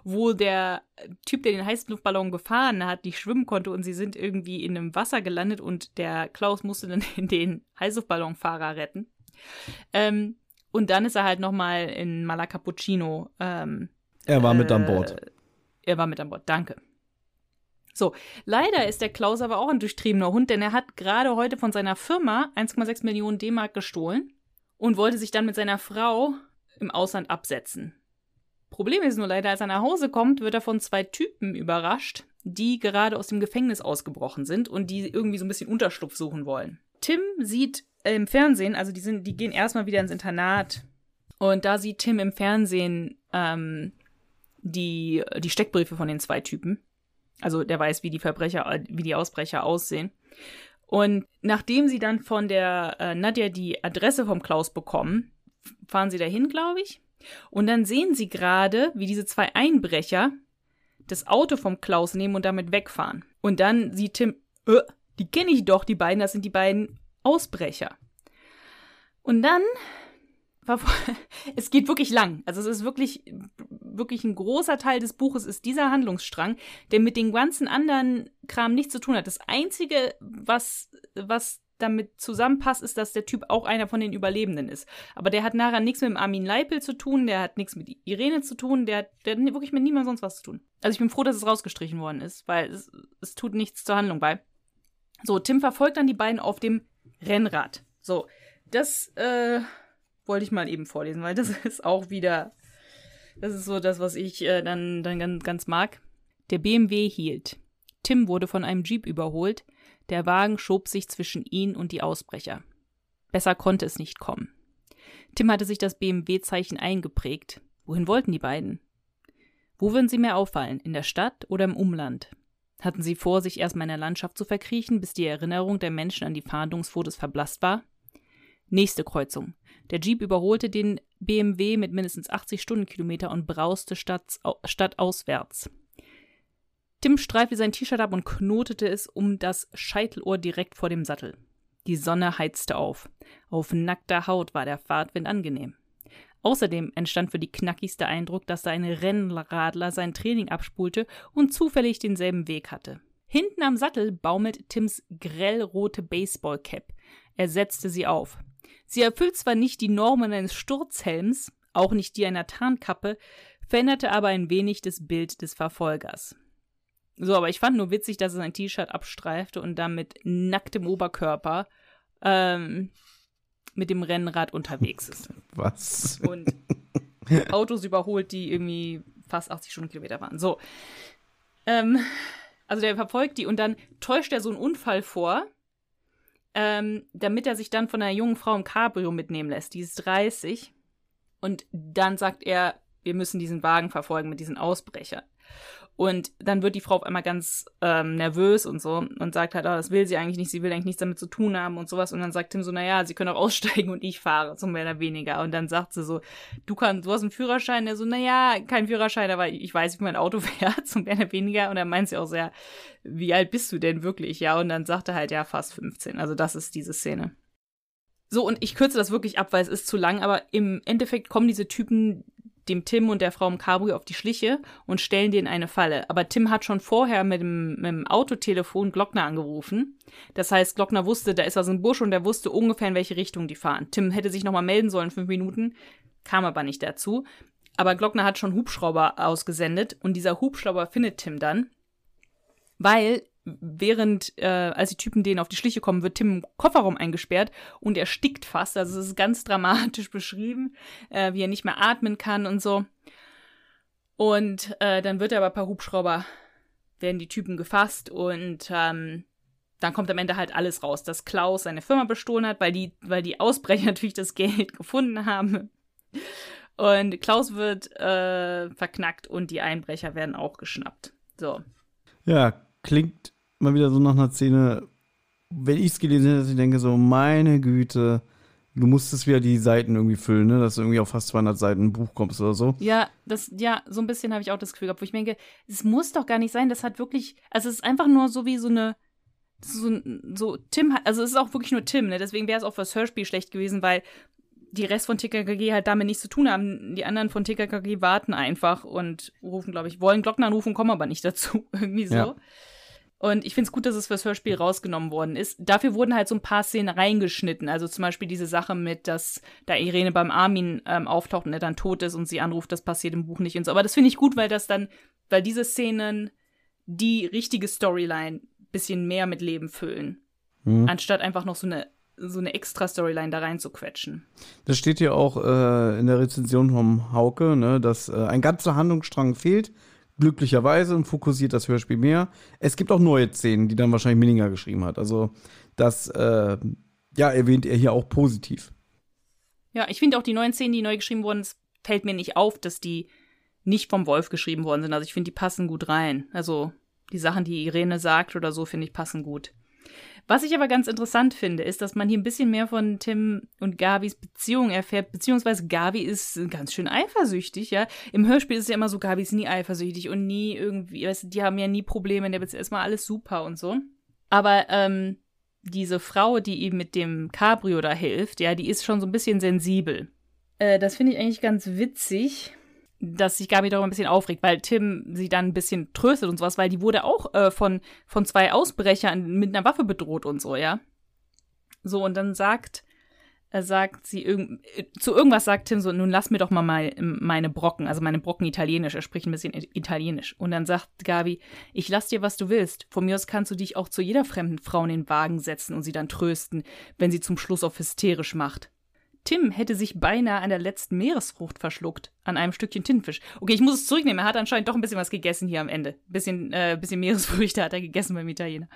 wo der Typ, der den Heißluftballon gefahren hat, nicht schwimmen konnte und sie sind irgendwie in einem Wasser gelandet und der Klaus musste dann [LAUGHS] den Heißluftballonfahrer retten. Ähm, und dann ist er halt nochmal in Malacapuccino. Ähm, er war mit an Bord. Äh, er war mit an Bord, danke. So, leider ist der Klaus aber auch ein durchtriebener Hund, denn er hat gerade heute von seiner Firma 1,6 Millionen D-Mark gestohlen und wollte sich dann mit seiner Frau im Ausland absetzen. Problem ist nur leider, als er nach Hause kommt, wird er von zwei Typen überrascht, die gerade aus dem Gefängnis ausgebrochen sind und die irgendwie so ein bisschen Unterschlupf suchen wollen. Tim sieht im Fernsehen, also die sind, die gehen erstmal wieder ins Internat und da sieht Tim im Fernsehen ähm, die, die Steckbriefe von den zwei Typen. Also der weiß, wie die Verbrecher, wie die Ausbrecher aussehen. Und nachdem sie dann von der äh, Nadja die Adresse vom Klaus bekommen, fahren sie dahin, glaube ich. Und dann sehen sie gerade, wie diese zwei Einbrecher das Auto vom Klaus nehmen und damit wegfahren. Und dann sieht Tim, äh, die kenne ich doch, die beiden, das sind die beiden Ausbrecher. Und dann [LAUGHS] es geht wirklich lang. Also es ist wirklich, wirklich ein großer Teil des Buches ist dieser Handlungsstrang, der mit den ganzen anderen Kram nichts zu tun hat. Das einzige, was, was damit zusammenpasst, ist, dass der Typ auch einer von den Überlebenden ist. Aber der hat nachher nichts mit Armin Leipel zu tun, der hat nichts mit Irene zu tun, der hat, der hat wirklich mit niemandem sonst was zu tun. Also ich bin froh, dass es rausgestrichen worden ist, weil es, es tut nichts zur Handlung bei. So, Tim verfolgt dann die beiden auf dem Rennrad. So, das äh, wollte ich mal eben vorlesen, weil das [LAUGHS] ist auch wieder, das ist so das, was ich äh, dann, dann ganz, ganz mag. Der BMW hielt. Tim wurde von einem Jeep überholt. Der Wagen schob sich zwischen ihn und die Ausbrecher. Besser konnte es nicht kommen. Tim hatte sich das BMW-Zeichen eingeprägt. Wohin wollten die beiden? Wo würden sie mehr auffallen, in der Stadt oder im Umland? Hatten sie vor, sich erstmal in der Landschaft zu verkriechen, bis die Erinnerung der Menschen an die Fahndungsfotos verblasst war? Nächste Kreuzung. Der Jeep überholte den BMW mit mindestens 80 Stundenkilometer und brauste stadt, stadtauswärts. Tim streifte sein T-Shirt ab und knotete es um das Scheitelohr direkt vor dem Sattel. Die Sonne heizte auf. Auf nackter Haut war der Fahrtwind angenehm. Außerdem entstand für die Knackis der Eindruck, dass da ein Rennradler sein Training abspulte und zufällig denselben Weg hatte. Hinten am Sattel baumelt Tims grellrote Baseballcap. Er setzte sie auf. Sie erfüllt zwar nicht die Normen eines Sturzhelms, auch nicht die einer Tarnkappe, veränderte aber ein wenig das Bild des Verfolgers. So, aber ich fand nur witzig, dass er sein T-Shirt abstreifte und dann mit nacktem Oberkörper ähm, mit dem Rennrad unterwegs ist. [LAUGHS] Was? Und Autos überholt, die irgendwie fast 80 Stundenkilometer waren. So. Ähm, also der verfolgt die und dann täuscht er so einen Unfall vor, ähm, damit er sich dann von einer jungen Frau im Cabrio mitnehmen lässt. Die ist 30. Und dann sagt er, wir müssen diesen Wagen verfolgen mit diesen Ausbrechern. Und dann wird die Frau auf einmal ganz ähm, nervös und so und sagt halt, oh, das will sie eigentlich nicht, sie will eigentlich nichts damit zu tun haben und sowas. Und dann sagt Tim so, naja, sie können auch aussteigen und ich fahre, so mehr oder weniger. Und dann sagt sie so, du kannst, du hast einen Führerschein, der so, naja, kein Führerschein, aber ich weiß, wie mein Auto [LAUGHS] fährt, so mehr oder weniger. Und dann meint sie auch sehr, wie alt bist du denn wirklich? Ja, und dann sagt er halt, ja, fast 15. Also das ist diese Szene. So, und ich kürze das wirklich ab, weil es ist zu lang, aber im Endeffekt kommen diese Typen dem Tim und der Frau im Cabrio auf die Schliche und stellen denen eine Falle. Aber Tim hat schon vorher mit dem, mit dem Autotelefon Glockner angerufen. Das heißt, Glockner wusste, da ist was im Busch und der wusste ungefähr, in welche Richtung die fahren. Tim hätte sich nochmal melden sollen, fünf Minuten, kam aber nicht dazu. Aber Glockner hat schon Hubschrauber ausgesendet und dieser Hubschrauber findet Tim dann, weil während, äh, als die Typen denen auf die Schliche kommen, wird Tim im Kofferraum eingesperrt und er stickt fast. Also es ist ganz dramatisch [LAUGHS] beschrieben, äh, wie er nicht mehr atmen kann und so. Und äh, dann wird er aber per Hubschrauber, werden die Typen gefasst und ähm, dann kommt am Ende halt alles raus, dass Klaus seine Firma bestohlen hat, weil die, weil die Ausbrecher [LAUGHS] natürlich das Geld gefunden haben. Und Klaus wird äh, verknackt und die Einbrecher werden auch geschnappt. So. Ja, klingt mal wieder so nach einer Szene, wenn ich es gelesen hätte, dass ich denke so, meine Güte, du musstest wieder die Seiten irgendwie füllen, ne? dass du irgendwie auf fast 200 Seiten ein Buch kommst oder so. Ja, das, ja, so ein bisschen habe ich auch das Gefühl gehabt, wo ich denke, es muss doch gar nicht sein, das hat wirklich, also es ist einfach nur so wie so eine, so, so Tim, also es ist auch wirklich nur Tim, ne? deswegen wäre es auch fürs Hörspiel schlecht gewesen, weil die Rest von TKKG halt damit nichts zu tun haben. Die anderen von TKKG warten einfach und rufen, glaube ich, wollen Glocken anrufen, kommen aber nicht dazu. [LAUGHS] Irgendwie so. Ja. Und ich finde es gut, dass es fürs Hörspiel rausgenommen worden ist. Dafür wurden halt so ein paar Szenen reingeschnitten. Also zum Beispiel diese Sache mit, dass da Irene beim Armin ähm, auftaucht und er dann tot ist und sie anruft, das passiert im Buch nicht und so. Aber das finde ich gut, weil das dann, weil diese Szenen die richtige Storyline bisschen mehr mit Leben füllen. Mhm. Anstatt einfach noch so eine so eine extra Storyline da rein zu quetschen. Das steht ja auch äh, in der Rezension vom Hauke, ne, dass äh, ein ganzer Handlungsstrang fehlt glücklicherweise und fokussiert das Hörspiel mehr. Es gibt auch neue Szenen, die dann wahrscheinlich Minninger geschrieben hat. Also das äh, ja, erwähnt er hier auch positiv. Ja, ich finde auch die neuen Szenen, die neu geschrieben wurden, es fällt mir nicht auf, dass die nicht vom Wolf geschrieben worden sind. Also ich finde, die passen gut rein. Also die Sachen, die Irene sagt oder so, finde ich, passen gut. Was ich aber ganz interessant finde, ist, dass man hier ein bisschen mehr von Tim und Gavis Beziehung erfährt, beziehungsweise Gavi ist ganz schön eifersüchtig, ja. Im Hörspiel ist es ja immer so, Gavi ist nie eifersüchtig und nie irgendwie, weißt du, die haben ja nie Probleme in der Beziehung, ist mal alles super und so. Aber ähm, diese Frau, die ihm mit dem Cabrio da hilft, ja, die ist schon so ein bisschen sensibel. Äh, das finde ich eigentlich ganz witzig dass sich Gabi darüber ein bisschen aufregt, weil Tim sie dann ein bisschen tröstet und sowas, weil die wurde auch äh, von, von zwei Ausbrechern mit einer Waffe bedroht und so, ja. So, und dann sagt, er sagt sie, irg zu irgendwas sagt Tim so, nun lass mir doch mal meine, meine Brocken, also meine Brocken italienisch, er spricht ein bisschen italienisch. Und dann sagt Gabi, ich lass dir, was du willst. Von mir aus kannst du dich auch zu jeder fremden Frau in den Wagen setzen und sie dann trösten, wenn sie zum Schluss auf hysterisch macht. Tim hätte sich beinahe an der letzten Meeresfrucht verschluckt, an einem Stückchen Tintenfisch. Okay, ich muss es zurücknehmen, er hat anscheinend doch ein bisschen was gegessen hier am Ende. Ein bisschen, äh, bisschen Meeresfrüchte hat er gegessen beim Italiener.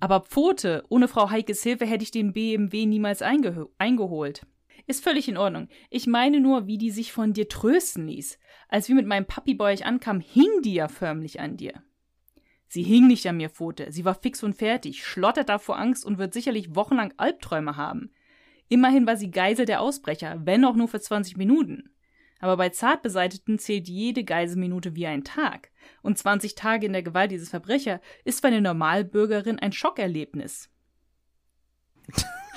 Aber Pfote, ohne Frau Heikes Hilfe hätte ich den BMW niemals einge eingeholt. Ist völlig in Ordnung. Ich meine nur, wie die sich von dir trösten ließ. Als wir mit meinem Papi bei euch ankamen, hing die ja förmlich an dir. Sie hing nicht an mir, Pfote. Sie war fix und fertig, schlottert da vor Angst und wird sicherlich wochenlang Albträume haben. Immerhin war sie Geisel der Ausbrecher, wenn auch nur für 20 Minuten. Aber bei Zartbeseiteten zählt jede Geiselminute wie ein Tag. Und 20 Tage in der Gewalt dieses Verbrecher ist für eine Normalbürgerin ein Schockerlebnis.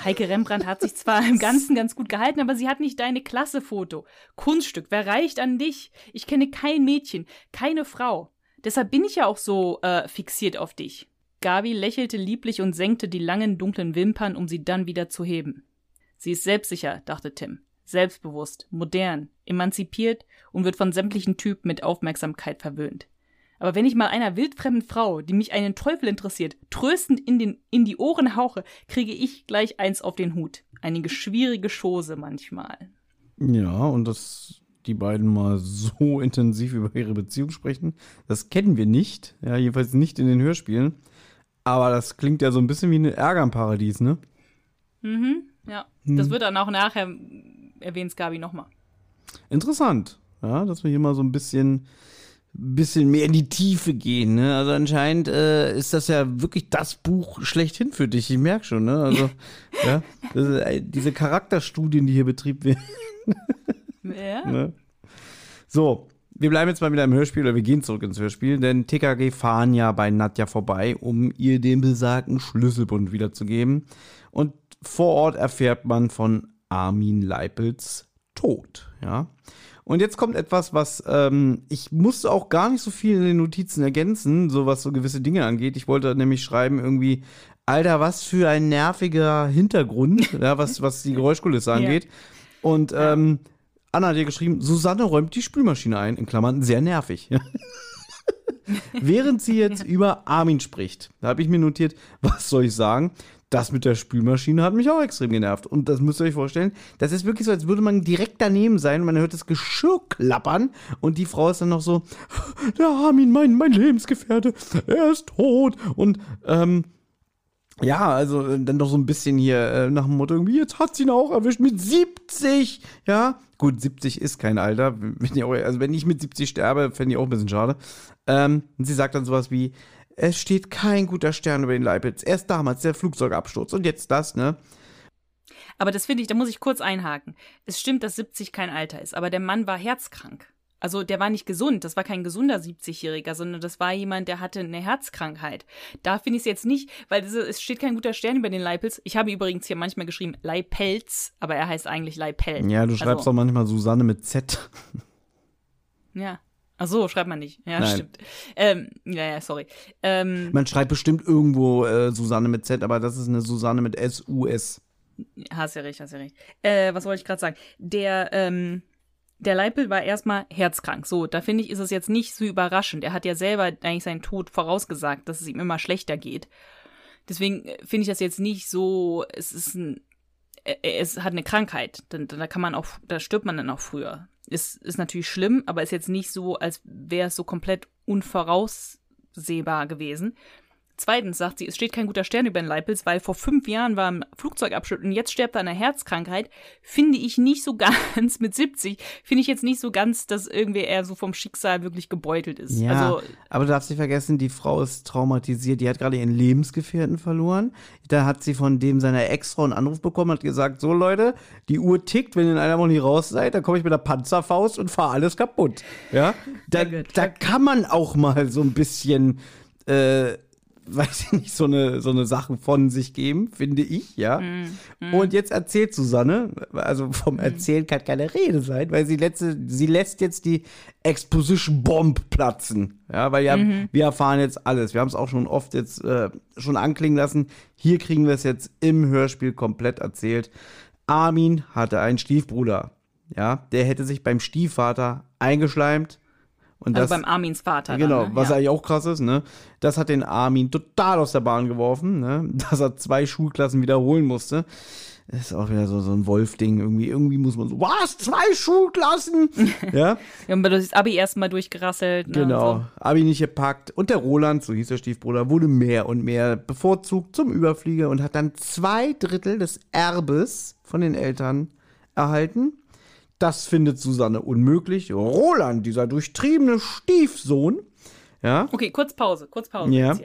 Heike Rembrandt hat sich zwar im Ganzen ganz gut gehalten, aber sie hat nicht deine Klassefoto. Kunststück, wer reicht an dich? Ich kenne kein Mädchen, keine Frau. Deshalb bin ich ja auch so äh, fixiert auf dich. Gabi lächelte lieblich und senkte die langen dunklen Wimpern, um sie dann wieder zu heben. Sie ist selbstsicher, dachte Tim. Selbstbewusst, modern, emanzipiert und wird von sämtlichen Typen mit Aufmerksamkeit verwöhnt. Aber wenn ich mal einer wildfremden Frau, die mich einen Teufel interessiert, tröstend in, den, in die Ohren hauche, kriege ich gleich eins auf den Hut. Eine schwierige Chose manchmal. Ja, und dass die beiden mal so [LAUGHS] intensiv über ihre Beziehung sprechen, das kennen wir nicht. Ja, jedenfalls nicht in den Hörspielen. Aber das klingt ja so ein bisschen wie ein Ärger im Paradies, ne? Mhm. Ja, hm. das wird dann auch nachher erwähnt Gabi nochmal. Interessant, ja, dass wir hier mal so ein bisschen, bisschen mehr in die Tiefe gehen. Ne? Also anscheinend äh, ist das ja wirklich das Buch schlechthin für dich. Ich merke schon, ne? Also [LAUGHS] ja, ist, äh, diese Charakterstudien, die hier betrieben werden. ja. [LAUGHS] Ne? So, wir bleiben jetzt mal wieder im Hörspiel oder wir gehen zurück ins Hörspiel, denn TKG fahren ja bei Nadja vorbei, um ihr den besagten Schlüsselbund wiederzugeben. Und vor Ort erfährt man von Armin Leipels Tod. Ja. Und jetzt kommt etwas, was ähm, ich musste auch gar nicht so viel in den Notizen ergänzen, so was so gewisse Dinge angeht. Ich wollte nämlich schreiben irgendwie, Alter, was für ein nerviger Hintergrund, [LAUGHS] ja, was, was die Geräuschkulisse angeht. Ja. Und ähm, Anna hat hier geschrieben, Susanne räumt die Spülmaschine ein, in Klammern, sehr nervig. [LAUGHS] Während sie jetzt [LAUGHS] über Armin spricht, da habe ich mir notiert, was soll ich sagen? Das mit der Spülmaschine hat mich auch extrem genervt. Und das müsst ihr euch vorstellen, das ist wirklich so, als würde man direkt daneben sein man hört das Geschirr klappern und die Frau ist dann noch so, der Armin, mein, mein Lebensgefährte, er ist tot. Und ähm, ja, also äh, dann doch so ein bisschen hier äh, nach dem Motto, irgendwie, jetzt hat sie ihn auch erwischt mit 70, ja. Gut, 70 ist kein Alter. Also wenn ich mit 70 sterbe, fände ich auch ein bisschen schade. Ähm, und sie sagt dann sowas wie, es steht kein guter Stern über den Leibniz. Erst damals der Flugzeugabsturz und jetzt das, ne? Aber das finde ich, da muss ich kurz einhaken. Es stimmt, dass 70 kein Alter ist, aber der Mann war herzkrank. Also der war nicht gesund, das war kein gesunder 70-Jähriger, sondern das war jemand, der hatte eine Herzkrankheit. Da finde ich es jetzt nicht, weil es steht kein guter Stern über den Leipels. Ich habe übrigens hier manchmal geschrieben Leipelz, aber er heißt eigentlich Leipel. Ja, du schreibst also, auch manchmal Susanne mit Z. Ja. Ach so, schreibt man nicht. Ja, Nein. stimmt. Ähm, ja, ja, sorry. Ähm, man schreibt bestimmt irgendwo äh, Susanne mit Z, aber das ist eine Susanne mit S-U-S. Hast ja recht, hast ja recht. Äh, was wollte ich gerade sagen? Der, ähm, der Leipel war erstmal herzkrank. So, da finde ich, ist es jetzt nicht so überraschend. Er hat ja selber eigentlich seinen Tod vorausgesagt, dass es ihm immer schlechter geht. Deswegen äh, finde ich das jetzt nicht so, es ist ein, es hat eine Krankheit. Da, da kann man auch, da stirbt man dann auch früher. Ist, ist natürlich schlimm, aber ist jetzt nicht so, als wäre es so komplett unvoraussehbar gewesen. Zweitens sagt sie, es steht kein guter Stern über den Leipels, weil vor fünf Jahren war ein Flugzeugabschnitt und jetzt stirbt er an einer Herzkrankheit. Finde ich nicht so [LAUGHS] ganz, mit 70, finde ich jetzt nicht so ganz, dass irgendwie er so vom Schicksal wirklich gebeutelt ist. Ja, also, aber du darfst nicht vergessen, die Frau ist traumatisiert. Die hat gerade ihren Lebensgefährten verloren. Da hat sie von dem seiner Ex-Frau einen Anruf bekommen, hat gesagt, so Leute, die Uhr tickt, wenn ihr in einer Woche nicht raus seid, dann komme ich mit der Panzerfaust und fahre alles kaputt. Ja, da, da kann man auch mal so ein bisschen äh, weiß ich nicht, so eine, so eine Sachen von sich geben, finde ich, ja. Mm, Und jetzt erzählt Susanne, also vom Erzählen kann keine Rede sein, weil sie letzte, sie lässt jetzt die Exposition Bomb platzen, ja, weil ja, wir erfahren jetzt alles. Wir haben es auch schon oft jetzt äh, schon anklingen lassen. Hier kriegen wir es jetzt im Hörspiel komplett erzählt. Armin hatte einen Stiefbruder, ja, der hätte sich beim Stiefvater eingeschleimt. Und also das, beim Armins Vater. Genau, dann, ne? was ja. eigentlich auch krass ist, ne? Das hat den Armin total aus der Bahn geworfen, ne? [LAUGHS] Dass er zwei Schulklassen wiederholen musste. Das ist auch wieder so, so ein Wolf-Ding. Irgendwie, irgendwie muss man so, was? Zwei Schulklassen? [LAUGHS] ja, Wir haben das Abi erstmal durchgerasselt. Ne, genau. und Abi nicht gepackt. Und der Roland, so hieß der Stiefbruder, wurde mehr und mehr bevorzugt zum Überflieger und hat dann zwei Drittel des Erbes von den Eltern erhalten. Das findet Susanne unmöglich. Roland, dieser durchtriebene Stiefsohn, ja. Okay, kurz Pause, kurz Pause Ja.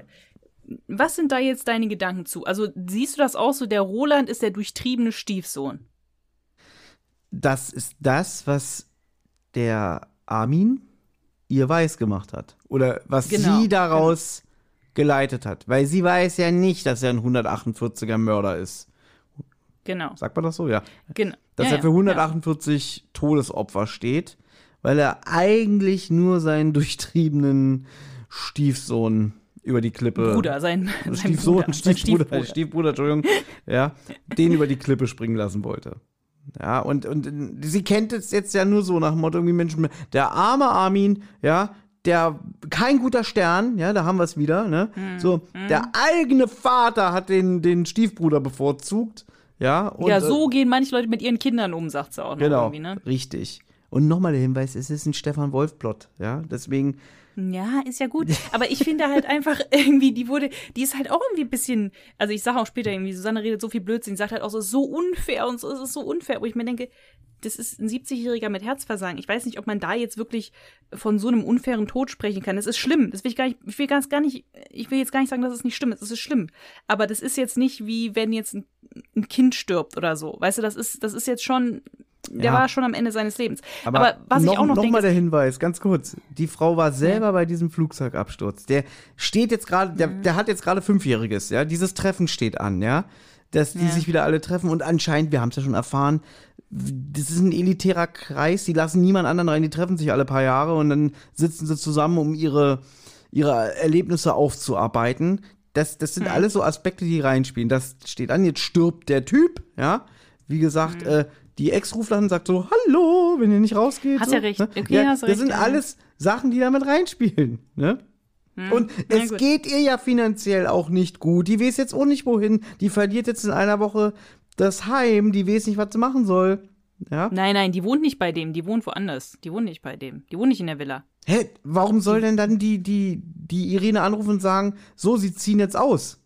Was sind da jetzt deine Gedanken zu? Also siehst du das auch so, der Roland ist der durchtriebene Stiefsohn. das ist das, was der Armin ihr weiß gemacht hat. Oder was Genau, sie daraus geleitet hat. Weil sie weiß ja nicht, dass er ein 148er Mörder ist. Genau. Sagt man das so? Ja. genau. Dass ja, er für ja, 148 Todesopfer steht, weil er eigentlich nur seinen durchtriebenen Stiefsohn über die Klippe. Ja. Bruder, sein, [LAUGHS] sein Stiefsohn, Bruder, sein Stiefbruder, Stiefbruder, Entschuldigung, ja, den über die Klippe springen lassen wollte. Ja, und, und sie kennt es jetzt ja nur so nach dem Motto irgendwie Menschen, der arme Armin, ja, der kein guter Stern, ja, da haben wir es wieder, ne? Hm, So, der eigene Vater hat den, den Stiefbruder bevorzugt, ja. Und, ja, äh, so gehen manche Leute mit ihren Kindern um, sagt sie auch noch Genau, irgendwie, ne? richtig. Und nochmal der Hinweis, es ist ein Stefan Wolf-Plot, ja, deswegen, Ja, ist ja gut. Aber ich finde halt einfach [LAUGHS] irgendwie, die wurde, die ist halt auch irgendwie ein bisschen, also ich sage auch später irgendwie, Susanne redet so viel Blödsinn, sagt halt auch so, es ist so unfair und so, es ist so unfair, wo ich mir denke, das ist ein 70-Jähriger mit Herzversagen. Ich weiß nicht, ob man da jetzt wirklich von so einem unfairen Tod sprechen kann. Das ist schlimm. Das will ich gar nicht, ich will ganz gar nicht, ich will jetzt gar nicht sagen, dass es nicht schlimm ist. Es ist schlimm. Aber das ist jetzt nicht wie wenn jetzt ein, ein Kind stirbt oder so. Weißt du, das ist, das ist jetzt schon, der Ja. war schon am Ende seines Lebens. Aber, Aber, was noch, ich auch noch, noch denke, mal der Hinweis, ganz kurz. Die Frau war selber bei diesem Flugzeugabsturz. Der steht jetzt gerade, der, Mhm. der hat jetzt gerade Fünfjähriges, ja. Dieses Treffen steht an, ja. Dass die Ja. sich wieder alle treffen und anscheinend, wir haben es ja schon erfahren, das ist ein elitärer Kreis, die lassen niemand anderen rein, die treffen sich alle paar Jahre und dann sitzen sie zusammen, um ihre, ihre Erlebnisse aufzuarbeiten. Das, das Mhm. sind alles so Aspekte, die reinspielen. Das steht an, jetzt stirbt der Typ, ja. Wie gesagt, Mhm. äh, die Ex ruft an und sagt so, hallo, wenn ihr nicht rausgeht. Hast so, ja recht. ne? Okay, ja, hast Das recht, sind ja. alles Sachen, die damit reinspielen, ne? Und na es gut. geht ihr ja finanziell auch nicht gut. Die weiß jetzt auch nicht wohin. Die verliert jetzt in einer Woche das Heim. Die weiß nicht, was sie machen soll. Ja? Nein, nein, die wohnt nicht bei dem, die wohnt woanders. Die wohnt nicht bei dem. Die wohnt nicht in der Villa. Hä, warum soll denn dann die, die, die Irene anrufen und sagen, so, sie ziehen jetzt aus?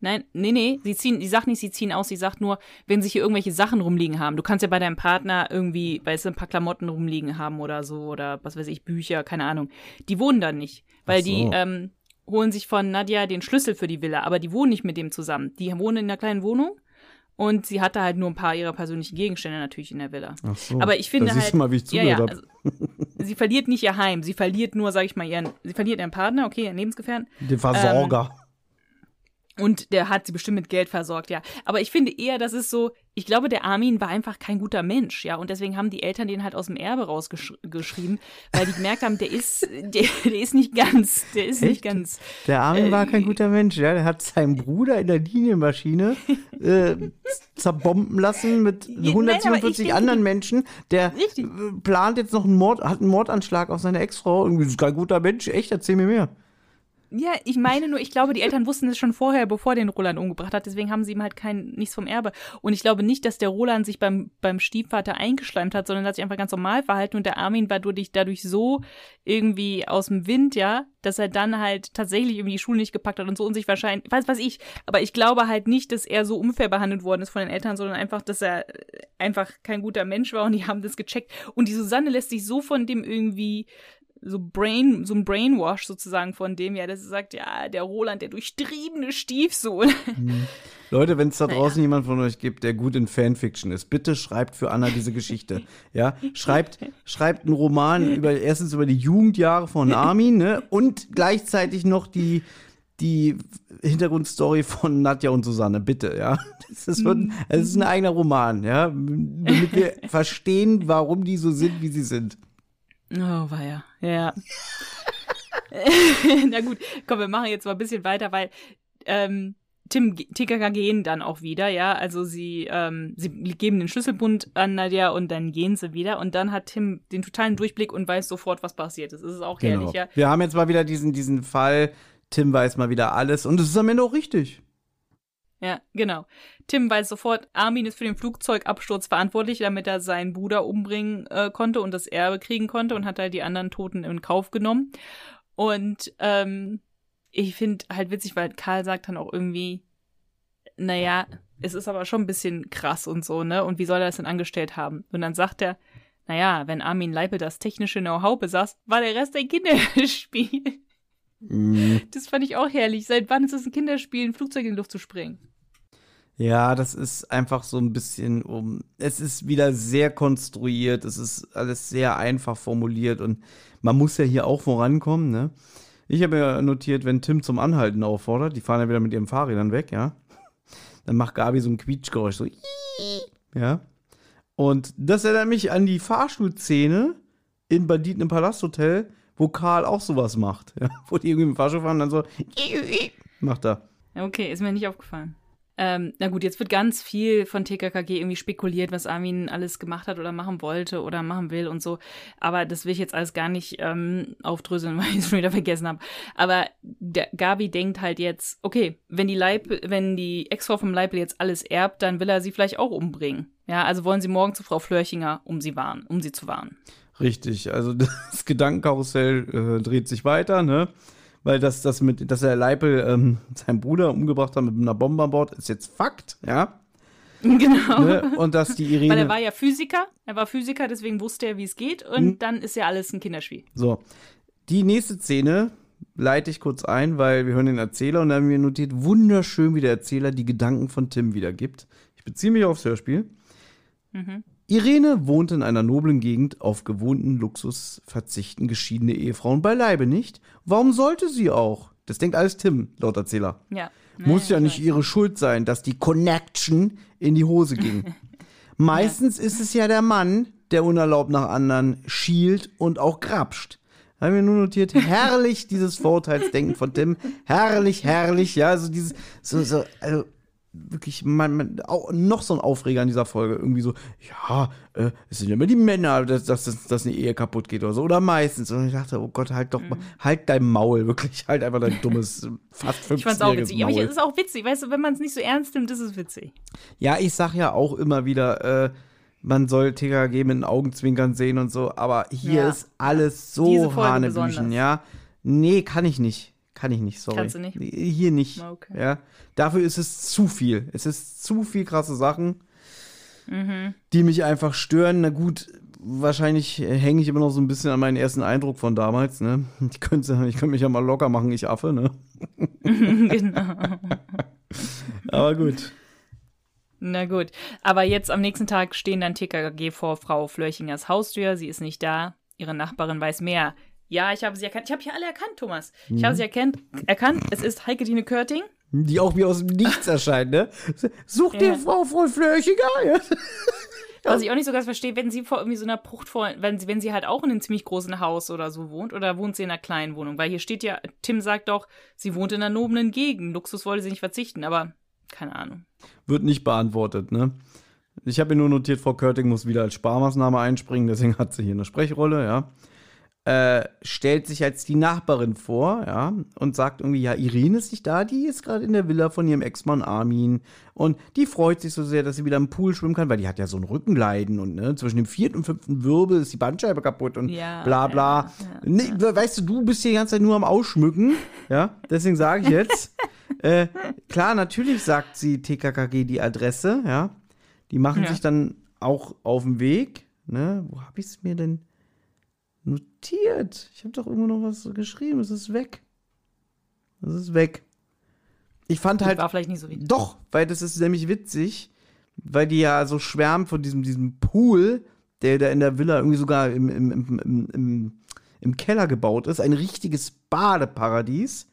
Nein, nee, nee, sie ziehen, die sagt nicht, sie ziehen aus, sie sagt nur, wenn sich hier irgendwelche Sachen rumliegen haben. Du kannst ja bei deinem Partner irgendwie, weißt du, ein paar Klamotten rumliegen haben oder so oder was weiß ich, Bücher, keine Ahnung. Die wohnen dann nicht, weil so. die ähm, holen sich von Nadja den Schlüssel für die Villa, aber die wohnen nicht mit dem zusammen. Die wohnen in einer kleinen Wohnung und sie hatte halt nur ein paar ihrer persönlichen Gegenstände natürlich in der Villa. Ach so. Aber ich finde da siehst halt, mal, wie ich ja, ja, zugehört habe. also, sie verliert nicht ihr Heim, sie verliert nur, sag ich mal, ihren, sie verliert ihren Partner, okay, ihren Lebensgefährten, Den Versorger. Und der hat sie bestimmt mit Geld versorgt, ja. Aber ich finde eher, das ist so, ich glaube, der Armin war einfach kein guter Mensch, ja. Und deswegen haben die Eltern den halt aus dem Erbe rausgeschrieben, weil die gemerkt haben, der ist, der, der ist nicht ganz, der ist nicht Echt? ganz. Der Armin äh, war kein guter Mensch, ja. Der hat seinen Bruder in der Linienmaschine äh, zerbomben lassen mit aber ich 147 denke, anderen die- Menschen. Der Richtig. äh, plant jetzt noch einen Mord, hat einen Mordanschlag auf seine Ex-Frau. Irgendwie ist kein guter Mensch. Echt, erzähl mir mehr. Ja, ich meine nur, ich glaube, die Eltern wussten es schon vorher, bevor den Roland umgebracht hat. Deswegen haben sie ihm halt kein nichts vom Erbe. Und ich glaube nicht, dass der Roland sich beim, beim Stiefvater eingeschleimt hat, sondern hat sich einfach ganz normal verhalten. Und der Armin war dadurch, dadurch so irgendwie aus dem Wind, ja, dass er dann halt tatsächlich irgendwie die Schule nicht gepackt hat und so und sich wahrscheinlich, weiß was ich. Aber ich glaube halt nicht, dass er so unfair behandelt worden ist von den Eltern, sondern einfach, dass er einfach kein guter Mensch war und die haben das gecheckt. Und die Susanne lässt sich so von dem irgendwie so Brain, so ein Brainwash sozusagen von dem, ja, dass er sagt, ja, der Roland, der durchtriebene Stiefsohn. Mhm. Leute, wenn es da [LAUGHS] draußen naja. jemand von euch gibt, der gut in Fanfiction ist, bitte schreibt für Anna diese Geschichte. Ja, schreibt, schreibt einen Roman über, erstens über die Jugendjahre von Armin, ne, und gleichzeitig noch die, die Hintergrundstory von Nadja und Susanne, bitte, ja. Das ist, ein, das ist ein eigener Roman, ja, damit wir verstehen, warum die so sind, wie sie sind. Oh, war ja. Ja. [LAUGHS] Na gut, komm, wir machen jetzt mal ein bisschen weiter, weil ähm, Tim TKK gehen dann auch wieder, ja. Also sie, ähm, sie geben den Schlüsselbund an Nadja und dann gehen sie wieder und dann hat Tim den totalen Durchblick und weiß sofort, was passiert ist. Das ist auch genau. herrlich, ja. Wir haben jetzt mal wieder diesen, diesen Fall, Tim weiß mal wieder alles und es ist am Ende auch richtig. Ja, genau. Tim weiß sofort, Armin ist für den Flugzeugabsturz verantwortlich, damit er seinen Bruder umbringen äh, konnte und das Erbe kriegen konnte und hat halt die anderen Toten in Kauf genommen. Und ähm, ich finde halt witzig, weil Karl sagt dann auch irgendwie, naja, es ist aber schon ein bisschen krass und so, ne? Und wie soll er das denn angestellt haben? Und dann sagt er, naja, wenn Armin Leipel das technische Know-how besaß, war der Rest ein Kinderspiel. [LAUGHS] Mhm. Das fand ich auch herrlich. Seit wann ist es ein Kinderspiel, ein Flugzeug in die Luft zu springen? Ja, das ist einfach so ein bisschen um. Es ist wieder sehr konstruiert, es ist alles sehr einfach formuliert und man muss ja hier auch vorankommen, ne? Ich habe ja notiert, wenn Tim zum Anhalten auffordert, die fahren ja wieder mit ihren Fahrrädern weg, ja? Dann macht Gabi so ein Quietschgeräusch, so. Ja. Und das erinnert mich an die Fahrstuhlszene in Banditen im Palasthotel, wo Karl auch sowas macht. Ja? [LAUGHS] Wo die irgendwie im Fahrstuhl fahren und dann so. Macht er. Okay, ist mir nicht aufgefallen. Ähm, na gut, jetzt wird ganz viel von TKKG irgendwie spekuliert, was Armin alles gemacht hat oder machen wollte oder machen will und so. Aber das will ich jetzt alles gar nicht ähm, aufdröseln, [LAUGHS] weil ich es schon wieder vergessen habe. Aber Gabi denkt halt jetzt, okay, wenn die Leib, wenn die Ex-Frau vom Leipel jetzt alles erbt, dann will er sie vielleicht auch umbringen. Ja, also wollen sie morgen zu Frau Flörchinger, um sie warnen, um sie zu warnen. Richtig, also [LAUGHS] das Gedankenkarussell äh, dreht sich weiter, ne? weil das, das mit, dass er Leipel ähm, seinen Bruder umgebracht hat mit einer Bombe an Bord, ist jetzt Fakt, ja. [LAUGHS] Genau. Ne? Und dass die Irene. Weil er war ja Physiker, er war Physiker, deswegen wusste er, wie es geht und hm. dann ist ja alles ein Kinderspiel. So. Die nächste Szene leite ich kurz ein, weil wir hören den Erzähler und dann haben wir notiert, wunderschön, wie der Erzähler die Gedanken von Tim wiedergibt. Ich beziehe mich aufs Hörspiel. Mhm. Irene wohnt in einer noblen Gegend, auf gewohnten Luxus verzichten geschiedene Ehefrauen beileibe nicht. Warum sollte sie auch? Das denkt alles Tim, laut Erzähler. Ja. Muss ja nicht ihre Schuld sein, dass die Connection in die Hose ging. [LAUGHS] Meistens ja. ist es ja der Mann, der unerlaubt nach anderen schielt und auch grapscht. Haben wir nur notiert, herrlich dieses Vorurteilsdenken von Tim. Herrlich, herrlich, ja, also dieses, so, so, also wirklich man, man, auch noch so ein Aufreger in dieser Folge. Irgendwie so, ja, äh, es sind immer die Männer, dass, dass, dass eine Ehe kaputt geht oder so. Oder meistens. Und ich dachte, oh Gott, halt doch mal, mhm. halt dein Maul, wirklich, halt einfach dein dummes, [LAUGHS] fast 15 Ich fand's auch witzig. Maul. Aber es ist auch witzig, weißt du, wenn man es nicht so ernst nimmt, ist es witzig. Ja, ich sag ja auch immer wieder, äh, man soll TKG mit den Augenzwinkern sehen und so, aber hier ja. ist alles so Hanebüchen, ja. Nee, kann ich nicht. Kann ich nicht, sorry. Kannst du nicht? Hier nicht. Okay. Ja. Dafür ist es zu viel. Es ist zu viel krasse Sachen, mhm. die mich einfach stören. Na gut, wahrscheinlich hänge ich immer noch so ein bisschen an meinen ersten Eindruck von damals. Ne? [LAUGHS] Ich könnte ich könnte mich ja mal locker machen, ich Affe, ne? [LAUGHS] genau. [LAUGHS] Aber gut. Na gut. Aber jetzt am nächsten Tag stehen dann TKG vor Frau Flörchingers Haustür. Sie ist nicht da. Ihre Nachbarin weiß mehr. Ja, ich habe sie erkannt. Ich habe hier alle erkannt, Thomas. Ich mhm. habe sie erkannt, erkannt. Es ist Heike Dine Körting. Die auch wie aus dem Nichts [LAUGHS] erscheint, ne? Such ja. dir Frau voll Flöchiger. [LAUGHS] Ja. Was ich auch nicht so ganz verstehe, wenn sie vor irgendwie so einer Brucht vor, wenn sie, wenn sie halt auch in einem ziemlich großen Haus oder so wohnt, oder wohnt sie in einer kleinen Wohnung? Weil hier steht ja, Tim sagt doch, sie wohnt in einer noblen Gegend. Luxus wollte sie nicht verzichten, aber keine Ahnung. Wird nicht beantwortet, ne? Ich habe mir nur notiert, Frau Körting muss wieder als Sparmaßnahme einspringen, deswegen hat sie hier eine Sprechrolle, ja. Äh, stellt sich als die Nachbarin vor, ja, und sagt irgendwie, ja, Irene ist nicht da, die ist gerade in der Villa von ihrem Ex-Mann Armin. Und die freut sich so sehr, dass sie wieder im Pool schwimmen kann, weil die hat ja so ein Rückenleiden und ne, zwischen dem vierten und fünften Wirbel ist die Bandscheibe kaputt und Ja, bla bla. ja, ja, nee, Weißt du, du bist hier die ganze Zeit nur am Ausschmücken, ja, deswegen sage ich jetzt, [LAUGHS] äh, klar, natürlich sagt sie TKKG die Adresse, ja. Die machen sich dann auch auf den Weg, ne? Wo habe ich es mir denn notiert? Ich habe doch irgendwo noch was geschrieben, es ist weg. Es ist weg. Ich fand halt War vielleicht nicht so wichtig. doch, weil das ist nämlich witzig, weil die ja so schwärmen von diesem, diesem Pool, der da in der Villa irgendwie sogar im, im, im, im, im, Keller gebaut ist. Ein richtiges Badeparadies.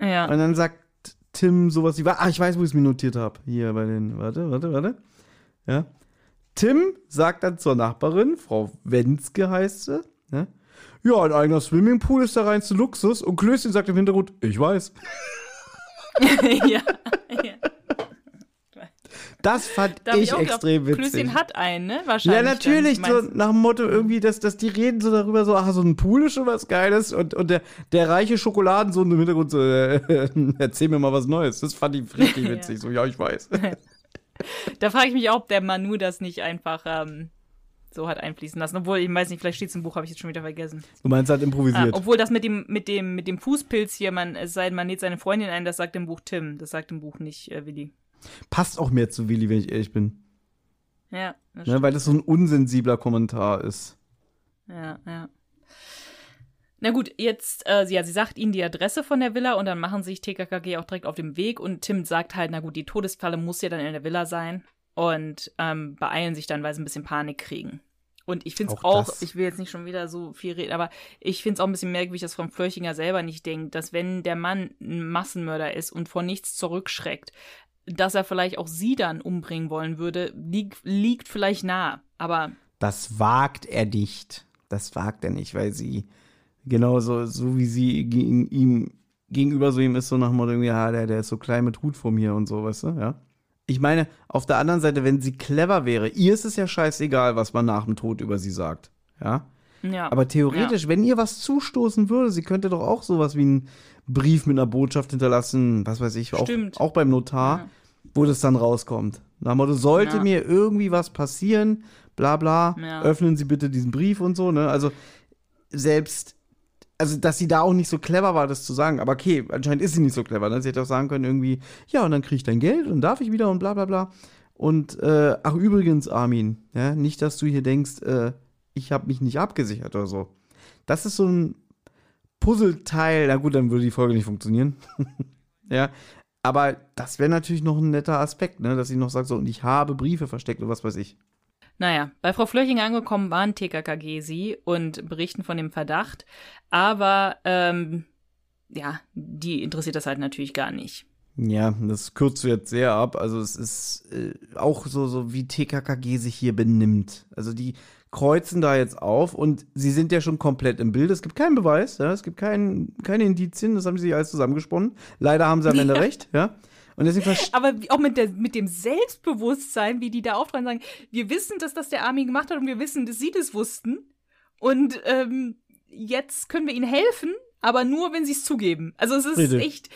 Ja. Und dann sagt Tim sowas wie, ah, ich weiß, wo ich es mir notiert habe. Hier bei den, warte, warte, warte. Ja. Tim sagt dann zur Nachbarin, Frau Wenske heißt sie, ne? Ja, ein eigener Swimmingpool ist der reinste Luxus. Und Klößchen sagt im Hintergrund, ich weiß. [LAUGHS] ja. ja. Das fand Da ich gedacht, extrem witzig. Klößchen hat einen, ne? Ja, Wahrscheinlich. natürlich, dann. so Ich nach dem Motto irgendwie, dass, dass die reden so darüber, so, ach, so ein Pool ist schon was Geiles und, und der, der reiche Schokoladensohn im Hintergrund so, äh, [LAUGHS] erzähl mir mal was Neues. Das fand ich richtig [LAUGHS] Ja. witzig, so, ja, ich weiß. Da frage ich mich auch, ob der Manu das nicht einfach ähm, so hat einfließen lassen. Obwohl, ich weiß nicht, vielleicht steht es im Buch, habe ich jetzt schon wieder vergessen. Du meinst halt Ah, improvisiert. obwohl das mit dem, mit dem, mit dem Fußpilz hier, man, es sei man näht seine Freundin ein, das sagt im Buch Tim. Das sagt im Buch nicht äh, Willi. Passt auch mehr zu Willi, wenn ich ehrlich bin. Ja, das Ne, weil das so ein unsensibler Kommentar ist. Ja, ja. Na gut, jetzt, äh, ja, sie sagt ihnen die Adresse von der Villa und dann machen sich TKKG auch direkt auf dem Weg und Tim sagt halt, na gut, die Todesfalle muss ja dann in der Villa sein und ähm, beeilen sich dann, weil sie ein bisschen Panik kriegen. Und ich finde es Auch auch, ich will jetzt nicht schon wieder so viel reden, aber ich finde es auch ein bisschen merkwürdig, dass Frau Flörchinger selber nicht denkt, dass wenn der Mann ein Massenmörder ist und vor nichts zurückschreckt, dass er vielleicht auch sie dann umbringen wollen würde, liegt, liegt vielleicht nah. Aber Das wagt er nicht. Das wagt er nicht, weil sie genauso, so wie sie gegen ihm gegenüber so ihm ist, so nach dem Motto, irgendwie, ja, der, der ist so klein mit Hut vor mir und so, weißt du, ja. Ich meine, auf der anderen Seite, wenn sie clever wäre, ihr ist es ja scheißegal, was man nach dem Tod über sie sagt, ja. ja. Aber theoretisch, wenn ihr was zustoßen würde, sie könnte doch auch sowas wie einen Brief mit einer Botschaft hinterlassen, was weiß ich, auch, auch beim Notar, Ja. wo das dann rauskommt. Nach dem Motto, sollte Ja. mir irgendwie was passieren, bla bla, Ja. öffnen Sie bitte diesen Brief und so, ne? Also selbst, also dass sie da auch nicht so clever war, das zu sagen, aber okay, anscheinend ist sie nicht so clever, ne? Sie hätte auch sagen können, irgendwie, ja, und dann kriege ich dein Geld und darf ich wieder und bla bla bla. Und äh, ach übrigens, Armin, ja, nicht, dass du hier denkst, äh, ich habe mich nicht abgesichert oder so. Das ist so ein Puzzleteil. Na gut, dann würde die Folge nicht funktionieren. [LAUGHS] ja. Aber das wäre natürlich noch ein netter Aspekt, ne? dass sie noch sagt, so, und ich habe Briefe versteckt oder was weiß ich. Naja, bei Frau Flöchinger angekommen waren TKKG sie und berichten von dem Verdacht, aber ähm, ja, die interessiert das halt natürlich gar nicht. Ja, das kürzt jetzt sehr ab. Also es ist äh, auch so, so, wie TKKG sich hier benimmt. Also die kreuzen da jetzt auf und sie sind ja schon komplett im Bild. Es gibt keinen Beweis, ja? es gibt kein, keine Indizien, das haben sie sich alles zusammengesponnen. Leider haben sie am Ende Ja. recht, ja. Und deswegen Aber auch mit, der, mit dem Selbstbewusstsein, wie die da auftreten, sagen, wir wissen, dass das der Armin gemacht hat und wir wissen, dass sie das wussten. Und ähm, jetzt können wir ihnen helfen, aber nur, wenn sie es zugeben. Also es ist Richtig. echt,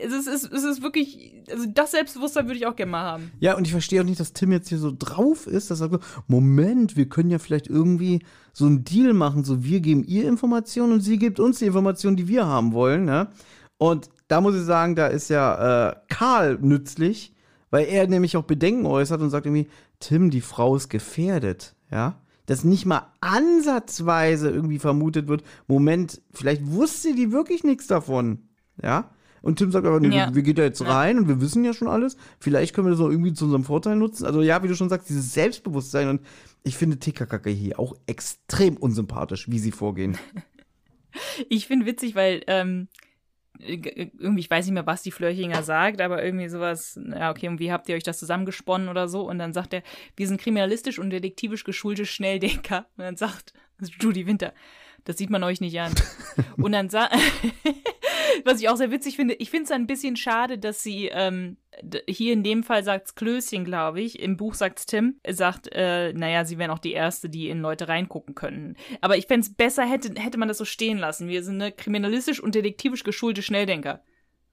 es ist, es ist, wirklich, also das Selbstbewusstsein würde ich auch gerne mal haben. Ja, und ich verstehe auch nicht, dass Tim jetzt hier so drauf ist, dass er sagt, Moment, wir können ja vielleicht irgendwie so einen Deal machen, so wir geben ihr Informationen und sie gibt uns die Informationen, die wir haben wollen, ne? Und da muss ich sagen, da ist ja äh, Karl nützlich, weil er nämlich auch Bedenken äußert und sagt irgendwie, Tim, die Frau ist gefährdet, ja? Dass nicht mal ansatzweise irgendwie vermutet wird, Moment, vielleicht wusste die wirklich nichts davon, ja? Und Tim sagt aber, nee, Ja. wir, wir gehen da jetzt Ja. rein und wir wissen ja schon alles. Vielleicht können wir das auch irgendwie zu unserem Vorteil nutzen. Also ja, wie du schon sagst, dieses Selbstbewusstsein. Und ich finde TKKG hier auch extrem unsympathisch, wie sie vorgehen. [LAUGHS] Ich finde witzig, weil ähm, irgendwie, ich weiß nicht mehr, was die Flörchinger sagt, aber irgendwie sowas, ja, okay, und wie habt ihr euch das zusammengesponnen oder so? Und dann sagt er, wir sind kriminalistisch und detektivisch geschulte Schnelldenker. Und dann sagt Judy Winter, das sieht man euch nicht an. und dann, sa [LAUGHS] Was ich auch sehr witzig finde, ich finde es ein bisschen schade, dass sie ähm, hier in dem Fall sagt's Klößchen, glaube ich. Im Buch sagt's Tim, sagt, äh, naja, sie wären auch die Erste, die in Leute reingucken können. Aber ich fände es besser, hätte, hätte man das so stehen lassen. Wir sind eine kriminalistisch und detektivisch geschulte Schnelldenker.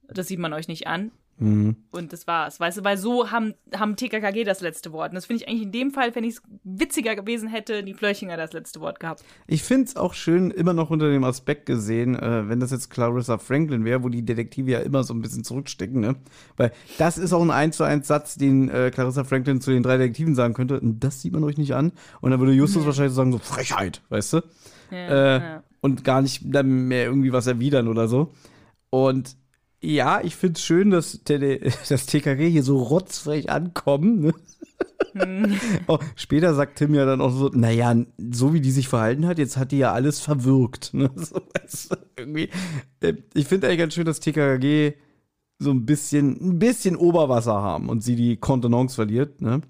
Das sieht man euch nicht an. Mhm. Und das war's. Weißt du, weil so haben, haben TKKG das letzte Wort. Und das finde ich eigentlich in dem Fall, wenn ich es witziger gewesen hätte, die Flöchinger das letzte Wort gehabt. Ich finde es auch schön, immer noch unter dem Aspekt gesehen, äh, wenn das jetzt Clarissa Franklin wäre, wo die Detektive ja immer so ein bisschen zurückstecken, ne? Weil das ist auch ein 1 zu 1 Satz, den äh, Clarissa Franklin zu den drei Detektiven sagen könnte. Und das sieht man euch nicht an. Und dann würde Justus wahrscheinlich sagen, so Frechheit, weißt du? Ja, äh, ja. Und gar nicht mehr irgendwie was erwidern oder so. Und ja, ich finde es schön, dass [LAUGHS] das TKG hier so rotzfrech ankommen. Ne? [LAUGHS] oh, später sagt Tim ja dann auch so, naja, so wie die sich verhalten hat, jetzt hat die ja alles verwirkt. Ne? [LAUGHS] So, weißt du, irgendwie. Äh, Ich finde eigentlich ganz schön, dass TKG so ein bisschen, ein bisschen Oberwasser haben und sie die Kontenance verliert, ne?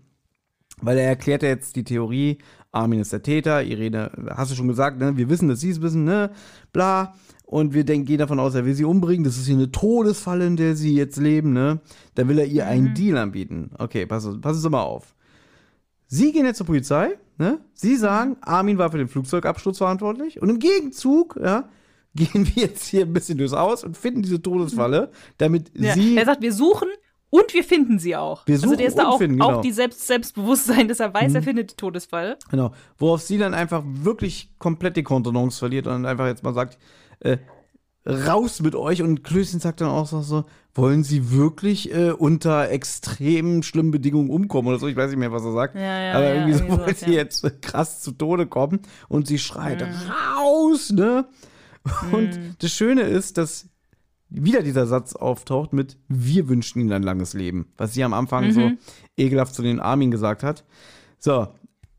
Weil er erklärt ja jetzt die Theorie, Armin ist der Täter, Irene, hast du schon gesagt, ne? Wir wissen, dass sie es wissen, ne? Bla. Und wir denken, gehen davon aus, er will sie umbringen. Das ist hier eine Todesfalle, in der sie jetzt leben, ne? Da will er ihr einen Deal anbieten. Okay, pass, passen Sie mal auf. Sie gehen jetzt zur Polizei, ne? Sie sagen, Armin war für den Flugzeugabsturz verantwortlich. Und im Gegenzug, ja, [LAUGHS] gehen wir jetzt hier ein bisschen durchs Aus und finden diese Todesfalle, damit Ja. sie. Er sagt, wir suchen und wir finden sie auch. Wir also suchen der ist da auch, finden, genau. auch die Selbst Selbstbewusstsein, dass er weiß, er findet die Todesfall. Genau. Worauf sie dann einfach wirklich komplett die Kontenance verliert und einfach jetzt mal sagt, äh, raus mit euch. Und Klößchen sagt dann auch so, so wollen sie wirklich äh, unter extrem schlimmen Bedingungen umkommen oder so? Ich weiß nicht mehr, was er sagt. Ja, ja, Aber ja, irgendwie so irgendwie wollen sowas, sie ja. jetzt äh, krass zu Tode kommen. Und sie schreit, raus, ne? [LAUGHS] Und Mhm. das Schöne ist, dass wieder dieser Satz auftaucht mit Wir wünschen ihnen ein langes Leben. Was sie am Anfang Mhm. so ekelhaft zu den Armin gesagt hat. So,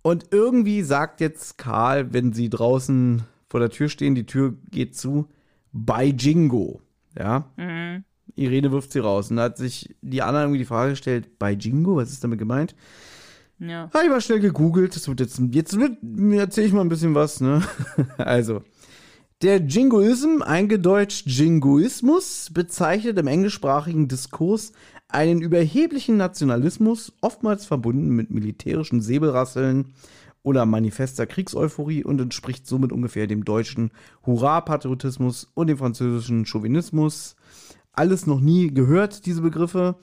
und irgendwie sagt jetzt Karl, wenn sie draußen vor der Tür stehen, die Tür geht zu, bei Jingo. Ja. Mhm. Irene wirft sie raus. Und da hat sich die Anna irgendwie die Frage gestellt, bei Jingo, was ist damit gemeint? Ja. Habe ich mal schnell gegoogelt. Das wird jetzt, jetzt wird, erzähle ich mal ein bisschen was, ne? [LAUGHS] Also, der Jingoism, eingedeutscht Jingoismus, bezeichnet im englischsprachigen Diskurs einen überheblichen Nationalismus, oftmals verbunden mit militärischen Säbelrasseln oder manifester Kriegseuphorie und entspricht somit ungefähr dem deutschen Hurra-Patriotismus und dem französischen Chauvinismus. Alles noch nie gehört, diese Begriffe.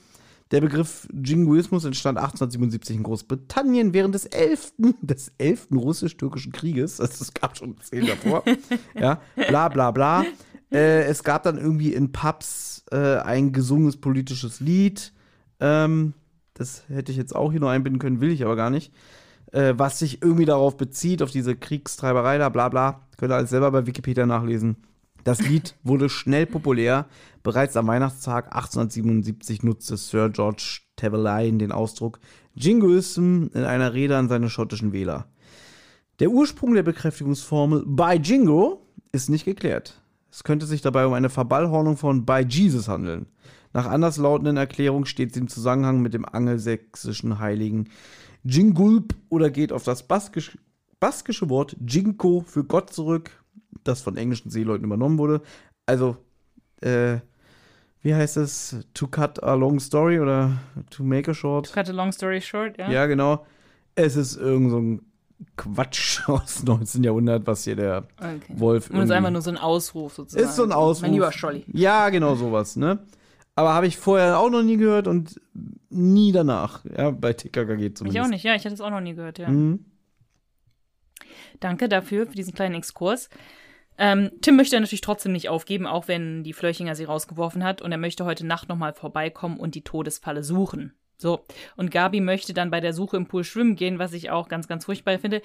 Der Begriff Jingoismus entstand 1877 in Großbritannien während des 11. [LAUGHS] des 11. russisch-türkischen Krieges. Also es gab schon zehn davor. [LAUGHS] ja, bla bla bla. Äh, es gab dann irgendwie in Pubs äh, ein gesungenes politisches Lied. Ähm, das hätte ich jetzt auch hier noch einbinden können, will ich aber gar nicht. Äh, was sich irgendwie darauf bezieht, auf diese Kriegstreiberei da, bla bla. Könnt ihr alles selber bei Wikipedia nachlesen. Das Lied [LAUGHS] wurde schnell populär. Bereits am Weihnachtstag 1877 nutzte Sir George Trevelyan den Ausdruck Jingoism in einer Rede an seine schottischen Wähler. Der Ursprung der Bekräftigungsformel by Jingo ist nicht geklärt. Es könnte sich dabei um eine Verballhornung von by Jesus handeln. Nach anderslautenden Erklärungen steht sie im Zusammenhang mit dem angelsächsischen Heiligen Jingulp oder geht auf das baskisch, baskische Wort Jinko für Gott zurück, das von englischen Seeleuten übernommen wurde. Also, äh, wie heißt es? To cut a long story oder to make a short? Cut a long story short, ja. Ja, genau. Es ist irgend so ein Quatsch [LAUGHS] aus dem 19. Jahrhundert, was hier der Okay. Wolf Und es ist einfach nur so ein Ausruf sozusagen. ist so ein Ausruf. Mein lieber Scholli. Ja, genau sowas, ne? Aber habe ich vorher auch noch nie gehört und nie danach, ja, bei TKKG zumindest. Ich auch nicht, ja, ich hatte es auch noch nie gehört, ja. Mhm. Danke dafür, für diesen kleinen Exkurs. Ähm, Tim möchte natürlich trotzdem nicht aufgeben, auch wenn die Flöchinger sie rausgeworfen hat. Und er möchte heute Nacht nochmal vorbeikommen und die Todesfalle suchen. So. Und Gabi möchte dann bei der Suche im Pool schwimmen gehen, was ich auch ganz, ganz furchtbar finde.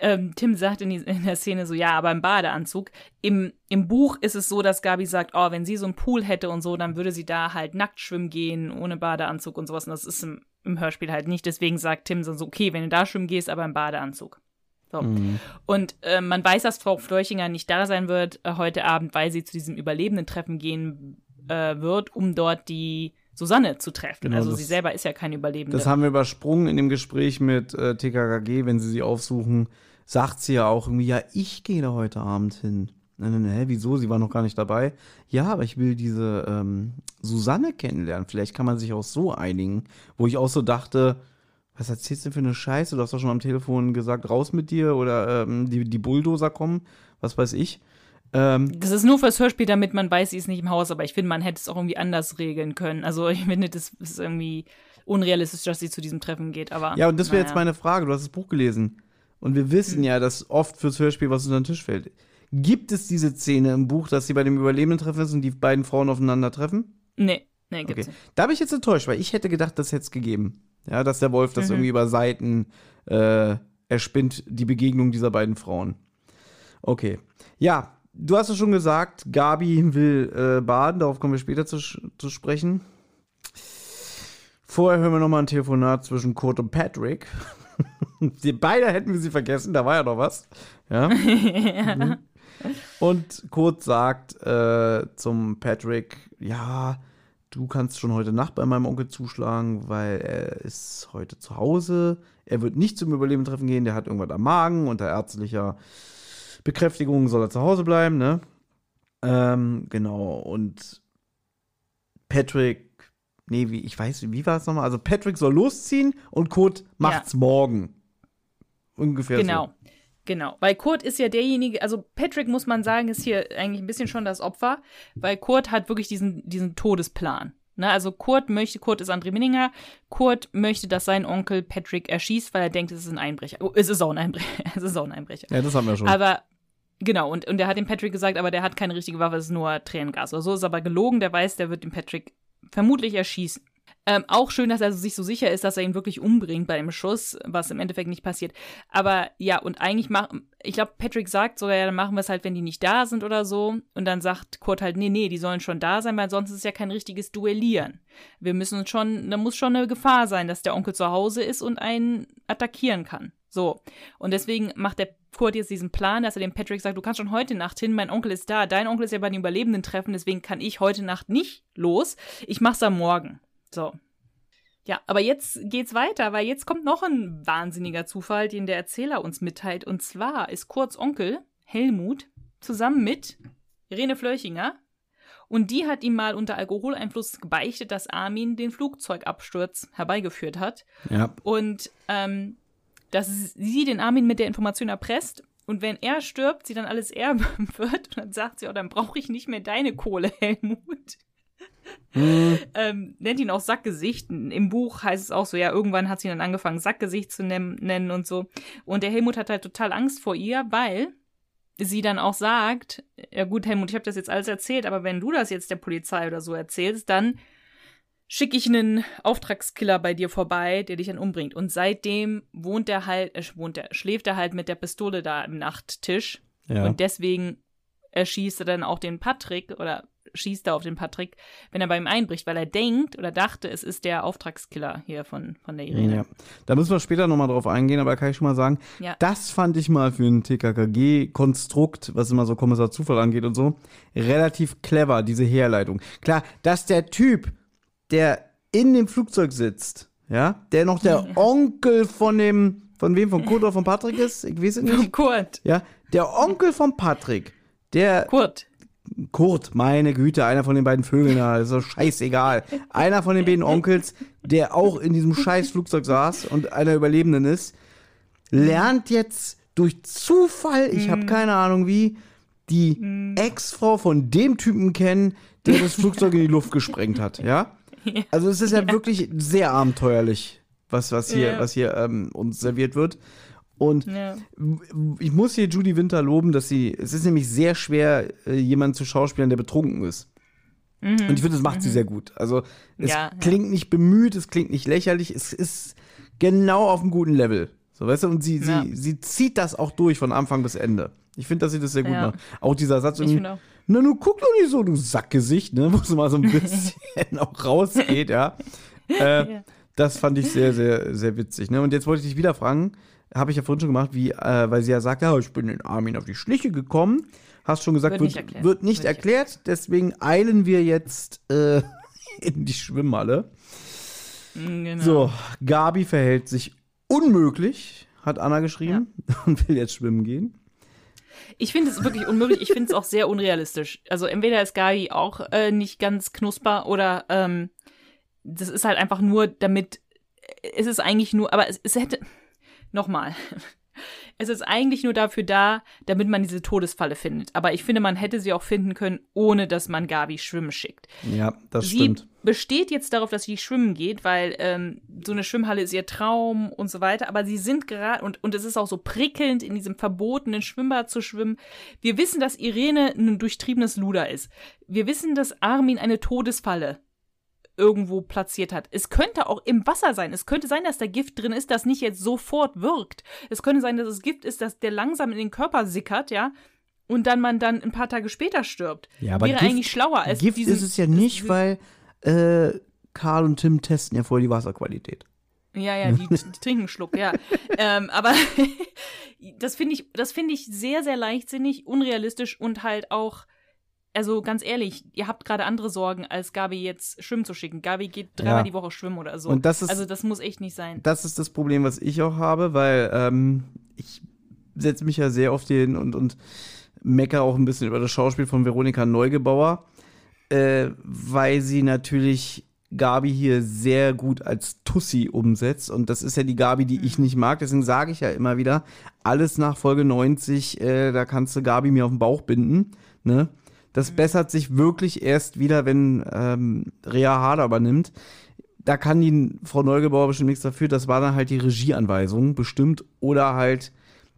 Ähm, Tim sagt in, die, in der Szene so, ja, aber im Badeanzug. Im, Im Buch ist es so, dass Gabi sagt, oh, wenn sie so einen Pool hätte und so, dann würde sie da halt nackt schwimmen gehen, ohne Badeanzug und sowas. Und das ist im, im Hörspiel halt nicht. Deswegen sagt Tim so, okay, wenn du da schwimmen gehst, aber im Badeanzug. So. Und äh, man weiß, dass Frau Fleuchinger nicht da sein wird äh, heute Abend, weil sie zu diesem Überlebenden-Treffen gehen äh, wird, um dort die Susanne zu treffen. Genau, also sie selber ist ja keine Überlebende. Das haben wir übersprungen in dem Gespräch mit äh, TKKG, wenn sie sie aufsuchen, sagt sie ja auch irgendwie, ja, ich gehe da heute Abend hin. Nein, nein, nein, wieso? Sie war noch gar nicht dabei. Ja, aber ich will diese ähm, Susanne kennenlernen. Vielleicht kann man sich auch so einigen. Wo ich auch so dachte, was erzählst du für eine Scheiße? Du hast doch schon am Telefon gesagt, raus mit dir oder ähm, die, die Bulldozer kommen, was weiß ich. Ähm, Das ist nur fürs Hörspiel, damit man weiß, sie ist nicht im Haus, aber ich finde, man hätte es auch irgendwie anders regeln können. Also ich finde, das ist irgendwie unrealistisch, dass sie zu diesem Treffen geht, aber. ja, und das wäre naja. jetzt meine Frage. Du hast das Buch gelesen. Und wir wissen ja, dass oft fürs Hörspiel was unter den Tisch fällt. Gibt es diese Szene im Buch, dass sie bei dem Überlebenden treffen ist und die beiden Frauen aufeinander treffen? Nee, nee, gibt's Okay. nicht. Da bin ich jetzt enttäuscht, weil ich hätte gedacht, das hätte es gegeben. Ja, dass der Wolf Mhm. das irgendwie über Seiten äh, erspinnt, die Begegnung dieser beiden Frauen. Okay. Ja, du hast es schon gesagt, Gabi will äh, baden, darauf kommen wir später zu, zu sprechen. Vorher hören wir nochmal ein Telefonat zwischen Kurt und Patrick. [LAUGHS] die beide hätten wir sie vergessen, da war ja noch was. Ja. [LAUGHS] Mhm. Und Kurt sagt äh, zum Patrick, ja, du kannst schon heute Nacht bei meinem Onkel zuschlagen, weil er ist heute zu Hause. Er wird nicht zum Überlebendentreffen gehen, der hat irgendwas am Magen. Unter ärztlicher Bekräftigung soll er zu Hause bleiben, ne? Ähm, genau, und Patrick, nee, wie, ich weiß, wie war es nochmal? Also Patrick soll losziehen und Kurt macht's morgen. Ungefähr Genau. so. Genau, weil Kurt ist ja derjenige, also Patrick muss man sagen, ist hier eigentlich ein bisschen schon das Opfer, weil Kurt hat wirklich diesen, diesen Todesplan. Ne, also Kurt möchte, Kurt ist André Minninger, Kurt möchte, dass sein Onkel Patrick erschießt, weil er denkt, es ist ein Einbrecher. Oh, es ist auch ein Einbrecher. [LAUGHS] es ist auch ein Einbrecher. Ja, das haben wir schon. Aber genau, und, und er hat dem Patrick gesagt, aber der hat keine richtige Waffe, es ist nur Tränengas. Oder so ist aber gelogen, der weiß, der wird den Patrick vermutlich erschießen. Ähm, auch schön, dass er sich so sicher ist, dass er ihn wirklich umbringt bei dem Schuss, was im Endeffekt nicht passiert. Aber ja, und eigentlich macht, ich glaube, Patrick sagt sogar, ja, dann machen wir es halt, wenn die nicht da sind oder so. Und dann sagt Kurt halt, nee, nee, die sollen schon da sein, weil sonst ist es ja kein richtiges Duellieren. Wir müssen schon, da muss schon eine Gefahr sein, dass der Onkel zu Hause ist und einen attackieren kann. So. Und deswegen macht der Kurt jetzt diesen Plan, dass er dem Patrick sagt, du kannst schon heute Nacht hin, mein Onkel ist da, dein Onkel ist ja bei den Überlebenden treffen, deswegen kann ich heute Nacht nicht los. Ich mach's am Morgen. So. Ja, aber jetzt geht's weiter, weil jetzt kommt noch ein wahnsinniger Zufall, den der Erzähler uns mitteilt. Und zwar ist Kurts Onkel, Helmut, zusammen mit Irene Flörchinger. Und die hat ihm mal unter Alkoholeinfluss gebeichtet, dass Armin den Flugzeugabsturz herbeigeführt hat. ja. Und ähm, dass sie den Armin mit der Information erpresst. Und wenn er stirbt, sie dann alles erben [LAUGHS] wird. Und dann sagt sie, oh, dann brauche ich nicht mehr deine Kohle, Helmut. ähm, nennt ihn auch Sackgesicht. Im Buch heißt es auch so, ja, irgendwann hat sie dann angefangen, Sackgesicht zu nennen, nennen und so. Und der Helmut hat halt total Angst vor ihr, weil sie dann auch sagt, ja gut, Helmut, ich habe das jetzt alles erzählt, aber wenn du das jetzt der Polizei oder so erzählst, dann schicke ich einen Auftragskiller bei dir vorbei, der dich dann umbringt. Und seitdem wohnt er halt, äh, wohnt er, schläft er halt mit der Pistole da im Nachttisch. Ja. Und deswegen erschießt er dann auch den Patrick oder schießt er auf den Patrick, wenn er bei ihm einbricht, weil er denkt oder dachte, es ist der Auftragskiller hier von, von der Irene. Ja. Da müssen wir später nochmal drauf eingehen, aber kann ich schon mal sagen, Ja. das fand ich mal für ein TKKG-Konstrukt, was immer so Kommissar Zufall angeht und so, relativ clever, diese Herleitung. Klar, dass der Typ, der in dem Flugzeug sitzt, ja, der noch der Onkel von dem, von wem, von Kurt oder von Patrick ist, ich weiß es nicht, Kurt. ja, der Onkel von Patrick, der Kurt. Kurt, meine Güte, einer von den beiden Vögeln da, ist so scheißegal. Einer von den beiden Onkels, der auch in diesem scheiß Flugzeug saß und einer Überlebenden ist, lernt jetzt durch Zufall, ich habe keine Ahnung wie, die Ex-Frau von dem Typen kennen, der das Flugzeug in die Luft gesprengt hat, ja? [LAUGHS] Also es ist ja, wirklich sehr abenteuerlich, was, was hier, Ja. was hier ähm, uns serviert wird. Und Ja. ich muss hier Judy Winter loben, dass sie, es ist nämlich sehr schwer, äh, jemanden zu schauspielen, der betrunken ist. Und ich finde, das macht sie sehr gut. Also, es Mhm. Ja, ja. klingt nicht bemüht, es klingt nicht lächerlich, es ist genau auf einem guten Level. So, weißt du, und sie, Ja. sie, sie zieht das auch durch von Anfang bis Ende. Ich finde, dass sie das sehr gut Ja. macht. Auch dieser Satz, Ich irgendwie. Na, du guck doch nicht so, du Sackgesicht, ne, [LAUGHS] wo es mal so ein bisschen [LAUGHS] auch rausgeht, ja. Äh, Ja. Das fand ich sehr, sehr, sehr witzig. Ne? Und jetzt wollte ich dich wieder fragen, habe ich ja vorhin schon gemacht, wie, äh, weil sie ja sagt, ja, ich bin den Armin auf die Schliche gekommen. Hast schon gesagt, Wird wird, nicht erklärt. wird nicht Wird nicht erklärt. Deswegen eilen wir jetzt äh, [LAUGHS] in die Schwimmhalle. Mm, Genau. So, Gabi verhält sich unmöglich, hat Anna geschrieben und will jetzt schwimmen gehen. Ich finde es wirklich unmöglich. Ich finde es auch sehr unrealistisch. Also entweder ist Gabi auch äh, nicht ganz knusper oder ähm, das ist halt einfach nur damit. Es ist eigentlich nur, aber es, es hätte. Nochmal. [LAUGHS] Es ist eigentlich nur dafür da, damit man diese Todesfalle findet. Aber ich finde, man hätte sie auch finden können, ohne dass man Gabi schwimmen schickt. Ja, das sie stimmt. Besteht jetzt darauf, dass sie schwimmen geht, weil ähm, so eine Schwimmhalle ist ihr Traum und so weiter. Aber sie sind gerade, und, und es ist auch so prickelnd, in diesem verbotenen Schwimmbad zu schwimmen. Wir wissen, dass Irene ein durchtriebenes Luder ist. Wir wissen, dass Armin eine Todesfalle irgendwo platziert hat. Es könnte auch im Wasser sein. Es könnte sein, dass da Gift drin ist, das nicht jetzt sofort wirkt. Es könnte sein, dass es Gift ist, dass der langsam in den Körper sickert, ja, und dann man dann ein paar Tage später stirbt. Ja, aber Wäre Gift- eigentlich schlauer als Gift diesen, ist es ja nicht, weil äh, Karl und Tim testen ja vorher die Wasserqualität. Ja, ja, die, [LAUGHS] die trinken einen Schluck, ja. ähm, aber [LAUGHS] das finde ich, das finde ich sehr, sehr leichtsinnig, unrealistisch und halt auch, also ganz ehrlich, ihr habt gerade andere Sorgen, als Gabi jetzt schwimmen zu schicken. Gabi geht dreimal Ja. die Woche schwimmen oder so. Und das ist- also das muss echt nicht sein. Das ist das Problem, was ich auch habe, weil ähm, ich setze mich ja sehr auf den und, und mecker auch ein bisschen über das Schauspiel von Veronika Neugebauer, äh, weil sie natürlich Gabi hier sehr gut als Tussi umsetzt. Und das ist ja die Gabi, die ich nicht mag. Deswegen sage ich ja immer wieder, alles nach Folge 90, äh, da kannst du Gabi mir auf den Bauch binden. Ne? Das bessert sich wirklich erst wieder, wenn ähm, Rea Harder übernimmt da kann die Frau Neugebauer bestimmt nichts dafür. Das war dann halt die Regieanweisung bestimmt. Oder halt,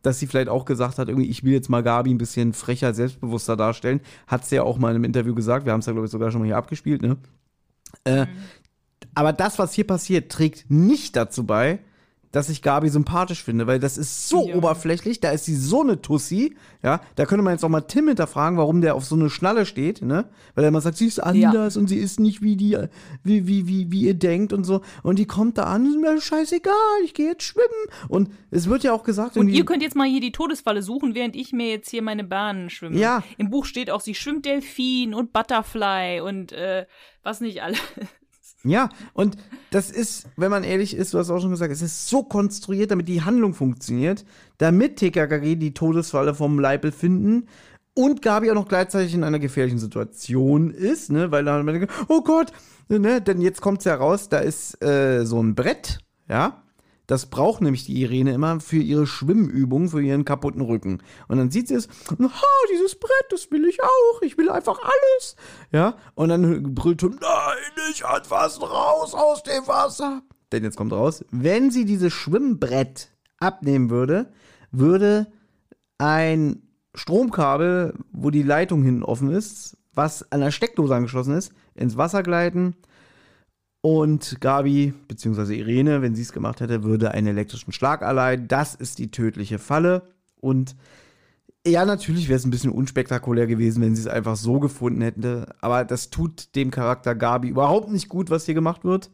dass sie vielleicht auch gesagt hat, irgendwie, ich will jetzt mal Gabi ein bisschen frecher, selbstbewusster darstellen. Hat sie ja auch mal in einem Interview gesagt. Wir haben es ja, glaube ich, sogar schon mal hier abgespielt, ne? Äh, aber das, was hier passiert, trägt nicht dazu bei, dass ich Gabi sympathisch finde, weil das ist so Ja. oberflächlich, da ist sie so eine Tussi, ja, da könnte man jetzt auch mal Tim hinterfragen, warum der auf so eine Schnalle steht, ne, weil er immer sagt, sie ist anders und sie ist nicht wie die, wie, wie, wie, wie ihr denkt und so und die kommt da an, ist mir scheißegal, ich gehe jetzt schwimmen und es wird ja auch gesagt, Und ihr könnt jetzt mal hier die Todesfalle suchen, während ich mir jetzt hier meine Bahnen schwimme. Ja. Im Buch steht auch, sie schwimmt Delfin und Butterfly und äh, was nicht alles. Ja, und das ist, wenn man ehrlich ist, du hast auch schon gesagt, es ist so konstruiert, damit die Handlung funktioniert, damit TKKG die Todesfalle vom Leibel finden und Gabi auch noch gleichzeitig in einer gefährlichen Situation ist, ne, weil dann oh Gott, ne, denn jetzt kommt's ja raus, da ist äh, so ein Brett, ja, das braucht nämlich die Irene immer für ihre Schwimmübung, für ihren kaputten Rücken. Und dann sieht sie es, ha, dieses Brett, das will ich auch, ich will einfach alles. Ja, und dann brüllt Tim, nein, ich was raus aus dem Wasser. Denn jetzt kommt raus, wenn sie dieses Schwimmbrett abnehmen würde, würde ein Stromkabel, wo die Leitung hinten offen ist, was an der Steckdose angeschlossen ist, ins Wasser gleiten und Gabi, beziehungsweise Irene, wenn sie es gemacht hätte, würde einen elektrischen Schlag erleiden. Das ist die tödliche Falle. Und ja, natürlich wäre es ein bisschen unspektakulär gewesen, wenn sie es einfach so gefunden hätte. Aber das tut dem Charakter Gabi überhaupt nicht gut, was hier gemacht wird.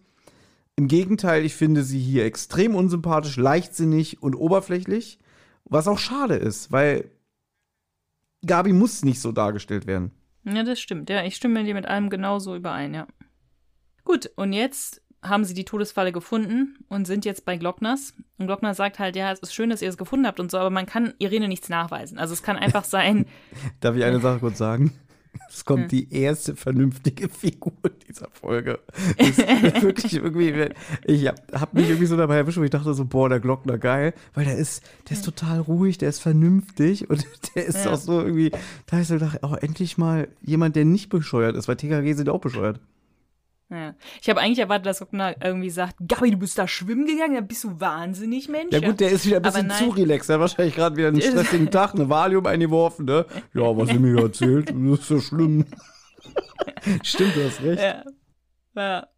Im Gegenteil, ich finde sie hier extrem unsympathisch, leichtsinnig und oberflächlich. Was auch schade ist, weil Gabi muss nicht so dargestellt werden. Ja, das stimmt. Ja, ich stimme dir mit allem genauso überein, ja. Gut, und jetzt haben sie die Todesfalle gefunden und sind jetzt bei Glockners. Und Glockner sagt halt, ja, es ist schön, dass ihr es gefunden habt und so, aber man kann Irene nichts nachweisen. Also es kann einfach sein, [LAUGHS] Darf ich eine Sache kurz sagen? Es kommt die erste vernünftige Figur dieser Folge. Das ist [LAUGHS] wirklich irgendwie, ich hab, hab mich irgendwie so dabei erwischt, wo ich dachte so, boah, der Glockner geil, weil der ist, der ist total ruhig, der ist vernünftig und [LAUGHS] der ist Ja. auch so irgendwie, da hab ich so gedacht, oh, endlich mal jemand, der nicht bescheuert ist, weil TKG sind auch bescheuert. Ja. Ich habe eigentlich erwartet, dass Glockner irgendwie sagt, Gabi, du bist da schwimmen gegangen, dann bist du wahnsinnig, Mensch. Ja gut, der ist wieder ein bisschen zu relaxed. Er hat wahrscheinlich gerade wieder einen Der [LAUGHS] stressigen Tag, eine Valium eingeworfen, ne? Ja, was ihr mir erzählt, das ist so schlimm. [LAUGHS] Stimmt, du hast recht. Ja. ja.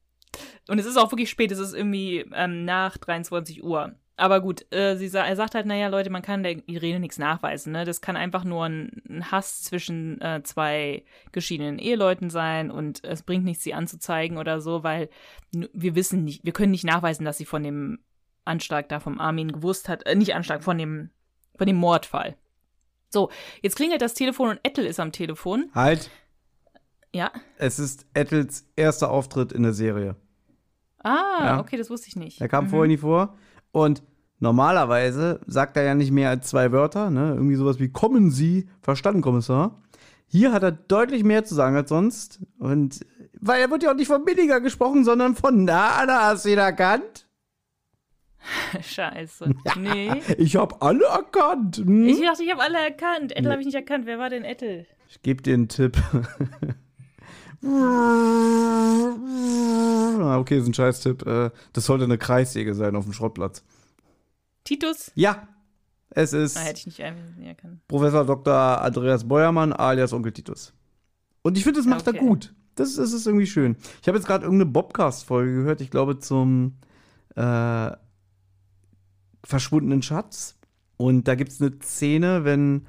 Und es ist auch wirklich spät, es ist irgendwie ähm, nach 23 Uhr. Aber gut, äh, sie sa er sagt halt, naja, Leute, man kann der Irene nichts nachweisen, ne? Das kann einfach nur ein, ein Hass zwischen äh, zwei geschiedenen Eheleuten sein und es bringt nichts, sie anzuzeigen oder so, weil wir wissen nicht, wir können nicht nachweisen, dass sie von dem Anschlag da vom Armin gewusst hat, äh, nicht Anschlag, von dem, von dem Mordfall. So, jetzt klingelt das Telefon und Ettel ist am Telefon. Halt, Ja. es ist Ettels erster Auftritt in der Serie. Ah, Ja. okay, das wusste ich nicht. Der kam Mhm. vorher nie vor. Und Normalerweise sagt er ja nicht mehr als zwei Wörter, ne? Irgendwie sowas wie kommen Sie, verstanden, Kommissar. Hier hat er deutlich mehr zu sagen als sonst. Und weil er wird ja auch nicht von billiger gesprochen, sondern von na, na, hast du ihn erkannt? [LAUGHS] Scheiße. [LAUGHS] Nee. Ich habe alle erkannt. Hm? Ich dachte, ich habe alle erkannt. Ettel habe ich nicht erkannt. Wer war denn Ettel? Ich gebe dir einen Tipp. [LAUGHS] Ah, okay, ist ein Scheiß-Tipp. Äh, Das sollte eine Kreissäge sein auf dem Schrottplatz. Titus? Ja, es ist Ah, hätte ich nicht ein- erkannt. Professor Dr. Andreas Beuermann alias Onkel Titus. Und ich finde, das macht Okay. er gut. Das, das ist irgendwie schön. Ich habe jetzt gerade irgendeine Bobcast-Folge gehört, ich glaube zum äh, verschwundenen Schatz. Und da gibt es eine Szene, wenn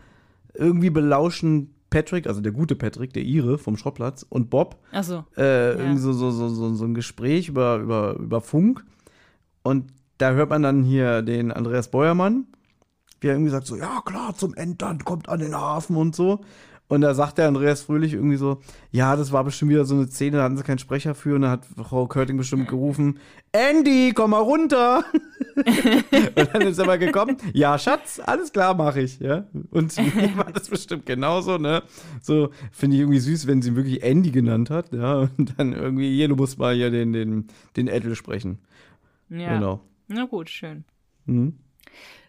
irgendwie belauschen Patrick, also der gute Patrick, der Ire vom Schrottplatz, und Bob Achso. äh, irgendwie so, so, so, so, so ein Gespräch über, über, über Funk. Und da hört man dann hier den Andreas Beuermann, wie er irgendwie sagt: So, ja, klar, zum Entern kommt an den Hafen und so. Und da sagt der Andreas Fröhlich irgendwie so: Ja, das war bestimmt wieder so eine Szene, da hatten sie keinen Sprecher für. Und dann hat Frau Körting bestimmt gerufen: Andy, komm mal runter. [LAUGHS] und dann ist er mal gekommen: Ja, Schatz, alles klar, mache ich. Ja? Und mir [LAUGHS] war das bestimmt genauso, ne? So finde ich irgendwie süß, wenn sie wirklich Andy genannt hat, ja. Und dann irgendwie, hier, du musst mal hier den, den, den Ettel sprechen. Ja. Genau. Na gut, schön. Mhm.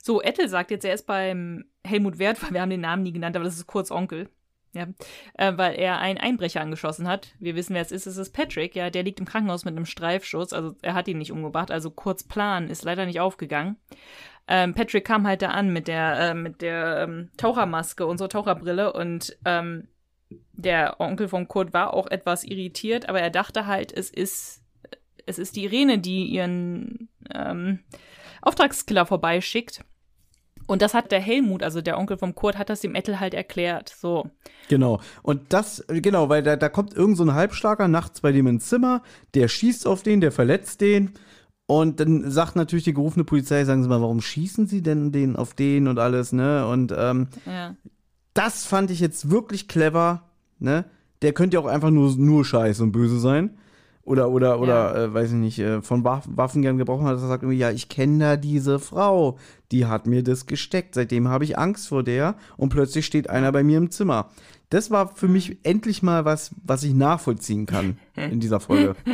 So, Ettel sagt jetzt, er ist beim Helmut Wert, weil wir haben den Namen nie genannt, aber das ist kurz Onkel. Ja, äh, weil er einen Einbrecher angeschossen hat. Wir wissen, wer es ist. Es ist Patrick, ja, der liegt im Krankenhaus mit einem Streifschuss. Also er hat ihn nicht umgebracht. Also kurz Plan ist leider nicht aufgegangen. Ähm, Patrick kam halt da an mit der äh, mit der ähm, Tauchermaske und Taucherbrille und ähm, der Onkel von Kurt war auch etwas irritiert, aber er dachte halt, es ist es ist die Irene, die ihren ähm, Auftragskiller vorbeischickt. Und das hat der Helmut, also der Onkel vom Kurt, hat das dem Ettel halt erklärt. So. Genau. Und das, genau, weil da, da kommt irgend so ein Halbstarker nachts bei dem ins Zimmer, der schießt auf den, der verletzt den. Und dann sagt natürlich die gerufene Polizei, sagen Sie mal, warum schießen Sie denn den auf den und alles, ne? Und ähm, Ja. das fand ich jetzt wirklich clever, ne? Der könnte ja auch einfach nur, nur scheiße und böse sein. Oder, oder, oder, äh, weiß ich nicht, äh, von Waff Waffen gern gebrochen hat, dass er sagt irgendwie, ja, ich kenne da diese Frau, die hat mir das gesteckt, seitdem habe ich Angst vor der und plötzlich steht einer bei mir im Zimmer. Das war für mich endlich mal was, was ich nachvollziehen kann in dieser Folge. [LAUGHS]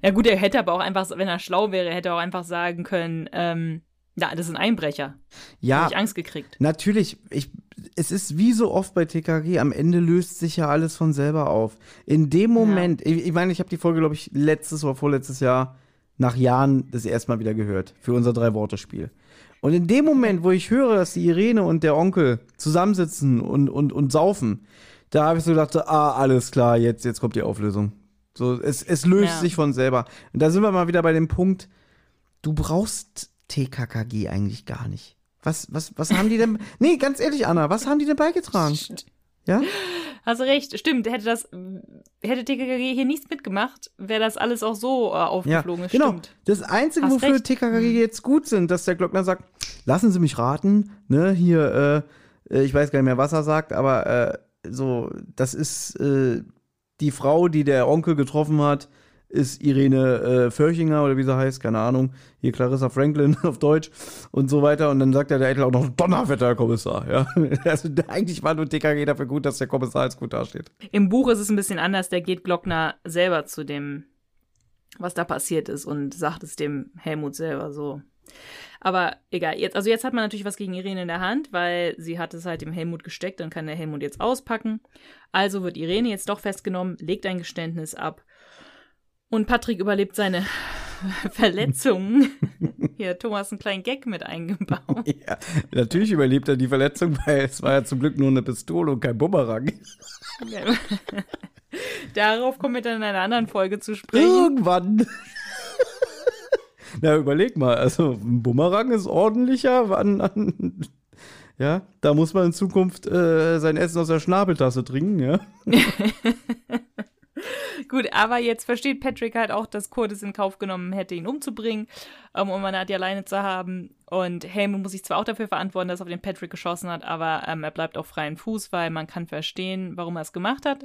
Ja gut, er hätte aber auch einfach, wenn er schlau wäre, hätte er auch einfach sagen können, ähm, ja, das ist ein Einbrecher. Ja, Hab ich Angst gekriegt. Natürlich, ich, es ist wie so oft bei TKG, am Ende löst sich ja alles von selber auf. In dem Moment, ich, ich meine, ich habe die Folge, glaube ich, letztes oder vorletztes Jahr nach Jahren das erste Mal wieder gehört für unser Drei-Worte-Spiel. Und in dem Moment, wo ich höre, dass die Irene und der Onkel zusammensitzen und, und, und saufen, da habe ich so gedacht, so, ah, alles klar, jetzt, jetzt kommt die Auflösung. So, es, es löst Ja. sich von selber. Und da sind wir mal wieder bei dem Punkt, du brauchst TKKG eigentlich gar nicht. Was, was, was haben die denn? [LAUGHS] Nee, ganz ehrlich, Anna, was haben die denn beigetragen? Ja? Hast du recht, stimmt. Hätte das, hätte TKKG hier nichts mitgemacht, wäre das alles auch so äh, Ja, aufgeflogen. Das genau. Stimmt. Das Einzige, Hast wofür recht. TKKG jetzt gut sind, dass der Glockner sagt, lassen Sie mich raten, ne, hier, äh, äh, ich weiß gar nicht mehr, was er sagt, aber äh, so, das ist äh, die Frau, die der Onkel getroffen hat, ist Irene äh, Förchinger oder wie sie heißt, keine Ahnung, hier Clarissa Franklin [LAUGHS] auf Deutsch und so weiter. Und dann sagt ja der Edel auch noch Donnerwetter, Kommissar. Ja? [LAUGHS] Also eigentlich war nur TKG dafür gut, dass der Kommissar jetzt gut dasteht. Im Buch ist es ein bisschen anders. Da geht Glockner selber zu dem, was da passiert ist und sagt es dem Helmut selber so. Aber egal, jetzt, also jetzt hat man natürlich was gegen Irene in der Hand, weil sie hat es halt dem Helmut gesteckt, dann kann der Helmut jetzt auspacken. Also wird Irene jetzt doch festgenommen, legt ein Geständnis ab. Und Patrick überlebt seine [LAUGHS] Verletzungen. [LAUGHS] Hier, Thomas einen kleinen Gag mit eingebaut. [LAUGHS] Ja, natürlich überlebt er die Verletzung, weil es war ja zum Glück nur eine Pistole und kein Bumerang. Darauf kommen wir dann in einer anderen Folge zu sprechen. Irgendwann. Na, überleg mal, also ein Bumerang ist ordentlicher. An, an, ja, da muss man in Zukunft äh, sein Essen aus der Schnabeltasse trinken, ja. Gut, aber jetzt versteht Patrick halt auch, dass Kurt es in Kauf genommen hätte, ihn umzubringen, ähm, um Manati alleine zu haben. Und Helmut muss sich zwar auch dafür verantworten, dass er auf den Patrick geschossen hat, aber ähm, er bleibt auf freien Fuß, weil man kann verstehen, warum er es gemacht hat.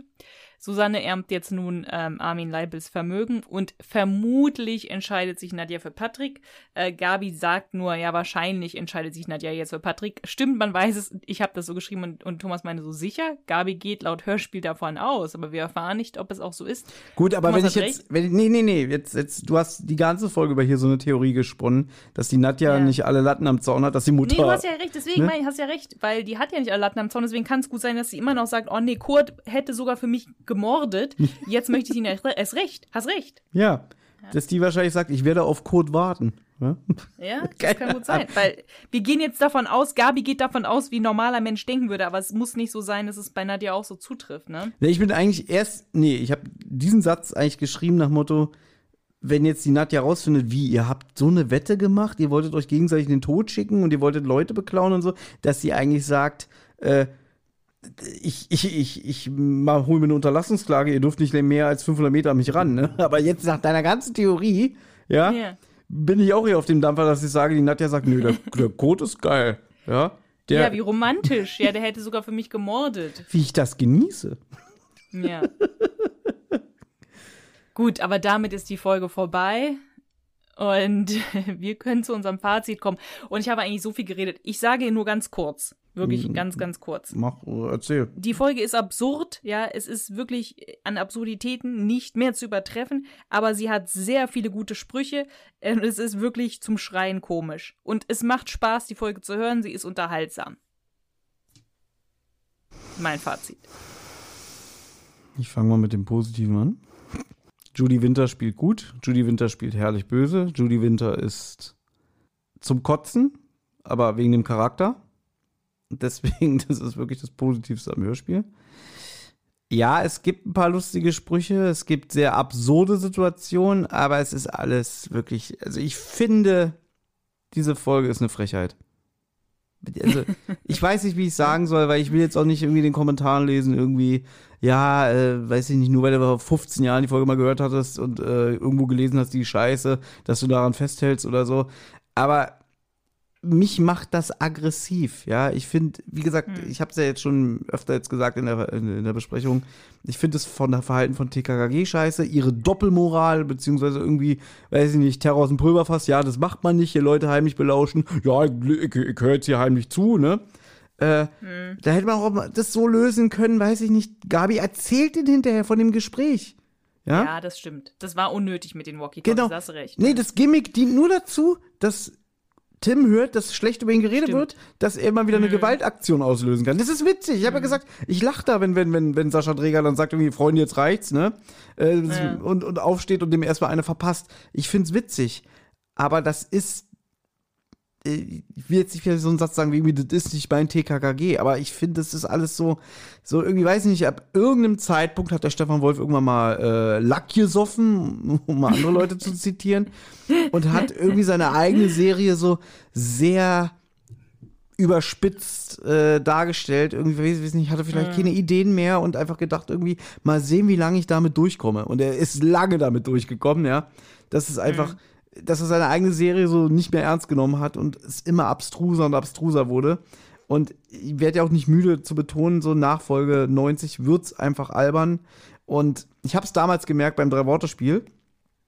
Susanne erbt jetzt nun ähm, Armin Leibels Vermögen und vermutlich entscheidet sich Nadja für Patrick. Äh, Gabi sagt nur, ja, wahrscheinlich entscheidet sich Nadja jetzt für Patrick. Stimmt, man weiß es, ich habe das so geschrieben und, und Thomas meine so sicher. Gabi geht laut Hörspiel davon aus, aber wir erfahren nicht, ob es auch so ist. Gut, aber Thomas wenn ich jetzt, wenn, nee, nee, nee, jetzt, jetzt, du hast die ganze Folge über hier so eine Theorie gesponnen, dass die Nadja Ja. nicht alle Latten am Zaun hat, dass die Mutter. Nee, du hast ja recht, deswegen ne? mein, hast ja recht, weil die hat ja nicht alle Latten am Zaun, deswegen kann es gut sein, dass sie immer noch sagt, oh nee, Kurt hätte sogar für mich gemordet, jetzt möchte ich ihn erst recht, hast recht. Ja, dass die wahrscheinlich sagt, ich werde auf Code warten. Ja? Ja, das [LAUGHS] kann gut sein, weil wir gehen jetzt davon aus, Gabi geht davon aus, wie ein normaler Mensch denken würde, aber es muss nicht so sein, dass es bei Nadja auch so zutrifft, ne? Ich bin eigentlich erst, nee, ich habe diesen Satz eigentlich geschrieben nach Motto, wenn jetzt die Nadja rausfindet, wie, ihr habt so eine Wette gemacht, ihr wolltet euch gegenseitig in den Tod schicken und ihr wolltet Leute beklauen und so, dass sie eigentlich sagt, äh, ich, ich, ich, ich mal, hol mir eine Unterlassungsklage, ihr dürft nicht mehr als 500 Meter an mich ran, ne? [LAUGHS] Aber jetzt nach deiner ganzen Theorie, ja, Ja. bin ich auch hier auf dem Dampfer, dass ich sage, die Nadja sagt, nö, der, der Code ist geil, ja. Der, ja, wie romantisch. Ja, der hätte sogar für mich gemordet. wie ich das genieße. Ja. [LAUGHS] Gut, aber damit ist die Folge vorbei. Und [LAUGHS] wir können zu unserem Fazit kommen. Und ich habe eigentlich so viel geredet. Ich sage nur ganz kurz. Wirklich ganz, ganz kurz. Mach, äh, erzähl. Die Folge ist absurd, ja, es ist wirklich an Absurditäten nicht mehr zu übertreffen, aber sie hat sehr viele gute Sprüche und es ist wirklich zum Schreien komisch. Und es macht Spaß, die Folge zu hören, sie ist unterhaltsam. Mein Fazit. Ich fange mal mit dem Positiven an. Judy Winter spielt gut. Judy Winter spielt herrlich böse. Judy Winter ist zum Kotzen, aber wegen dem Charakter. [LAUGHS] Deswegen, das ist wirklich das Positivste am Hörspiel. Ja, es gibt ein paar lustige Sprüche, es gibt sehr absurde Situationen, aber es ist alles wirklich, also ich finde, diese Folge ist eine Frechheit. Also, ich weiß nicht, wie ich sagen soll, weil ich will jetzt auch nicht irgendwie den Kommentaren lesen, irgendwie, ja, äh, weiß ich nicht, nur weil du vor 15 Jahren die Folge mal gehört hattest und äh, irgendwo gelesen hast, die Scheiße, dass du daran festhältst oder so. Aber mich macht das aggressiv, ja. Ich finde, wie gesagt, ich habe es ja jetzt schon öfter jetzt gesagt in der, in, der Besprechung, ich finde es von der Verhalten von TKKG scheiße, ihre Doppelmoral, beziehungsweise irgendwie, weiß ich nicht, Terror aus dem Pulverfass, ja, das macht man nicht, hier Leute heimlich belauschen, ja, ich, ich, ich höre jetzt hier heimlich zu, ne? Äh, Da hätte man auch das so lösen können, weiß ich nicht. Gabi erzählt ihn hinterher von dem Gespräch. Ja? Ja, das stimmt. Das war unnötig mit den Walkie-Talkies, Genau. hast recht. Nee, das Gimmick dient nur dazu, dass Tim hört, dass schlecht über ihn geredet Stimmt. Mhm. wird, dass er mal wieder eine Gewaltaktion auslösen kann. Das ist witzig. Ich habe ja gesagt, ich lache da, wenn, wenn, wenn, wenn Sascha Dräger dann sagt, irgendwie, Freunde, jetzt reicht's, ne? Äh, Ja. und, und aufsteht und dem erstmal eine verpasst. Ich find's witzig. Aber das ist. Äh, Ich will jetzt nicht wieder so einen Satz sagen, wie irgendwie, das ist nicht mein TKKG, aber ich finde, das ist alles so, so irgendwie, weiß ich nicht, ab irgendeinem Zeitpunkt hat der Stefan Wolf irgendwann mal äh, Lack gesoffen, [LAUGHS] um mal andere Leute zu zitieren, und hat irgendwie seine eigene Serie so sehr überspitzt äh, dargestellt. Irgendwie, weiß ich nicht, hatte vielleicht keine Ideen mehr und einfach gedacht, irgendwie, mal sehen, wie lange ich damit durchkomme. Und er ist lange damit durchgekommen, ja. Das ist einfach, dass er seine eigene Serie so nicht mehr ernst genommen hat und es immer abstruser und abstruser wurde. Und ich werde ja auch nicht müde zu betonen, so nach Folge 90 wird's einfach albern. Und ich habe es damals gemerkt beim Drei-Worte-Spiel.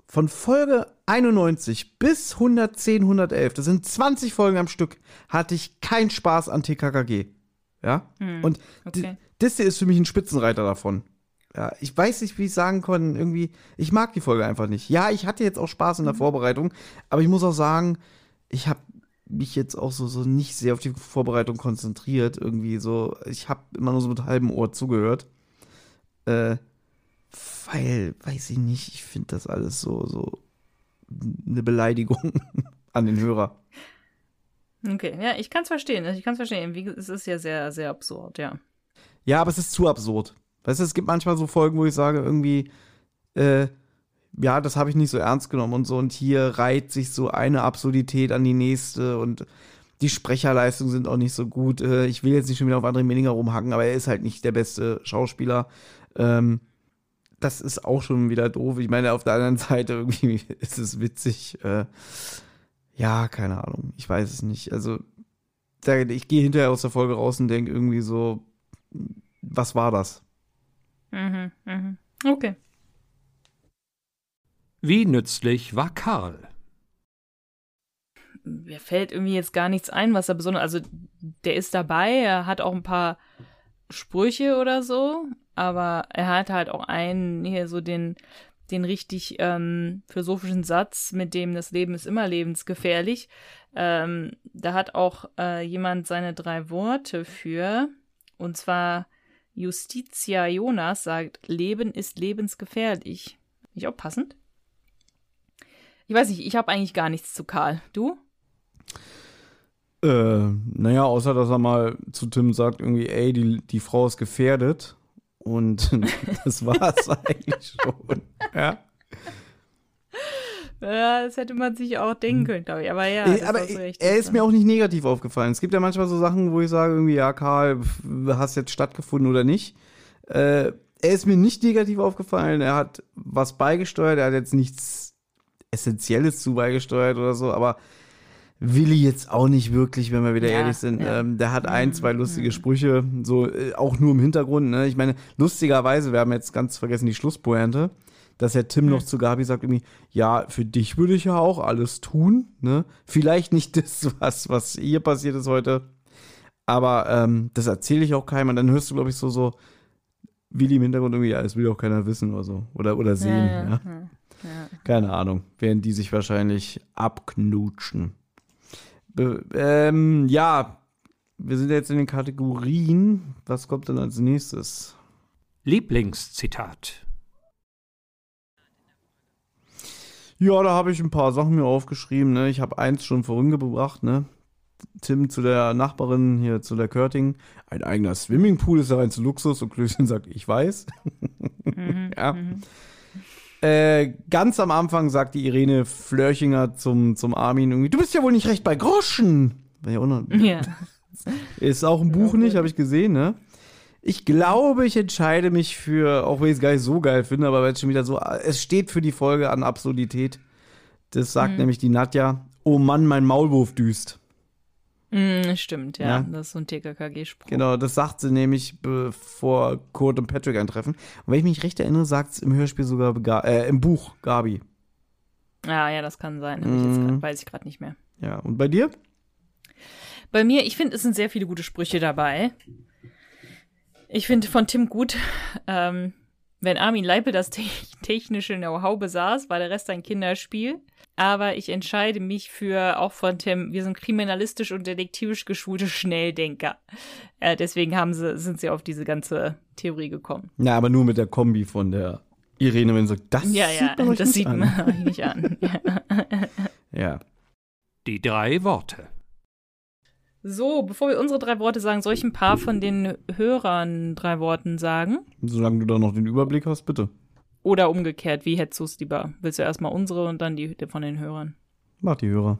Von Folge 91 bis 110, 111, das sind 20 Folgen am Stück, hatte ich keinen Spaß an TKKG. Ja? Und okay. das hier ist für mich ein Spitzenreiter davon. Ja, ich weiß nicht, wie ich sagen kann, irgendwie, ich mag die Folge einfach nicht. Ja, ich hatte jetzt auch Spaß in der Vorbereitung, aber ich muss auch sagen, ich habe mich jetzt auch so, so nicht sehr auf die Vorbereitung konzentriert, irgendwie so, ich habe immer nur so mit halbem Ohr zugehört. Äh, weil, weiß ich nicht, ich finde das alles so, so eine Beleidigung [LAUGHS] an den Hörer. Okay, ja, ich kann es verstehen. Ich kann es verstehen. Wie, es ist ja sehr, sehr absurd, ja. Ja, aber es ist zu absurd. Weißt du, es gibt manchmal so Folgen, wo ich sage, irgendwie, äh, ja, das habe ich nicht so ernst genommen und so. Und hier reiht sich so eine Absurdität an die nächste und die Sprecherleistungen sind auch nicht so gut. Äh, ich will jetzt nicht schon wieder auf André Meninger rumhacken, aber er ist halt nicht der beste Schauspieler. Ähm, das ist auch schon wieder doof. Ich meine, auf der anderen Seite irgendwie [LAUGHS] ist es witzig. Äh, ja, keine Ahnung. Ich weiß es nicht. Also, ich gehe hinterher aus der Folge raus und denke irgendwie so, was war das? Mhm, mhm. Okay. Wie nützlich war Karl? Mir fällt irgendwie jetzt gar nichts ein, was er besonders. Also, der ist dabei, er hat auch ein paar Sprüche oder so, aber er hat halt auch einen hier so den, den richtig ähm, philosophischen Satz, mit dem das Leben ist immer lebensgefährlich. Ähm, da hat auch äh, jemand seine drei Worte für, und zwar Justitia Jonas sagt, Leben ist lebensgefährlich. Nicht auch passend? Ich weiß nicht, ich habe eigentlich gar nichts zu Karl. Du? Äh, naja, außer dass er mal zu Tim sagt, irgendwie, ey, die, die Frau ist gefährdet. Und [LAUGHS] das war es [LAUGHS] eigentlich schon. Ja. Ja, das hätte man sich auch denken können, glaube ich. Aber ja, äh, aber recht, er ist mir auch nicht negativ aufgefallen. Es gibt ja manchmal so Sachen, wo ich sage, irgendwie, ja, Karl, hast jetzt stattgefunden oder nicht. Äh, er ist mir nicht negativ aufgefallen. Er hat was beigesteuert. Er hat jetzt nichts Essentielles zu beigesteuert oder so, aber Willi jetzt auch nicht wirklich, wenn wir wieder ja, ehrlich sind. Ja. Ähm, der hat ein, zwei mhm, lustige mhm. Sprüche, so äh, auch nur im Hintergrund. Ne? Ich meine, lustigerweise, wir haben jetzt ganz vergessen die Schlusspointe, dass Herr Tim mhm. noch zu Gabi sagt irgendwie, ja, für dich würde ich ja auch alles tun. Ne? Vielleicht nicht [LAUGHS] das, was, was hier passiert ist heute, aber ähm, das erzähle ich auch keinem. Und dann hörst du, glaube ich, so, so Willi im Hintergrund irgendwie, ja, das will auch keiner wissen oder so. Oder, oder sehen. Ja, ja. Keine Ahnung. Werden die sich wahrscheinlich abknutschen. Ähm, ja, wir sind jetzt in den Kategorien. Was kommt denn als nächstes? Lieblingszitat. Ja, da habe ich ein paar Sachen mir aufgeschrieben. Ne? Ich habe eins schon vorhingebracht. Ne? Tim zu der Nachbarin hier, zu der Körting. Ein eigener Swimmingpool ist ja ein Luxus. Und Klößchen sagt, ich weiß. Mhm, [LAUGHS] ja. Mhm. Äh, ganz am Anfang sagt die Irene Flörchinger zum, zum Armin irgendwie, du bist ja wohl nicht recht bei Groschen. Ja, ja. [LAUGHS] Ist auch ein Buch nicht, habe ich gesehen, ne? Ich glaube, ich entscheide mich für, auch wenn ich es gar nicht so geil finde, aber weil schon wieder so, es steht für die Folge an Absurdität. Das sagt mhm. nämlich die Nadja, oh Mann, mein Maulwurf düst. Mm, stimmt, ja. ja. Das ist so ein TKKG-Spruch. Genau, das sagt sie nämlich, bevor Kurt und Patrick eintreffen. Und wenn ich mich recht erinnere, sagt es im Hörspiel sogar, äh, im Buch Gabi. Ja, ja, das kann sein. Mm. Ich grad, weiß ich gerade nicht mehr. Ja, und bei dir? Bei mir, ich finde, es sind sehr viele gute Sprüche dabei. Ich finde von Tim gut, ähm, wenn Armin Leipe das te [LAUGHS] technische Know-how besaß, war der Rest ein Kinderspiel aber ich entscheide mich für auch von Tim, wir sind kriminalistisch und detektivisch geschulte Schnelldenker. Äh, deswegen haben sie, sind sie auf diese ganze Theorie gekommen. Ja, aber nur mit der Kombi von der Irene, wenn sie sagt, das ja, ja, sieht man das sieht an. man euch nicht an. [LAUGHS] ja. Die drei Worte. So, bevor wir unsere drei Worte sagen, soll ich ein paar von den Hörern drei Worten sagen? Solange du da noch den Überblick hast, bitte. Oder umgekehrt, wie hättest du es lieber? Willst du erstmal unsere und dann die von den Hörern? Mach die Hörer.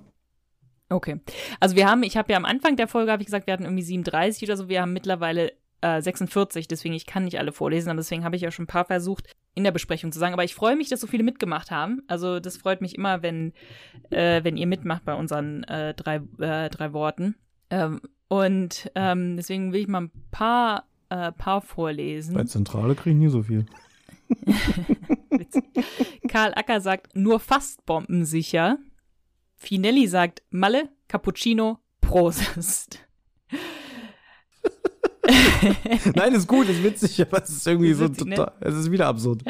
Okay. Also wir haben, ich habe ja am Anfang der Folge, habe ich gesagt, wir hatten irgendwie 37 oder so, wir haben mittlerweile äh, 46, deswegen ich kann nicht alle vorlesen, aber deswegen habe ich ja schon ein paar versucht in der Besprechung zu sagen. Aber ich freue mich, dass so viele mitgemacht haben. Also das freut mich immer, wenn, äh, wenn ihr mitmacht bei unseren äh, drei, äh, drei Worten. Ähm, und ähm, deswegen will ich mal ein paar, äh, paar vorlesen. Bei Zentrale kriege ich nie so viel. [LAUGHS] Karl Acker sagt nur fast bombensicher. Finelli sagt Malle, Cappuccino, Prost. [LAUGHS] Nein, ist gut, ist witzig, aber es ist irgendwie so ne? total. Ne? Es ist wieder absurd.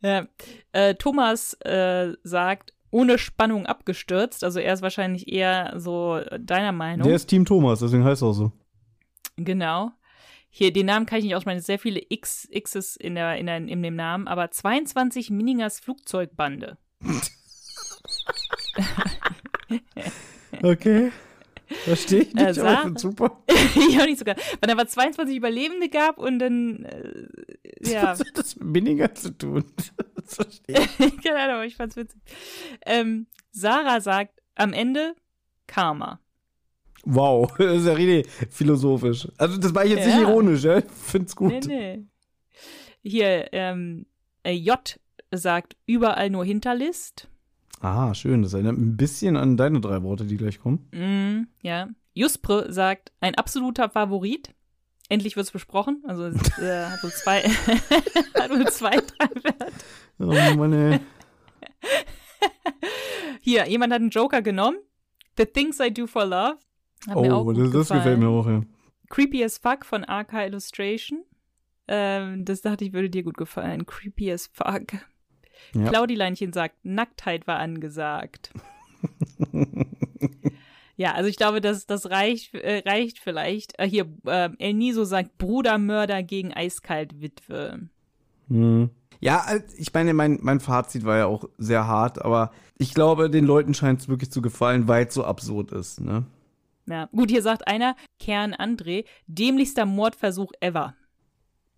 Ja. Äh, Thomas äh, sagt ohne Spannung abgestürzt. Also er ist wahrscheinlich eher so deiner Meinung. Der ist Team Thomas, deswegen heißt er auch so. Genau. Hier, den Namen kann ich nicht aussprechen, sehr viele X, Xs in, der, in, der, in dem Namen, aber 22 Miningers Flugzeugbande. [LAUGHS] okay. Verstehe ich nicht, äh, aber ich super. [LAUGHS] ich auch nicht sogar. Weil da war 22 Überlebende gab und dann, äh, ja. Was hat das mit Mininger zu tun? [LAUGHS] Das verstehe ich. [LAUGHS] Keine Ahnung, aber ich fand's witzig. Ähm, Sarah sagt am Ende Karma. Wow, das ist ja richtig philosophisch. Also, das war jetzt ja. nicht ironisch, ja? Ich find's gut. Nee, nee. Hier, ähm, Äh, J sagt überall nur Hinterlist. Ah, schön. Das erinnert ein bisschen an deine drei Worte, die gleich kommen. Mm, ja. Juspre sagt ein absoluter Favorit. Endlich wird's besprochen. Also äh, hat wohl zwei, [LAUGHS] hat wohl zwei, drei Werte. Oh Mann, [LAUGHS] ey. Hier, jemand hat einen Joker genommen. The Things I Do for Love. Hat Oh, das, das gefällt mir auch, ja. Creepy as Fuck von AK Illustration. Ähm, das dachte ich, würde dir gut gefallen. Creepy as Fuck. Ja. Claudileinchen sagt, Nacktheit war angesagt. [LAUGHS] ja, also ich glaube, das, das reicht, äh, reicht vielleicht. Äh, hier, äh, El Niso sagt, Brudermörder gegen Eiskalt-Witwe. Hm. Ja, also, ich meine, mein, mein Fazit war ja auch sehr hart, aber ich glaube, den Leuten scheint es wirklich zu gefallen, weil es so absurd ist, ne? Ja, gut, hier sagt einer, Kern André, dämlichster Mordversuch ever.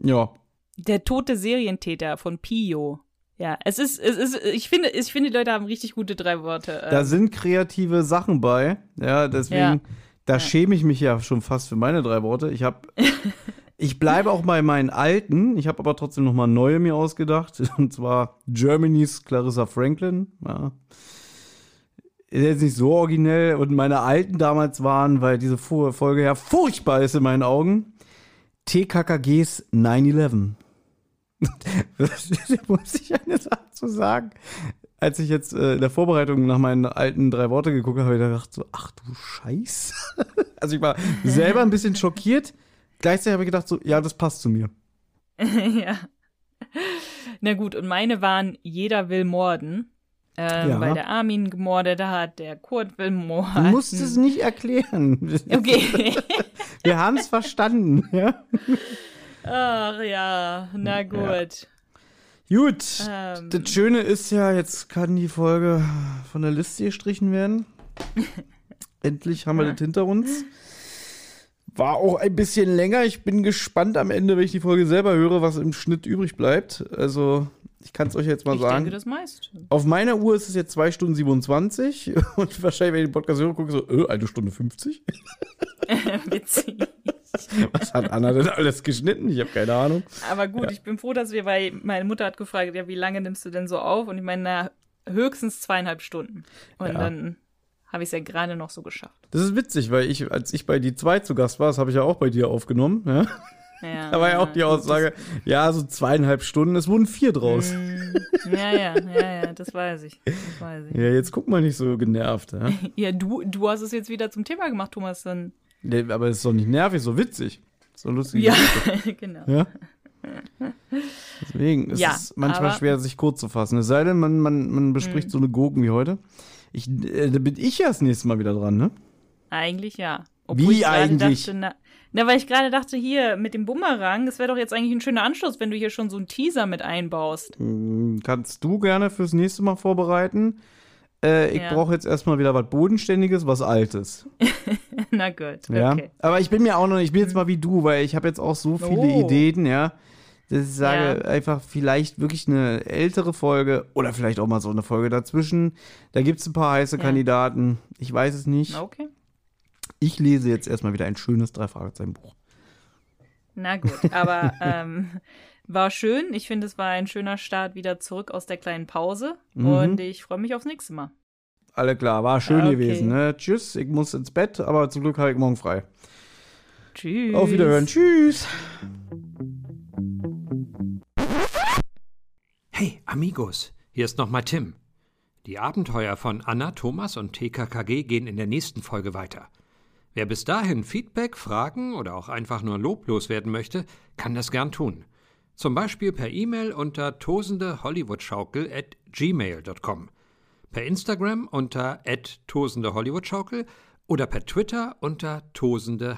Ja. Der tote Serientäter von Pio. Ja, es ist, es ist, ich finde, ich finde, die Leute haben richtig gute drei Worte. Da Ähm, sind kreative Sachen bei. Ja, deswegen, Ja. da Ja. schäme ich mich ja schon fast für meine drei Worte. Ich habe, [LAUGHS] ich bleibe auch bei meinen alten. Ich habe aber trotzdem noch mal neue mir ausgedacht. [LAUGHS] Und zwar Germany's Clarissa Franklin. Ja. Ist jetzt nicht so originell. Und meine alten damals waren, weil diese Folge ja furchtbar ist in meinen Augen, TKKGs 9-11. [LAUGHS] da [LAUGHS] muss ich eine Sache zu sagen. Als ich jetzt äh, in der Vorbereitung nach meinen alten drei Worte geguckt habe, habe ich gedacht so, ach du Scheiße. [LAUGHS] also ich war selber ein bisschen schockiert. Gleichzeitig habe ich gedacht so, ja, das passt zu mir. ja. Na gut, und meine waren, jeder will morden. Ähm, Ja. Weil der Armin gemordet hat, der Kurt will morden. Du musst es nicht erklären. Okay. Wir haben es verstanden. Ja? Ach ja, na gut. Gut. Ähm. Das Schöne ist ja, jetzt kann die Folge von der Liste gestrichen werden. [LAUGHS] Endlich haben wir das hinter uns. War auch ein bisschen länger. Ich bin gespannt am Ende, wenn ich die Folge selber höre, was im Schnitt übrig bleibt. Also, ich kann es euch jetzt mal Ich sagen. denke, das meiste. Auf meiner Uhr ist es jetzt 2 Stunden 27 [LAUGHS] und wahrscheinlich, wenn ich den Podcast höre, gucke ich so, äh, eine Stunde 50. [LAUGHS] Witzig. [LAUGHS] Was hat Anna denn alles geschnitten? Ich habe keine Ahnung. Aber gut, ich bin froh, dass wir, weil meine Mutter hat gefragt, ja, wie lange nimmst du denn so auf? Und ich meine, na, höchstens zweieinhalb Stunden. Und Ja. dann habe ich es ja gerade noch so geschafft. Das ist witzig, weil ich, als ich bei die 2 zu Gast war, das habe ich ja auch bei dir aufgenommen, ja. Ja, [LAUGHS] Da war ja auch die Aussage, ja, so zweieinhalb Stunden, es wurden vier draus. das- Ja, ja, ja, ja, das weiß ich. Das weiß ich. Ja, jetzt guck mal nicht so genervt, ja. [LAUGHS] Ja, du, du hast es jetzt wieder zum Thema gemacht, Thomas. Dann. Aber es ist doch nicht nervig, so witzig. So lustig. Ja, [LAUGHS] genau. Ja. [LAUGHS] Deswegen ist Ja, es manchmal schwer, sich kurz zu fassen. Es sei denn, man, man, man bespricht so eine Gurken wie heute. Ich, äh, da bin ich ja das nächste Mal wieder dran, ne? Eigentlich ja. Wie ich gerade eigentlich? Dachte, na, na, weil ich gerade dachte, hier mit dem Bumerang, das wäre doch jetzt eigentlich ein schöner Anschluss, wenn du hier schon so einen Teaser mit einbaust. Hm, Kannst du gerne fürs nächste Mal vorbereiten. Äh, ich Ja. brauche jetzt erstmal wieder was Bodenständiges, was Altes. [LAUGHS] [LAUGHS] na gut, Ja. okay. Aber ich bin mir auch noch, ich bin jetzt mal wie du, weil ich habe jetzt auch so viele Oh. Ideen, ja. Dass ich sage, Ja. einfach vielleicht wirklich eine ältere Folge oder vielleicht auch mal so eine Folge dazwischen. Da gibt es ein paar heiße Ja. Kandidaten. Ich weiß es nicht. Okay. Ich lese jetzt erstmal wieder ein schönes Drei-Fragezeichen-Buch. Na gut, aber [LAUGHS] ähm, war schön. Ich finde, es war ein schöner Start wieder zurück aus der kleinen Pause. Mhm. Und ich freue mich aufs nächste Mal. Alle klar, war schön Okay. gewesen. Ne? Tschüss, ich muss ins Bett, aber zum Glück habe ich morgen frei. Tschüss. Auf Wiederhören. Tschüss. Hey, Amigos, hier ist nochmal Tim. Die Abenteuer von Anna, Thomas und TKKG gehen in der nächsten Folge weiter. Wer bis dahin Feedback, Fragen oder auch einfach nur loblos werden möchte, kann das gern tun. Zum Beispiel per E-Mail unter tosendehollywoodschaukel at gmail.com, per Instagram unter at tosendehollywoodschaukel oder per Twitter unter tosendeh.